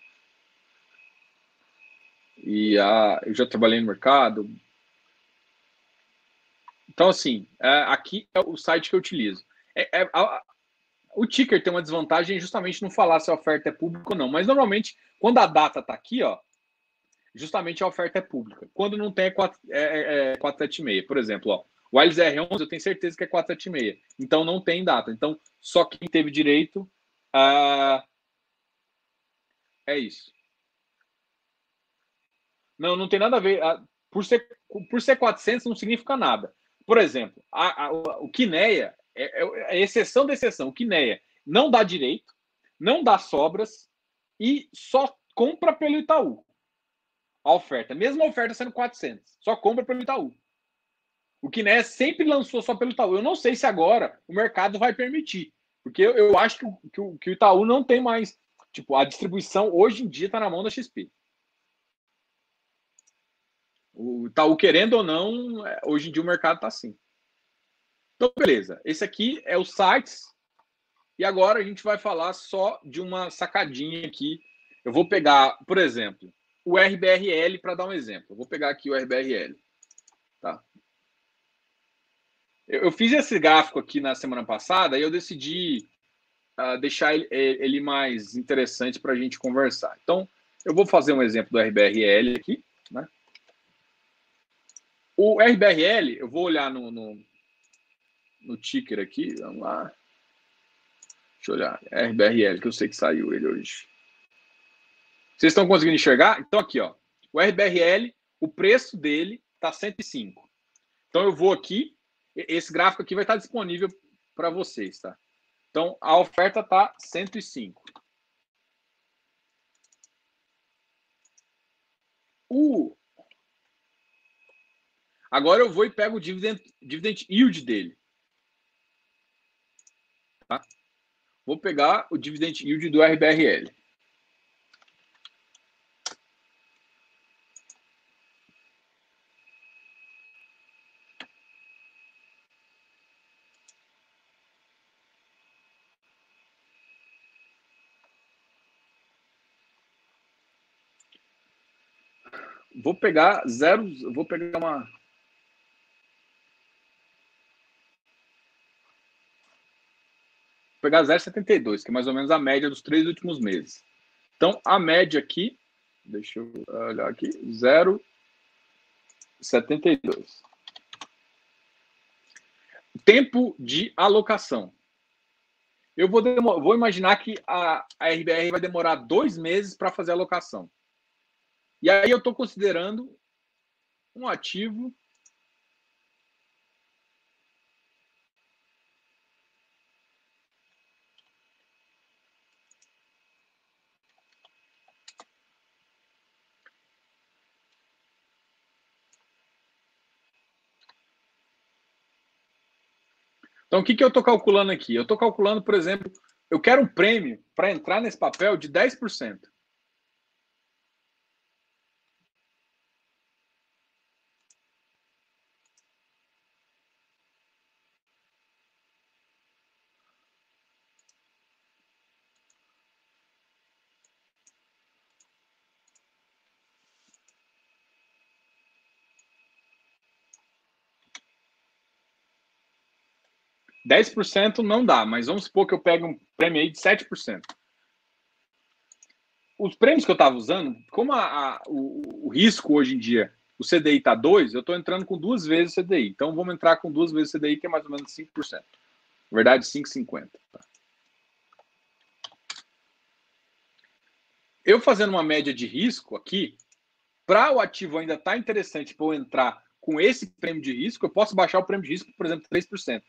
E a, eu já trabalhei no mercado. Então, assim, é, aqui é o site que eu utilizo. É, é, a, o ticker tem uma desvantagem justamente não falar se a oferta é pública ou não. Mas normalmente, quando a data está aqui, ó, justamente a oferta é pública. Quando não tem, é, 4, é, é 476. Por exemplo, ó, o Wiles R11 eu tenho certeza que é 476. Então não tem data. Então, só quem teve direito uh, é isso. Não, não tem nada a ver. Uh, por, ser, por ser 400 não significa nada. Por exemplo, a, a, o Quineia é, é, é exceção da exceção. O Quineia não dá direito, não dá sobras e só compra pelo Itaú a oferta. Mesmo a oferta sendo 400, só compra pelo Itaú. O Kiné sempre lançou só pelo Itaú. Eu não sei se agora o mercado vai permitir. Porque eu, eu acho que que, que o Itaú não tem mais. Tipo, a distribuição hoje em dia está na mão da XP. O Itaú, querendo ou não, é, hoje em dia o mercado está assim. Então, beleza. Esse aqui é o sites. E agora a gente vai falar só de uma sacadinha aqui. Eu vou pegar, por exemplo, o RBRL para dar um exemplo. Eu vou pegar aqui o RBRL. Tá? Eu, eu fiz esse gráfico aqui na semana passada e eu decidi uh, deixar ele, ele, mais interessante para a gente conversar. Então, eu vou fazer um exemplo do RBRL aqui. O RBRL, eu vou olhar no, no, no ticker aqui. Vamos lá. Deixa eu olhar. RBRL, que eu sei que saiu ele hoje. Vocês estão conseguindo enxergar? Então, aqui, ó. O RBRL, o preço dele está 105. Então, eu vou aqui. Esse gráfico aqui vai estar disponível para vocês, tá? Então, a oferta está 105. O... Agora eu vou e pego o dividend, dividend yield dele. Tá? Vou pegar o dividend yield do RBRL. Vou pegar zero, vou pegar uma. Pegar 0,72, que é mais ou menos a média dos três últimos meses. Então, a média aqui, deixa eu olhar aqui, 0,72. Tempo de alocação. Eu vou, vou imaginar que a, a RBR vai demorar dois meses para fazer a alocação. E aí eu estou considerando um ativo Então, o que, que eu estou calculando aqui? Eu estou calculando, por exemplo, eu quero um prêmio para entrar nesse papel de 10%. 10% não dá, mas vamos supor que eu pegue um prêmio aí de 7%. Os prêmios que eu estava usando, como a, a, o, o, risco hoje em dia, o CDI está 2, eu estou entrando com duas vezes o CDI. Então vamos entrar com duas vezes o CDI, que é mais ou menos 5%. Na verdade, 5,50%. Tá? Eu fazendo uma média de risco aqui, para o ativo ainda estar tá interessante para eu entrar com esse prêmio de risco, eu posso baixar o prêmio de risco, por exemplo, 3%.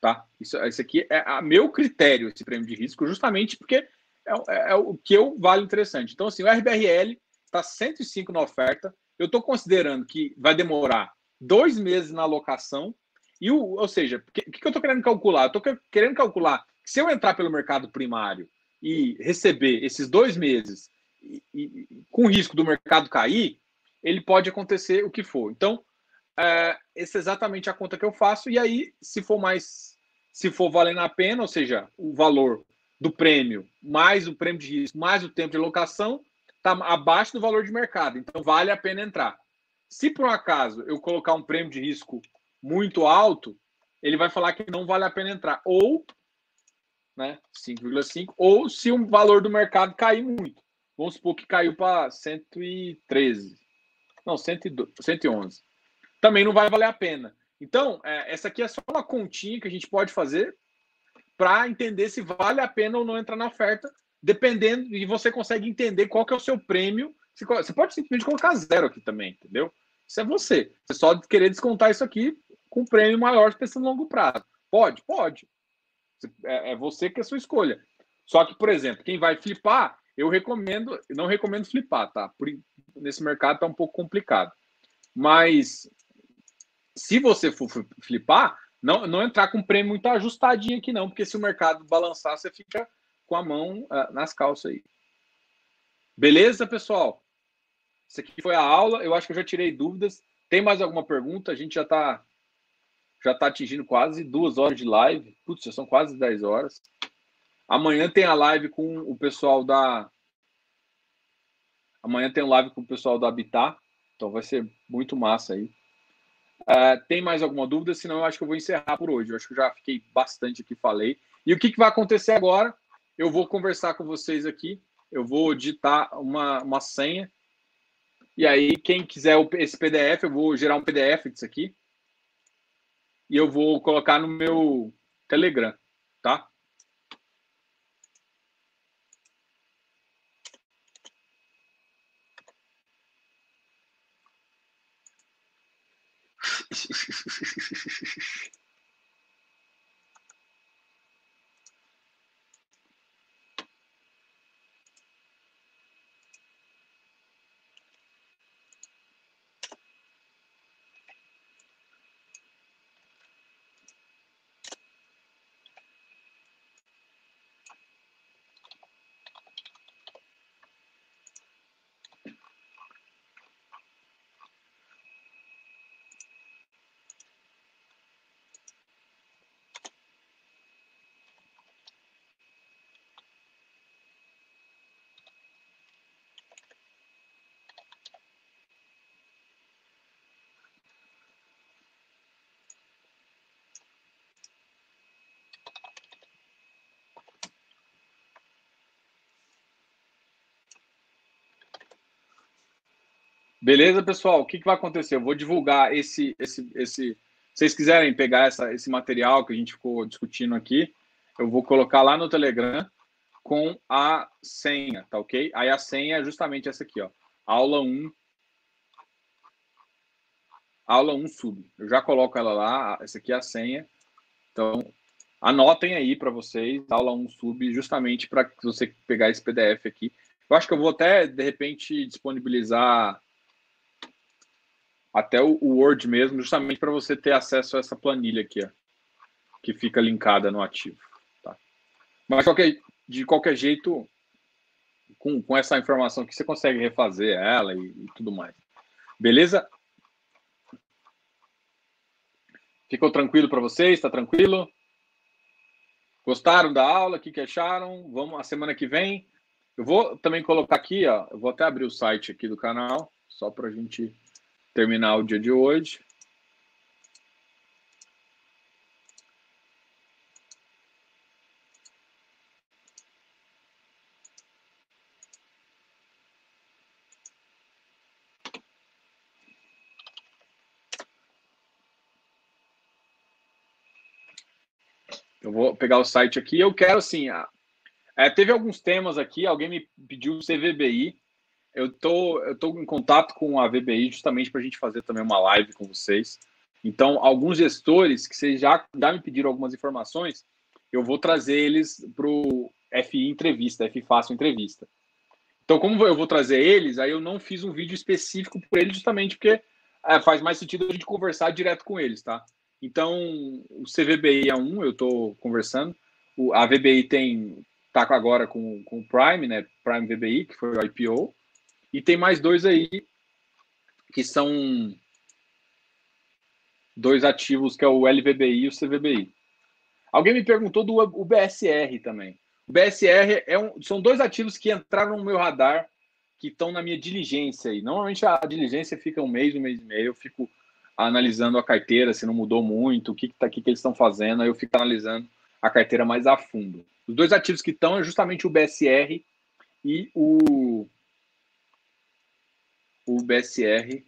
Tá? Isso, isso aqui é a meu critério, esse prêmio de risco, justamente porque é, é, é o que eu vale interessante. Então, assim, o RBRL está 105 na oferta. Eu estou considerando que vai demorar dois meses na alocação E o, ou seja, o que, que eu estou querendo calcular? Eu estou querendo calcular que se eu entrar pelo mercado primário e receber esses dois meses e, e, com risco do mercado cair, ele pode acontecer o que for. Então, é, essa é exatamente a conta que eu faço. E aí, se for mais, se for valendo a pena, ou seja, o valor do prêmio mais o prêmio de risco mais o tempo de locação está abaixo do valor de mercado. Então, vale a pena entrar. Se por um acaso eu colocar um prêmio de risco muito alto, ele vai falar que não vale a pena entrar. Ou, né, 5,5, ou se o valor do mercado cair muito. Vamos supor que caiu para 113. Não, 112, 111. Também não vai valer a pena. Então, é, essa aqui é só uma continha que a gente pode fazer para entender se vale a pena ou não entrar na oferta, dependendo, e você consegue entender qual que é o seu prêmio. Você pode simplesmente colocar zero aqui também, entendeu? Isso é você. Você só querer descontar isso aqui com prêmio maior pensando no longo prazo. Pode? Pode. É, é você que é a sua escolha. Só que, por exemplo, quem vai flipar, eu recomendo, não recomendo flipar, tá? Por, nesse mercado tá um pouco complicado. Mas se você for flipar, não, não entrar com prêmio muito ajustadinho aqui, não, porque se o mercado balançar, você fica com a mão uh, nas calças aí. Beleza, pessoal? Isso aqui foi a aula. Eu acho que eu já tirei dúvidas. Tem mais alguma pergunta? A gente já está já tá atingindo quase duas horas de live. Putz, já são quase 10 horas. Amanhã tem a live com o pessoal da. Amanhã tem live com o pessoal da Habitat. Então vai ser muito massa aí. Uh, tem mais alguma dúvida? Senão eu acho que eu vou encerrar por hoje. Eu acho que eu já fiquei bastante aqui, falei. E o que, que vai acontecer agora? Eu vou conversar com vocês aqui. Eu vou digitar uma, uma senha e aí, quem quiser esse PDF, eu vou gerar um PDF disso aqui. E eu vou colocar no meu Telegram, tá? Beleza, pessoal? O que, que vai acontecer? Eu vou divulgar esse, esse, esse. Se vocês quiserem pegar essa, esse material que a gente ficou discutindo aqui, eu vou colocar lá no Telegram com a senha, tá ok? Aí a senha é justamente essa aqui, ó. Aula 1. Aula 1 sub. Eu já coloco ela lá, essa aqui é a senha. Então, anotem aí para vocês, aula 1 sub, justamente para você pegar esse PDF aqui. Eu acho que eu vou até, de repente, disponibilizar até o, Word mesmo, justamente para você ter acesso a essa planilha aqui, ó, que fica linkada no ativo. Tá? Mas qualquer, de qualquer jeito, com, com essa informação que você consegue refazer ela e, e tudo mais. Beleza? Ficou tranquilo para vocês? Está tranquilo? Gostaram da aula? O que, que acharam? Vamos a semana que vem. Eu vou também colocar aqui, ó. Eu vou até abrir o site aqui do canal, só para a gente terminar o dia de hoje. Eu vou pegar o site aqui. Eu quero, assim, é, teve alguns temas aqui. Alguém me pediu CVBI eu tô, eu tô em contato com a VBI justamente para a gente fazer também uma live com vocês. Então, alguns gestores que vocês já, já me pediram algumas informações, eu vou trazer eles para o FI Entrevista, FI Fácil Entrevista. Então, como eu vou trazer eles, aí eu não fiz um vídeo específico por eles, justamente porque é, faz mais sentido a gente conversar direto com eles, tá? Então, o CVBI é um, eu estou conversando. O, a VBI tem tá agora com, com o Prime, né? Prime VBI, que foi o IPO. E tem mais dois aí que são dois ativos, que é o LVBI e o CVBI. Alguém me perguntou do o BSR também. O BSR é um, são dois ativos que entraram no meu radar, que estão na minha diligência aí. Normalmente a diligência fica um mês, um mês e meio, eu fico analisando a carteira, se não mudou muito, o que, que, tá, que, que eles estão fazendo, aí eu fico analisando a carteira mais a fundo. Os dois ativos que estão é justamente o BSR e o, o BSR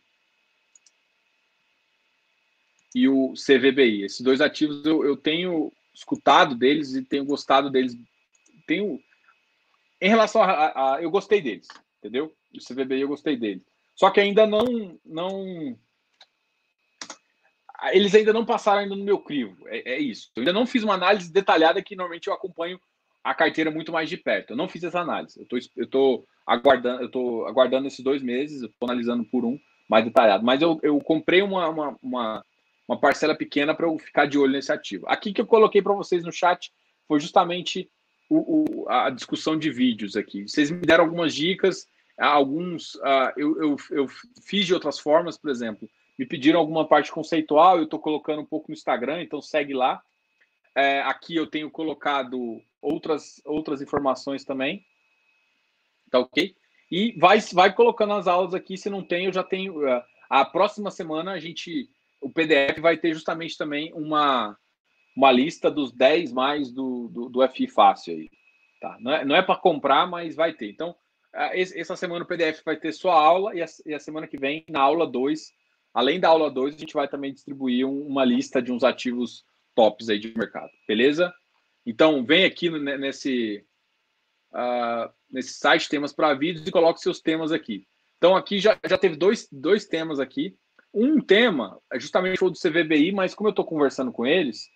e o CVBI. Esses dois ativos eu, eu tenho escutado deles e tenho gostado deles. Tenho em relação a, a, a, eu gostei deles, entendeu? O CVBI eu gostei deles. Só que ainda não não eles ainda não passaram ainda no meu crivo. É, é, isso. Eu ainda não fiz uma análise detalhada que normalmente eu acompanho a carteira muito mais de perto. Eu não fiz essa análise. Eu tô, tô aguardando, eu tô aguardando esses dois meses, eu tô analisando por um mais detalhado. Mas eu, eu comprei uma, uma, uma, uma parcela pequena para eu ficar de olho nesse ativo. Aqui que eu coloquei para vocês no chat foi justamente o, o, a discussão de vídeos aqui. Vocês me deram algumas dicas, alguns uh, eu, eu, eu fiz de outras formas, por exemplo me pediram alguma parte conceitual, eu estou colocando um pouco no Instagram, então segue lá. É, aqui eu tenho colocado outras, outras informações também. Tá ok? E vai, vai colocando as aulas aqui, se não tem, eu já tenho. É, a próxima semana a gente. O PDF vai ter justamente também uma, uma lista dos 10 mais do, do, do FI Fácil aí. Tá? Não é, não é para comprar, mas vai ter. Então, é, essa semana o PDF vai ter sua aula e a, e a semana que vem, na aula 2, Além da aula 2, a gente vai também distribuir uma lista de uns ativos tops aí de mercado, beleza? Então, vem aqui nesse, uh, nesse site temas para vídeos e coloque seus temas aqui. Então, aqui já, já teve dois, dois temas aqui. Um tema é justamente o do CVBI, mas como eu estou conversando com eles,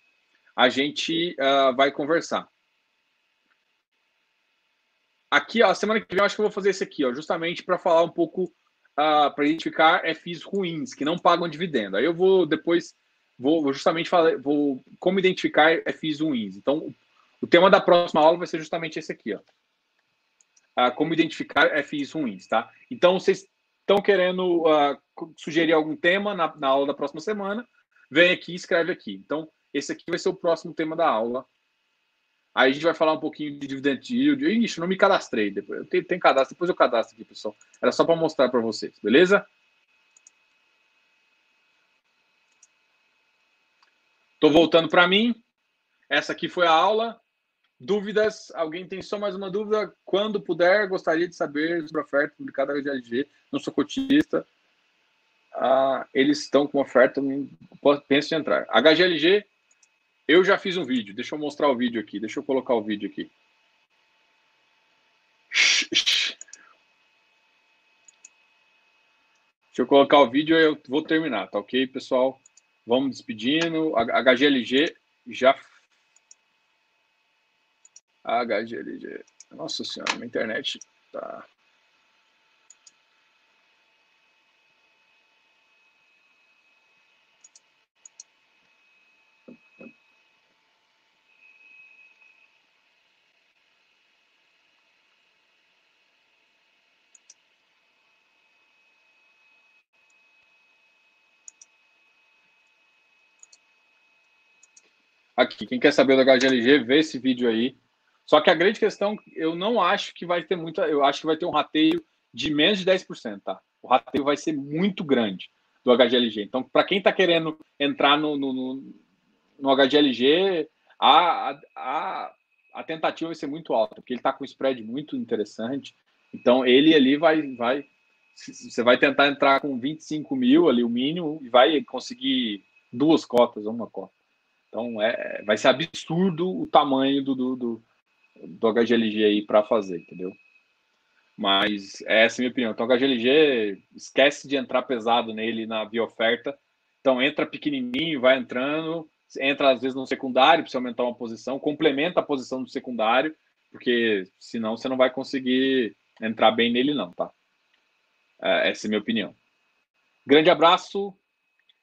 a gente uh, vai conversar. Aqui, ó, semana que vem, eu acho que eu vou fazer esse aqui, ó, justamente para falar um pouco uh, ah, para identificar FIs ruins, que não pagam dividendo. Aí eu vou depois, vou, justamente falar, vou como identificar FIs ruins. Então, o tema da próxima aula vai ser justamente esse aqui, ó. Uh, como identificar FIs ruins, tá? Então, vocês estão querendo uh, sugerir algum tema na, na aula da próxima semana, vem aqui e escreve aqui. Então, esse aqui vai ser o próximo tema da aula Aí a gente vai falar um pouquinho de dividend yield. Ixi, não me cadastrei. Depois, eu tenho, tenho cadastro, depois eu cadastro aqui, pessoal. Era só para mostrar para vocês, beleza? Estou voltando para mim. Essa aqui foi a aula. Dúvidas? Alguém tem só mais uma dúvida? Quando puder, gostaria de saber sobre a oferta publicada da HGLG. Não sou cotista. Ah, eles estão com oferta. Penso em entrar. HGLG eu já fiz um vídeo. Deixa eu mostrar o vídeo aqui. Deixa eu colocar o vídeo aqui. Deixa eu colocar o vídeo e eu vou terminar, tá ok, pessoal? Vamos despedindo. HGLG já. HGLG. Nossa senhora, minha internet tá. Aqui, quem quer saber do HGLG, vê esse vídeo aí. Só que a grande questão, eu não acho que vai ter muita. Eu acho que vai ter um rateio de menos de 10%, tá? O rateio vai ser muito grande do HGLG. Então, para quem está querendo entrar no, no, no, no HGLG, a, a, a, tentativa vai ser muito alta, porque ele está com um spread muito interessante. Então, ele ali vai. vai você vai tentar entrar com 25 mil ali, o mínimo, e vai conseguir duas cotas, uma cota. Então é, vai ser absurdo o tamanho do, do, do, do HGLG aí para fazer, entendeu? Mas essa é a minha opinião. Então, o HGLG, esquece de entrar pesado nele na via oferta. Então, entra pequenininho, vai entrando, entra às vezes no secundário, precisa aumentar uma posição, complementa a posição do secundário, porque senão você não vai conseguir entrar bem nele, não, tá? É, essa é a minha opinião. Grande abraço,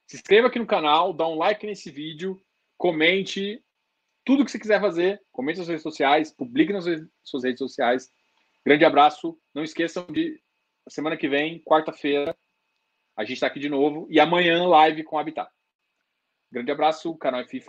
Se inscreva aqui no canal, dá um like nesse vídeo, comente tudo que você quiser fazer, comente nas redes sociais, publique nas suas redes sociais. Grande abraço. Não esqueçam de semana que vem, quarta-feira, a gente está aqui de novo. E amanhã, live com o Habitat. Grande abraço, canal FI